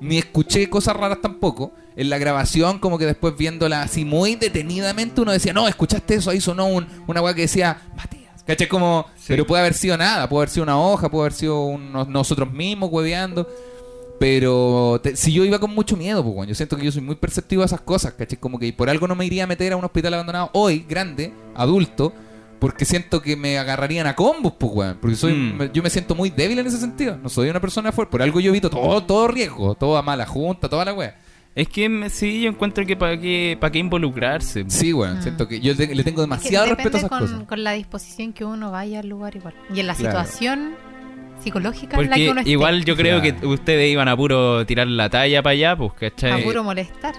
ni escuché cosas raras tampoco. En la grabación, como que después viéndola así muy detenidamente, uno decía, no, escuchaste eso, ahí sonó un, una weá que decía, Matías. ¿Cachai? Como, Sí. pero puede haber sido nada, puede haber sido una hoja, puede haber sido unos- nosotros mismos hueveando. Pero te- si yo iba con mucho miedo, pues, yo siento que yo soy muy perceptivo a esas cosas, ¿cachai? Como que por algo no me iría a meter a un hospital abandonado hoy, grande, adulto, porque siento que me agarrarían a combos, pues, weón. Porque soy, Mm. yo me siento muy débil en ese sentido. No soy una persona fuerte. Por algo yo evito todo, todo riesgo, toda mala junta, toda la weá. Es que me- sí, yo encuentro que para qué, para qué involucrarse. Sí, weón. Siento que yo te- le tengo Que demasiado respeto a esas con, cosas. con la disposición que uno vaya al lugar igual. Y en la Claro. situación psicológica en la que Porque uno esté. igual yo creo Claro. que ustedes iban a puro tirar la talla para allá, pues, A ¿cachai? puro molestar.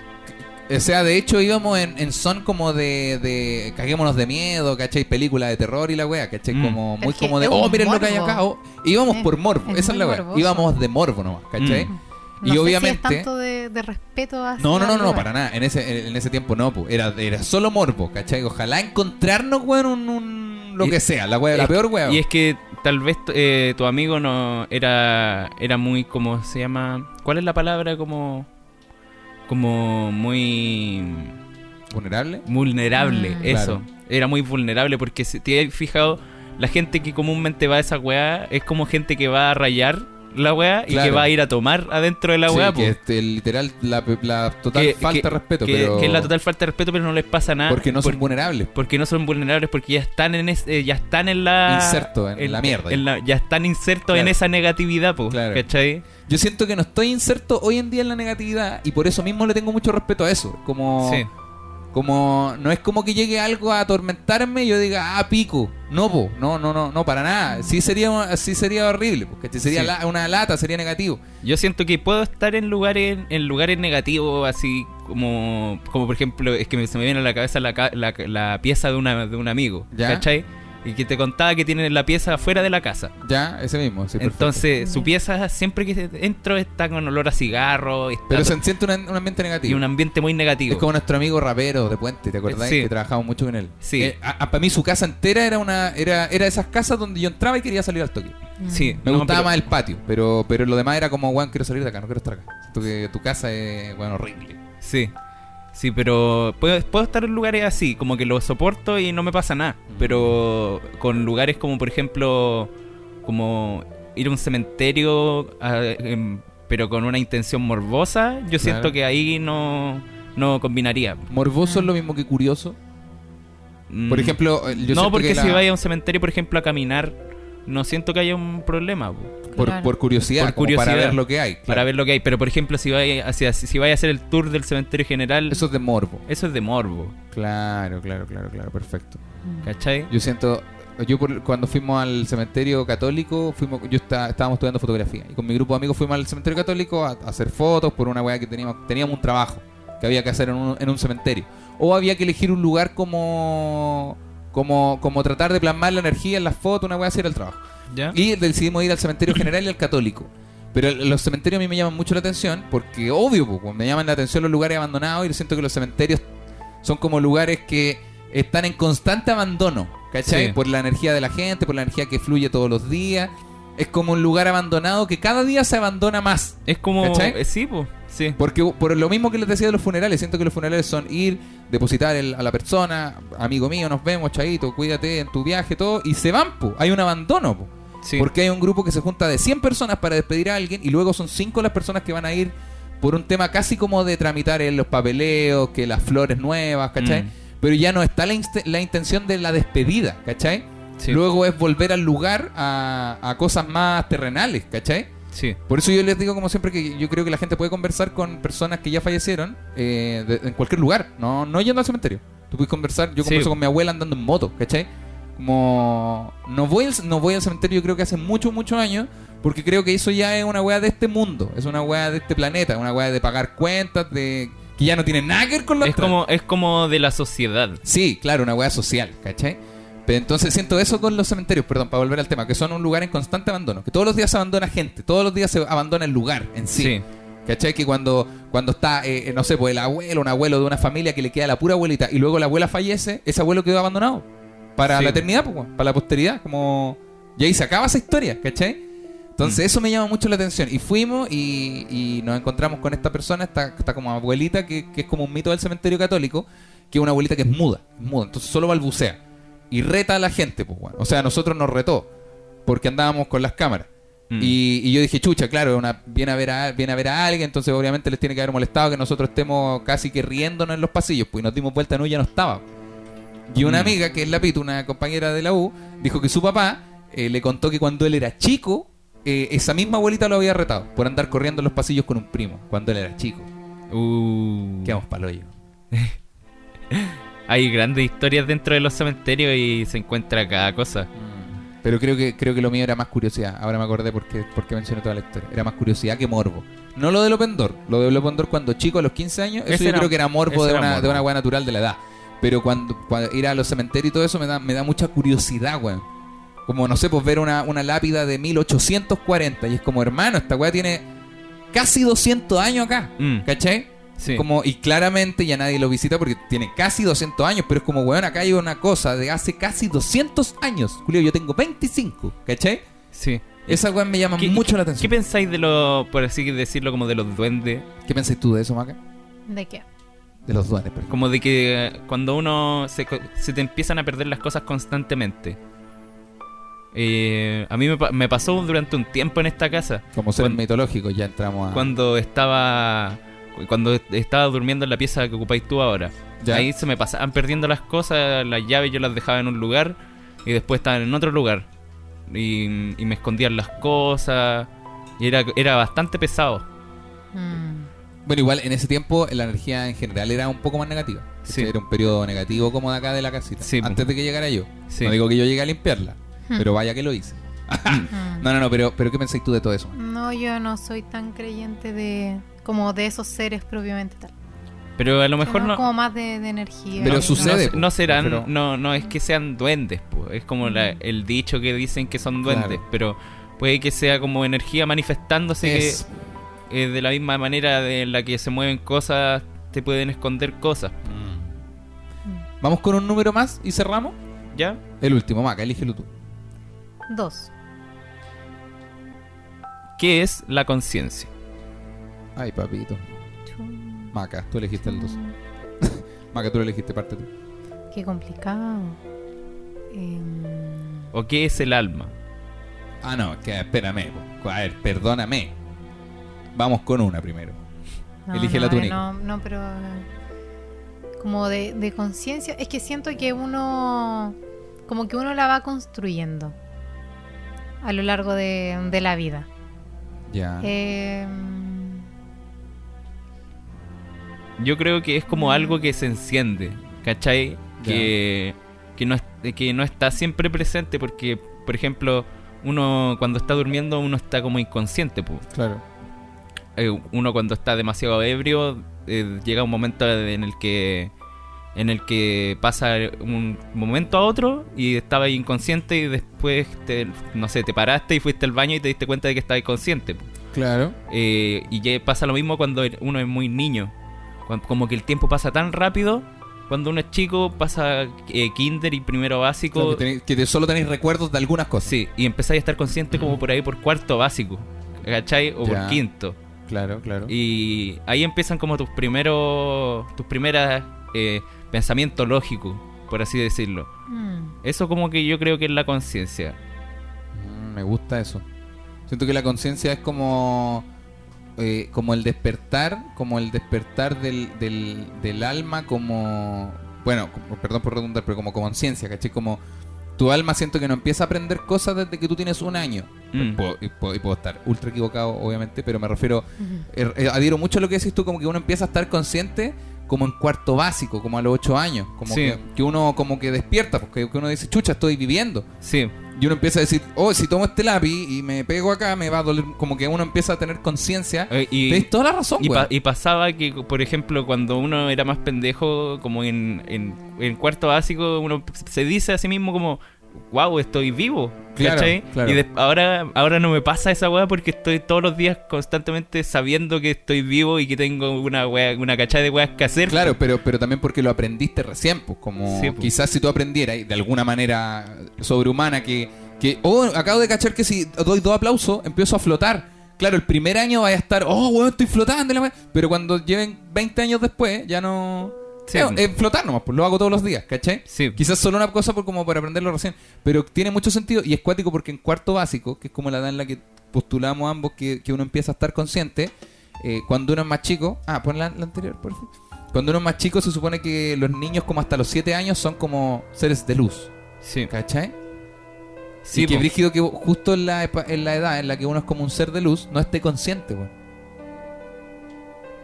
O sea, de hecho íbamos en, en son como de, de caguémonos de miedo, ¿cachai? Película de terror y la wea, ¿cachai? Mm. Como muy es que como de, oh, miren lo que hay acá. oh. Íbamos Es- por morbo, es esa es la wea. morboso. Íbamos de morbo nomás, ¿cachai? Mm. No Y sé obviamente- Si es tanto de, de respeto hacia No, no, no, no, para nada. En ese, en, en ese tiempo no, pues. Era, era solo morbo, ¿cachai? Ojalá encontrarnos, weón, un, un- lo Y- que sea, la wea, la peor wea. Y es que tal vez eh, tu amigo no era era muy como se llama, ¿cuál es la palabra como como muy vulnerable. vulnerable, Mm. eso. Claro. Era muy vulnerable porque si te has fijado la gente que comúnmente va a esa weá es como gente que va a rayar la weá y que va a ir a tomar adentro de la Sí, weá, que este, literal, la, la total Que- falta que- de respeto, que, pero... que es la total falta de respeto, pero no les pasa nada. Porque no son por- vulnerables. porque no son vulnerables, porque ya están en es- eh, ya están en la Inserto en la mierda. en la- ya están insertos en esa negatividad, pues, Claro. ¿cachai? Yo siento que no estoy inserto hoy en día en la negatividad y por eso mismo le tengo mucho respeto a eso. Como, Sí. como no es como que llegue algo a atormentarme y yo diga, ah, pico. No, po, no, no, no, no, para nada. Sí sería, sí sería horrible, porque sería Sí. la- una lata, sería negativo. Yo siento que puedo estar en lugares en lugares negativos, así como, como por ejemplo, es que se me viene a la cabeza la, la, la pieza de, una, de un amigo, ¿Ya? ¿cachai? Y que te contaba que tiene la pieza fuera de la casa. Ya, ese mismo, sí. Entonces, su pieza siempre que entro está con olor a cigarro está Pero se siente un, un ambiente negativo. y un ambiente muy negativo. Es como nuestro amigo rapero de Puente, ¿te acordás? Sí. Que trabajamos mucho con él. Sí. para mí su casa entera era una era era esas casas donde yo entraba y quería salir al toque. Mm. Sí, Me no, gustaba pero- más el patio, pero pero lo demás era como, Juan, quiero salir de acá, no quiero estar acá. Siento que tu casa es, bueno, horrible. Sí. Sí, pero puedo, puedo estar en lugares así, como que lo soporto y no me pasa nada. Pero con lugares como, por ejemplo, como ir a un cementerio, a- em, pero con una intención morbosa, yo siento Claro. que ahí no, no combinaría. Morboso es lo mismo que curioso. Mm, Por ejemplo, eh, yo no, porque que si vaya a un cementerio, por ejemplo, a caminar, no siento que haya un problema. po. por, Claro. por curiosidad, Por para ver lo que hay. Para ver lo que hay. Pero, por ejemplo, si vaya, hacia, si vaya a hacer el tour del cementerio general, Eso es de morbo. eso es de morbo. Claro, claro, claro, claro, perfecto. Mm. ¿Cachai? Yo siento, yo por- cuando fuimos al cementerio católico, fuimos, yo está- estábamos estudiando fotografía y con mi grupo de amigos fuimos al cementerio católico a, a hacer fotos por una weá que teníamos, teníamos un trabajo que había que hacer en un, en un cementerio. O había que elegir un lugar como, como, como tratar de plasmar la energía en las fotos, una weá así era el trabajo. ¿Ya? Y decidimos ir al cementerio general y al católico. Pero los cementerios a mí me llaman mucho la atención porque, obvio, po, me llaman la atención los lugares abandonados y siento que los cementerios son como lugares que están en constante abandono, ¿cachai? Sí. Por la energía de la gente, por la energía que fluye todos los días. Es como un lugar abandonado que cada día se abandona más. Es como. ¿Cachai? eh, sí, pues. Sí. Porque por lo mismo que les decía de los funerales, siento que los funerales son ir, depositar el- a la persona, amigo mío, nos vemos, chaito, cuídate en tu viaje, todo, y se van, po. Hay un abandono, po. sí. Porque hay un grupo que se junta de 100 personas para despedir a alguien y luego son 5 las personas que van a ir por un tema casi como de tramitar en los papeleos, que las flores nuevas, ¿cachai? Mm. Pero ya no está la, la intención de la despedida, ¿cachai? Sí. Luego es volver al lugar a, a cosas más terrenales, ¿cachai? Sí. Por eso yo les digo como siempre que yo creo que la gente puede conversar con personas que ya fallecieron eh, de- en cualquier lugar, no, no yendo al cementerio. Tú puedes conversar, yo Sí. converso con mi abuela andando en moto, ¿cachai? Como no voy, al, no voy al cementerio yo creo que hace muchos, muchos años, porque creo que eso ya es una weá de este mundo, es una weá de este planeta, una weá de pagar cuentas, de que ya no tiene nada que ver con la Es otra. como, es como de la sociedad. Sí, claro, una weá social, ¿cachai? Entonces siento eso con los cementerios, perdón, para volver al tema, que son un lugar en constante abandono, que todos los días se abandona gente, todos los días se abandona el lugar en sí. Sí. ¿Cachai? Que cuando, cuando está, eh, no sé, pues el abuelo, un abuelo de una familia que le queda la pura abuelita y luego la abuela fallece, ese abuelo quedó abandonado para Sí. la eternidad, pues, para la posteridad, como... Y ahí se acaba esa historia, ¿cachai? Entonces Mm. eso me llama mucho la atención. Y fuimos y, y nos encontramos con esta persona, esta, esta como abuelita, que, que es como un mito del cementerio católico, que es una abuelita que es muda, muda, entonces solo balbucea. Y reta a la gente, pues, weón. O sea, a nosotros nos retó, porque andábamos con las cámaras. Mm. Y, y yo dije, chucha, claro, una, viene, a ver a, viene a ver a alguien, entonces obviamente les tiene que haber molestado que nosotros estemos casi que riéndonos en los pasillos, pues y nos dimos vuelta, no, ya no estaba. Y una Mm. amiga, que es la Pitu, una compañera de la U, dijo que su papá eh, le contó que cuando él era chico, eh, esa misma abuelita lo había retado por andar corriendo en los pasillos con un primo, cuando él era chico. Uh. Quedamos pa'l hoyo. Hay grandes historias dentro de los cementerios y se encuentra cada cosa. Pero creo que creo que lo mío era más curiosidad. Ahora me acordé porque, porque mencioné toda la historia. Era más curiosidad que morbo. No lo del Open Door. Lo del Open Door cuando chico, a los 15 años, eso Ese yo era- creo que era morbo ese de era una, morbo. de una weá natural de la edad. Pero cuando, cuando ir a los cementerios y todo eso me da, me da mucha curiosidad, weón. Como, no sé, pues ver una, una lápida de 1840 y es como, hermano, esta weá tiene casi 200 años acá. Mm, ¿Cachai? Sí. Como, y claramente ya nadie lo visita porque tiene casi 200 años, pero es como, weón, acá hay una cosa de hace casi 200 años. Julio, yo tengo 25, ¿cachai? sí. Esa weón me llama ¿Qué- mucho la ¿Qué atención. pensáis de los, por así decirlo, como de los duendes? ¿Qué, pensáis tú de eso, Maca? ¿De qué? De los duendes, perdón. Como de que eh, cuando uno se, te empiezan a perder las cosas constantemente. Eh, a mí me, pa- me pasó durante un tiempo en esta casa. Como seres Cuando- mitológicos, ya entramos a. Cuando estaba cuando estaba durmiendo en la pieza que ocupáis tú ahora. Ya. Ahí se me pasaban perdiendo las cosas, las llaves yo las dejaba en un lugar y después estaban en otro lugar. Y, y me escondían las cosas. Y era, era bastante pesado. Mm. Bueno, igual en ese tiempo la energía en general era un poco más negativa. Sí. Era un periodo negativo como de acá de la casita. Sí, antes de que llegara yo. Sí. No digo que yo llegue a limpiarla, Hmm. pero vaya que lo hice. Mm. No, no, no, pero, pero ¿qué pensáis tú de todo eso? No, yo no soy tan creyente de como de esos seres propiamente tal. Pero a lo mejor no, como más de, de energía. Pero y sucede, no, no serán, Pero- no, no es que sean duendes, po. es como la- Mm. el dicho que dicen que son duendes, Claro. pero puede que sea como energía manifestándose que eh, de la misma manera de en la que se mueven cosas, te pueden esconder cosas, Mm. Vamos con un número más y cerramos. ¿ya? El último, Maca, elígelo tú. Dos. ¿Qué es la conciencia? Ay, papito. Maca, tú elegiste el 2. chum. Maca, tú lo elegiste parte tú. Qué complicado. Em, ¿O qué es el alma? Ah, no, que espérame. po. A ver, perdóname. Vamos con una primero. no, Elige no, la eh, túnica. No, no, pero eh, como de, de conciencia, es que siento que uno, como que uno la va construyendo a lo largo de, de la vida. Ya. Em, Yo creo que es como algo que se enciende, ¿cachai? Que, que, no, que no está siempre presente porque, por ejemplo, uno cuando está durmiendo uno está como inconsciente, pues. Claro. eh, uno cuando está demasiado ebrio eh, llega un momento en el que en el que pasa un momento a otro y estaba inconsciente y después te, no sé te paraste y fuiste al baño y te diste cuenta de que estabas inconsciente Claro. Eh, y pasa lo mismo cuando uno es muy niño como que el tiempo pasa tan rápido cuando uno es chico pasa eh, kinder y primero básico Claro, que, tenéis- que te- solo tenéis recuerdos de algunas cosas. sí y empezáis a estar consciente como por ahí por cuarto básico ¿cachai? o Ya. por quinto Claro, claro. y ahí empiezan como tus primeros, tus primeras eh, pensamientos lógicos, por así decirlo. mm, Eso como que yo creo que es la conciencia. Mm, me gusta eso. Siento que la conciencia es como eh, como el despertar, como el despertar del, del, del alma, como, bueno, como- perdón por redundar, pero como conciencia, ¿cachai? Como tu alma siento que no empieza a aprender cosas desde que tú tienes un año. Mm. Puedo- y, puedo, y puedo estar ultra equivocado, obviamente, pero me refiero, Ujú. eh, eh, adhiero mucho a lo que decís tú, como que uno empieza a estar consciente como en cuarto básico, como a los ocho años, como Sí. que, que uno como que despierta, porque que uno dice, chucha, estoy viviendo. Sí, Y uno empieza a decir, oh, si tomo este lápiz y me pego acá, me va a doler. Como que uno empieza a tener conciencia. Eh, y, Tienes toda la razón, y, pa- y pasaba que, por ejemplo, cuando uno era más pendejo, como en, en, en cuarto básico, uno se dice a sí mismo como, wow, estoy vivo. Claro, ¿cachai? claro. Y de- ahora, ahora no me pasa esa weá porque estoy todos los días constantemente sabiendo que estoy vivo y que tengo una weá, una cachada de weas que hacer. Claro, pero, pero también porque lo aprendiste recién, pues, como Sí, pues. quizás si tú aprendieras de alguna manera sobrehumana que, que, oh, acabo de cachar que si doy dos aplausos, empiezo a flotar. Claro, el primer año vaya a estar, oh, weón, estoy flotando, pero cuando lleven 20 años después, ya no... Sí. Eh, eh, flotar nomás, pues lo hago todos los días, ¿cachai? Sí. Quizás solo una cosa por como para aprenderlo recién, pero tiene mucho sentido y es cuático porque en cuarto básico, que es como la edad en la que postulamos ambos que, que uno empieza a estar consciente, eh, cuando uno es más chico, ah, pon la, la anterior, por favor. Cuando uno es más chico se supone que los niños como hasta los 7 años son como seres de luz, Sí. ¿cachai? Sí, y que brígido que justo en la, en la edad en la que uno es como un ser de luz, no esté consciente, weón.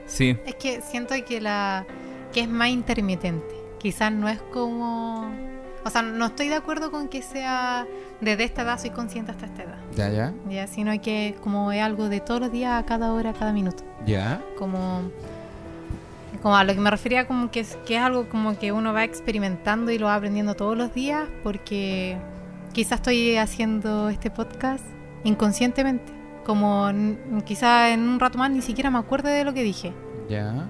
Sí. Es que siento que la que es más intermitente. Quizás no es como o sea, no estoy de acuerdo con que sea desde esta edad soy consciente hasta esta edad. Ya, ya, Ya, sino que como es algo de todos los días, a cada hora, a cada minuto. ya. Como como a lo que me refería como que es, que es algo como que uno va experimentando y lo va aprendiendo todos los días porque quizás estoy haciendo este podcast inconscientemente. Como quizás en un rato más ni siquiera me acuerdo de lo que dije. Ya.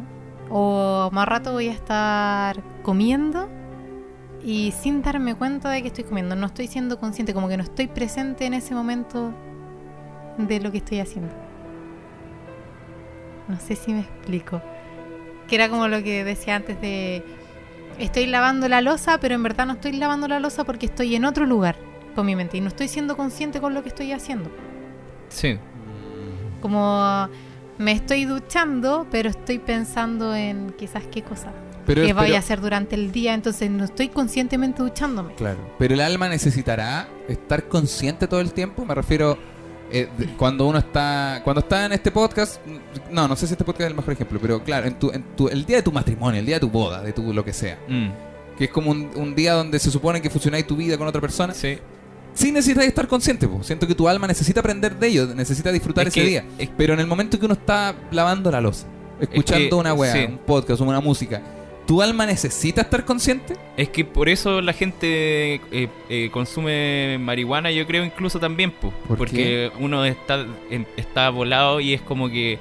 O más rato voy a estar comiendo y sin darme cuenta de que estoy comiendo. No estoy siendo consciente, como que no estoy presente en ese momento de lo que estoy haciendo. No sé si me explico. Que era como lo que decía antes de... Estoy lavando la losa, pero en verdad no estoy lavando la losa porque estoy en otro lugar con mi mente y no estoy siendo consciente con lo que estoy haciendo. Sí. Como me estoy duchando, pero estoy pensando en quizás qué cosa Pero, que vaya pero- a hacer durante el día, entonces no estoy conscientemente duchándome. Claro. Pero el alma necesitará estar consciente todo el tiempo. Me refiero eh, de- cuando uno está cuando está en este podcast. No, no sé si este podcast es el mejor ejemplo, pero claro, en tu, en tu, el día de tu matrimonio, el día de tu boda, de tu lo que sea, Mm. que es como un, un día donde se supone que fusionáis tu vida con otra persona. Sí. Sí necesitas estar consciente, po. siento que tu alma necesita aprender de ello, necesita disfrutar Es ese que- día. es- Pero en el momento que uno está lavando la losa, escuchando que- una weá, sí. un podcast o una música, ¿tu alma necesita estar consciente? Es que por eso la gente eh, eh, consume marihuana, yo creo incluso también, po, ¿Por porque uno está, está volado y es como que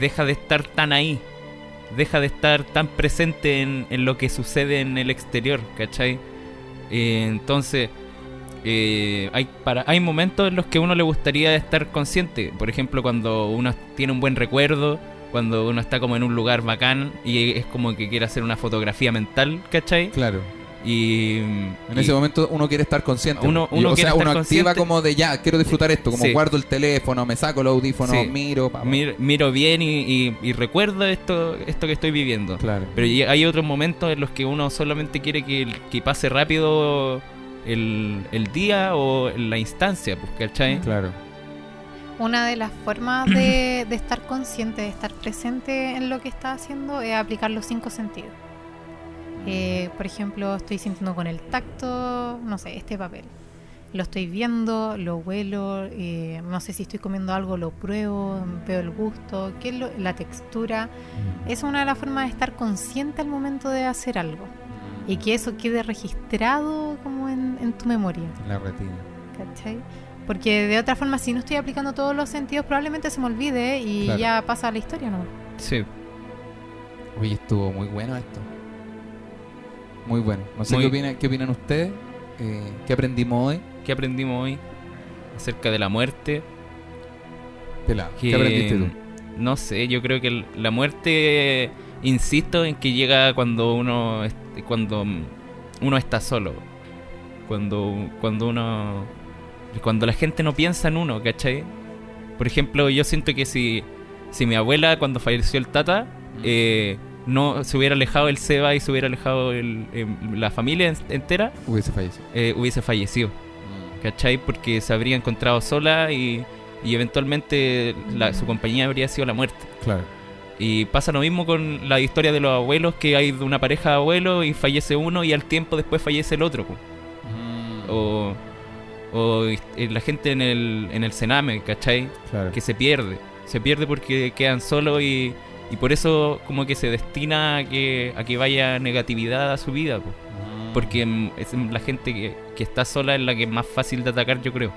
deja de estar tan ahí, deja de estar tan presente en, en lo que sucede en el exterior, ¿cachai? Eh, entonces, eh, hay, para, hay momentos en los que uno le gustaría estar consciente, por ejemplo, cuando uno tiene un buen recuerdo, cuando uno está como en un lugar bacán y es como que quiere hacer una fotografía mental, ¿cachai? Claro. Y En y- ese momento uno quiere estar consciente. Uno- uno o sea, uno activa consciente. como de ya, quiero disfrutar esto, como Sí. guardo el teléfono, me saco los audífonos, Sí. miro. pa, pa. mir- miro bien y, y- y recuerdo esto, esto que estoy viviendo. Claro. Pero hay otros momentos en los que uno solamente quiere que pase rápido el, el día o la instancia, pues, ¿cachai? Claro. Una de las formas de, de estar consciente, de estar presente en lo que está haciendo, es aplicar los cinco sentidos. Eh, por ejemplo, estoy sintiendo con el tacto, no sé, este papel. Lo estoy viendo, lo huelo, eh, no sé si estoy comiendo algo, lo pruebo, veo el gusto, qué es lo- la textura. Es una de las formas de estar consciente al momento de hacer algo y que eso quede registrado como en, en tu memoria. La retina. ¿Cachai? Porque de otra forma, si no estoy aplicando todos los sentidos, probablemente se me olvide y Claro. ya pasa la historia, ¿no? Sí. Oye, estuvo muy bueno esto. Muy bueno. No sé Muy- qué, opinan, qué opinan ustedes. Eh, ¿Qué aprendimos hoy? ¿Qué aprendimos hoy? Acerca de la muerte. Pelado. ¿Qué que, aprendiste tú? No sé, yo creo que la muerte, insisto en que llega cuando uno cuando uno está solo. Cuando cuando uno cuando la gente no piensa en uno, ¿cachai? Por ejemplo, yo siento que si si mi abuela cuando falleció el tata eh, no se hubiera alejado el Seba y se hubiera alejado el- em, la familia en- entera, Hubiese fallecido. eh, hubiese fallecido. ¿Cachai? Porque se habría encontrado sola y, y eventualmente la- su compañía habría sido la muerte. Claro. Y pasa lo mismo con la historia de los abuelos, que hay de una pareja de abuelos y fallece uno y al tiempo después fallece el otro. po. O, o eh, la gente en el, en el Sename, ¿cachai? Claro. Que se pierde. Se pierde porque quedan solos y, y por eso como que se destina a que, a que vaya negatividad a su vida. po. Porque mm, es la gente que, que está sola es la que es más fácil de atacar, yo creo.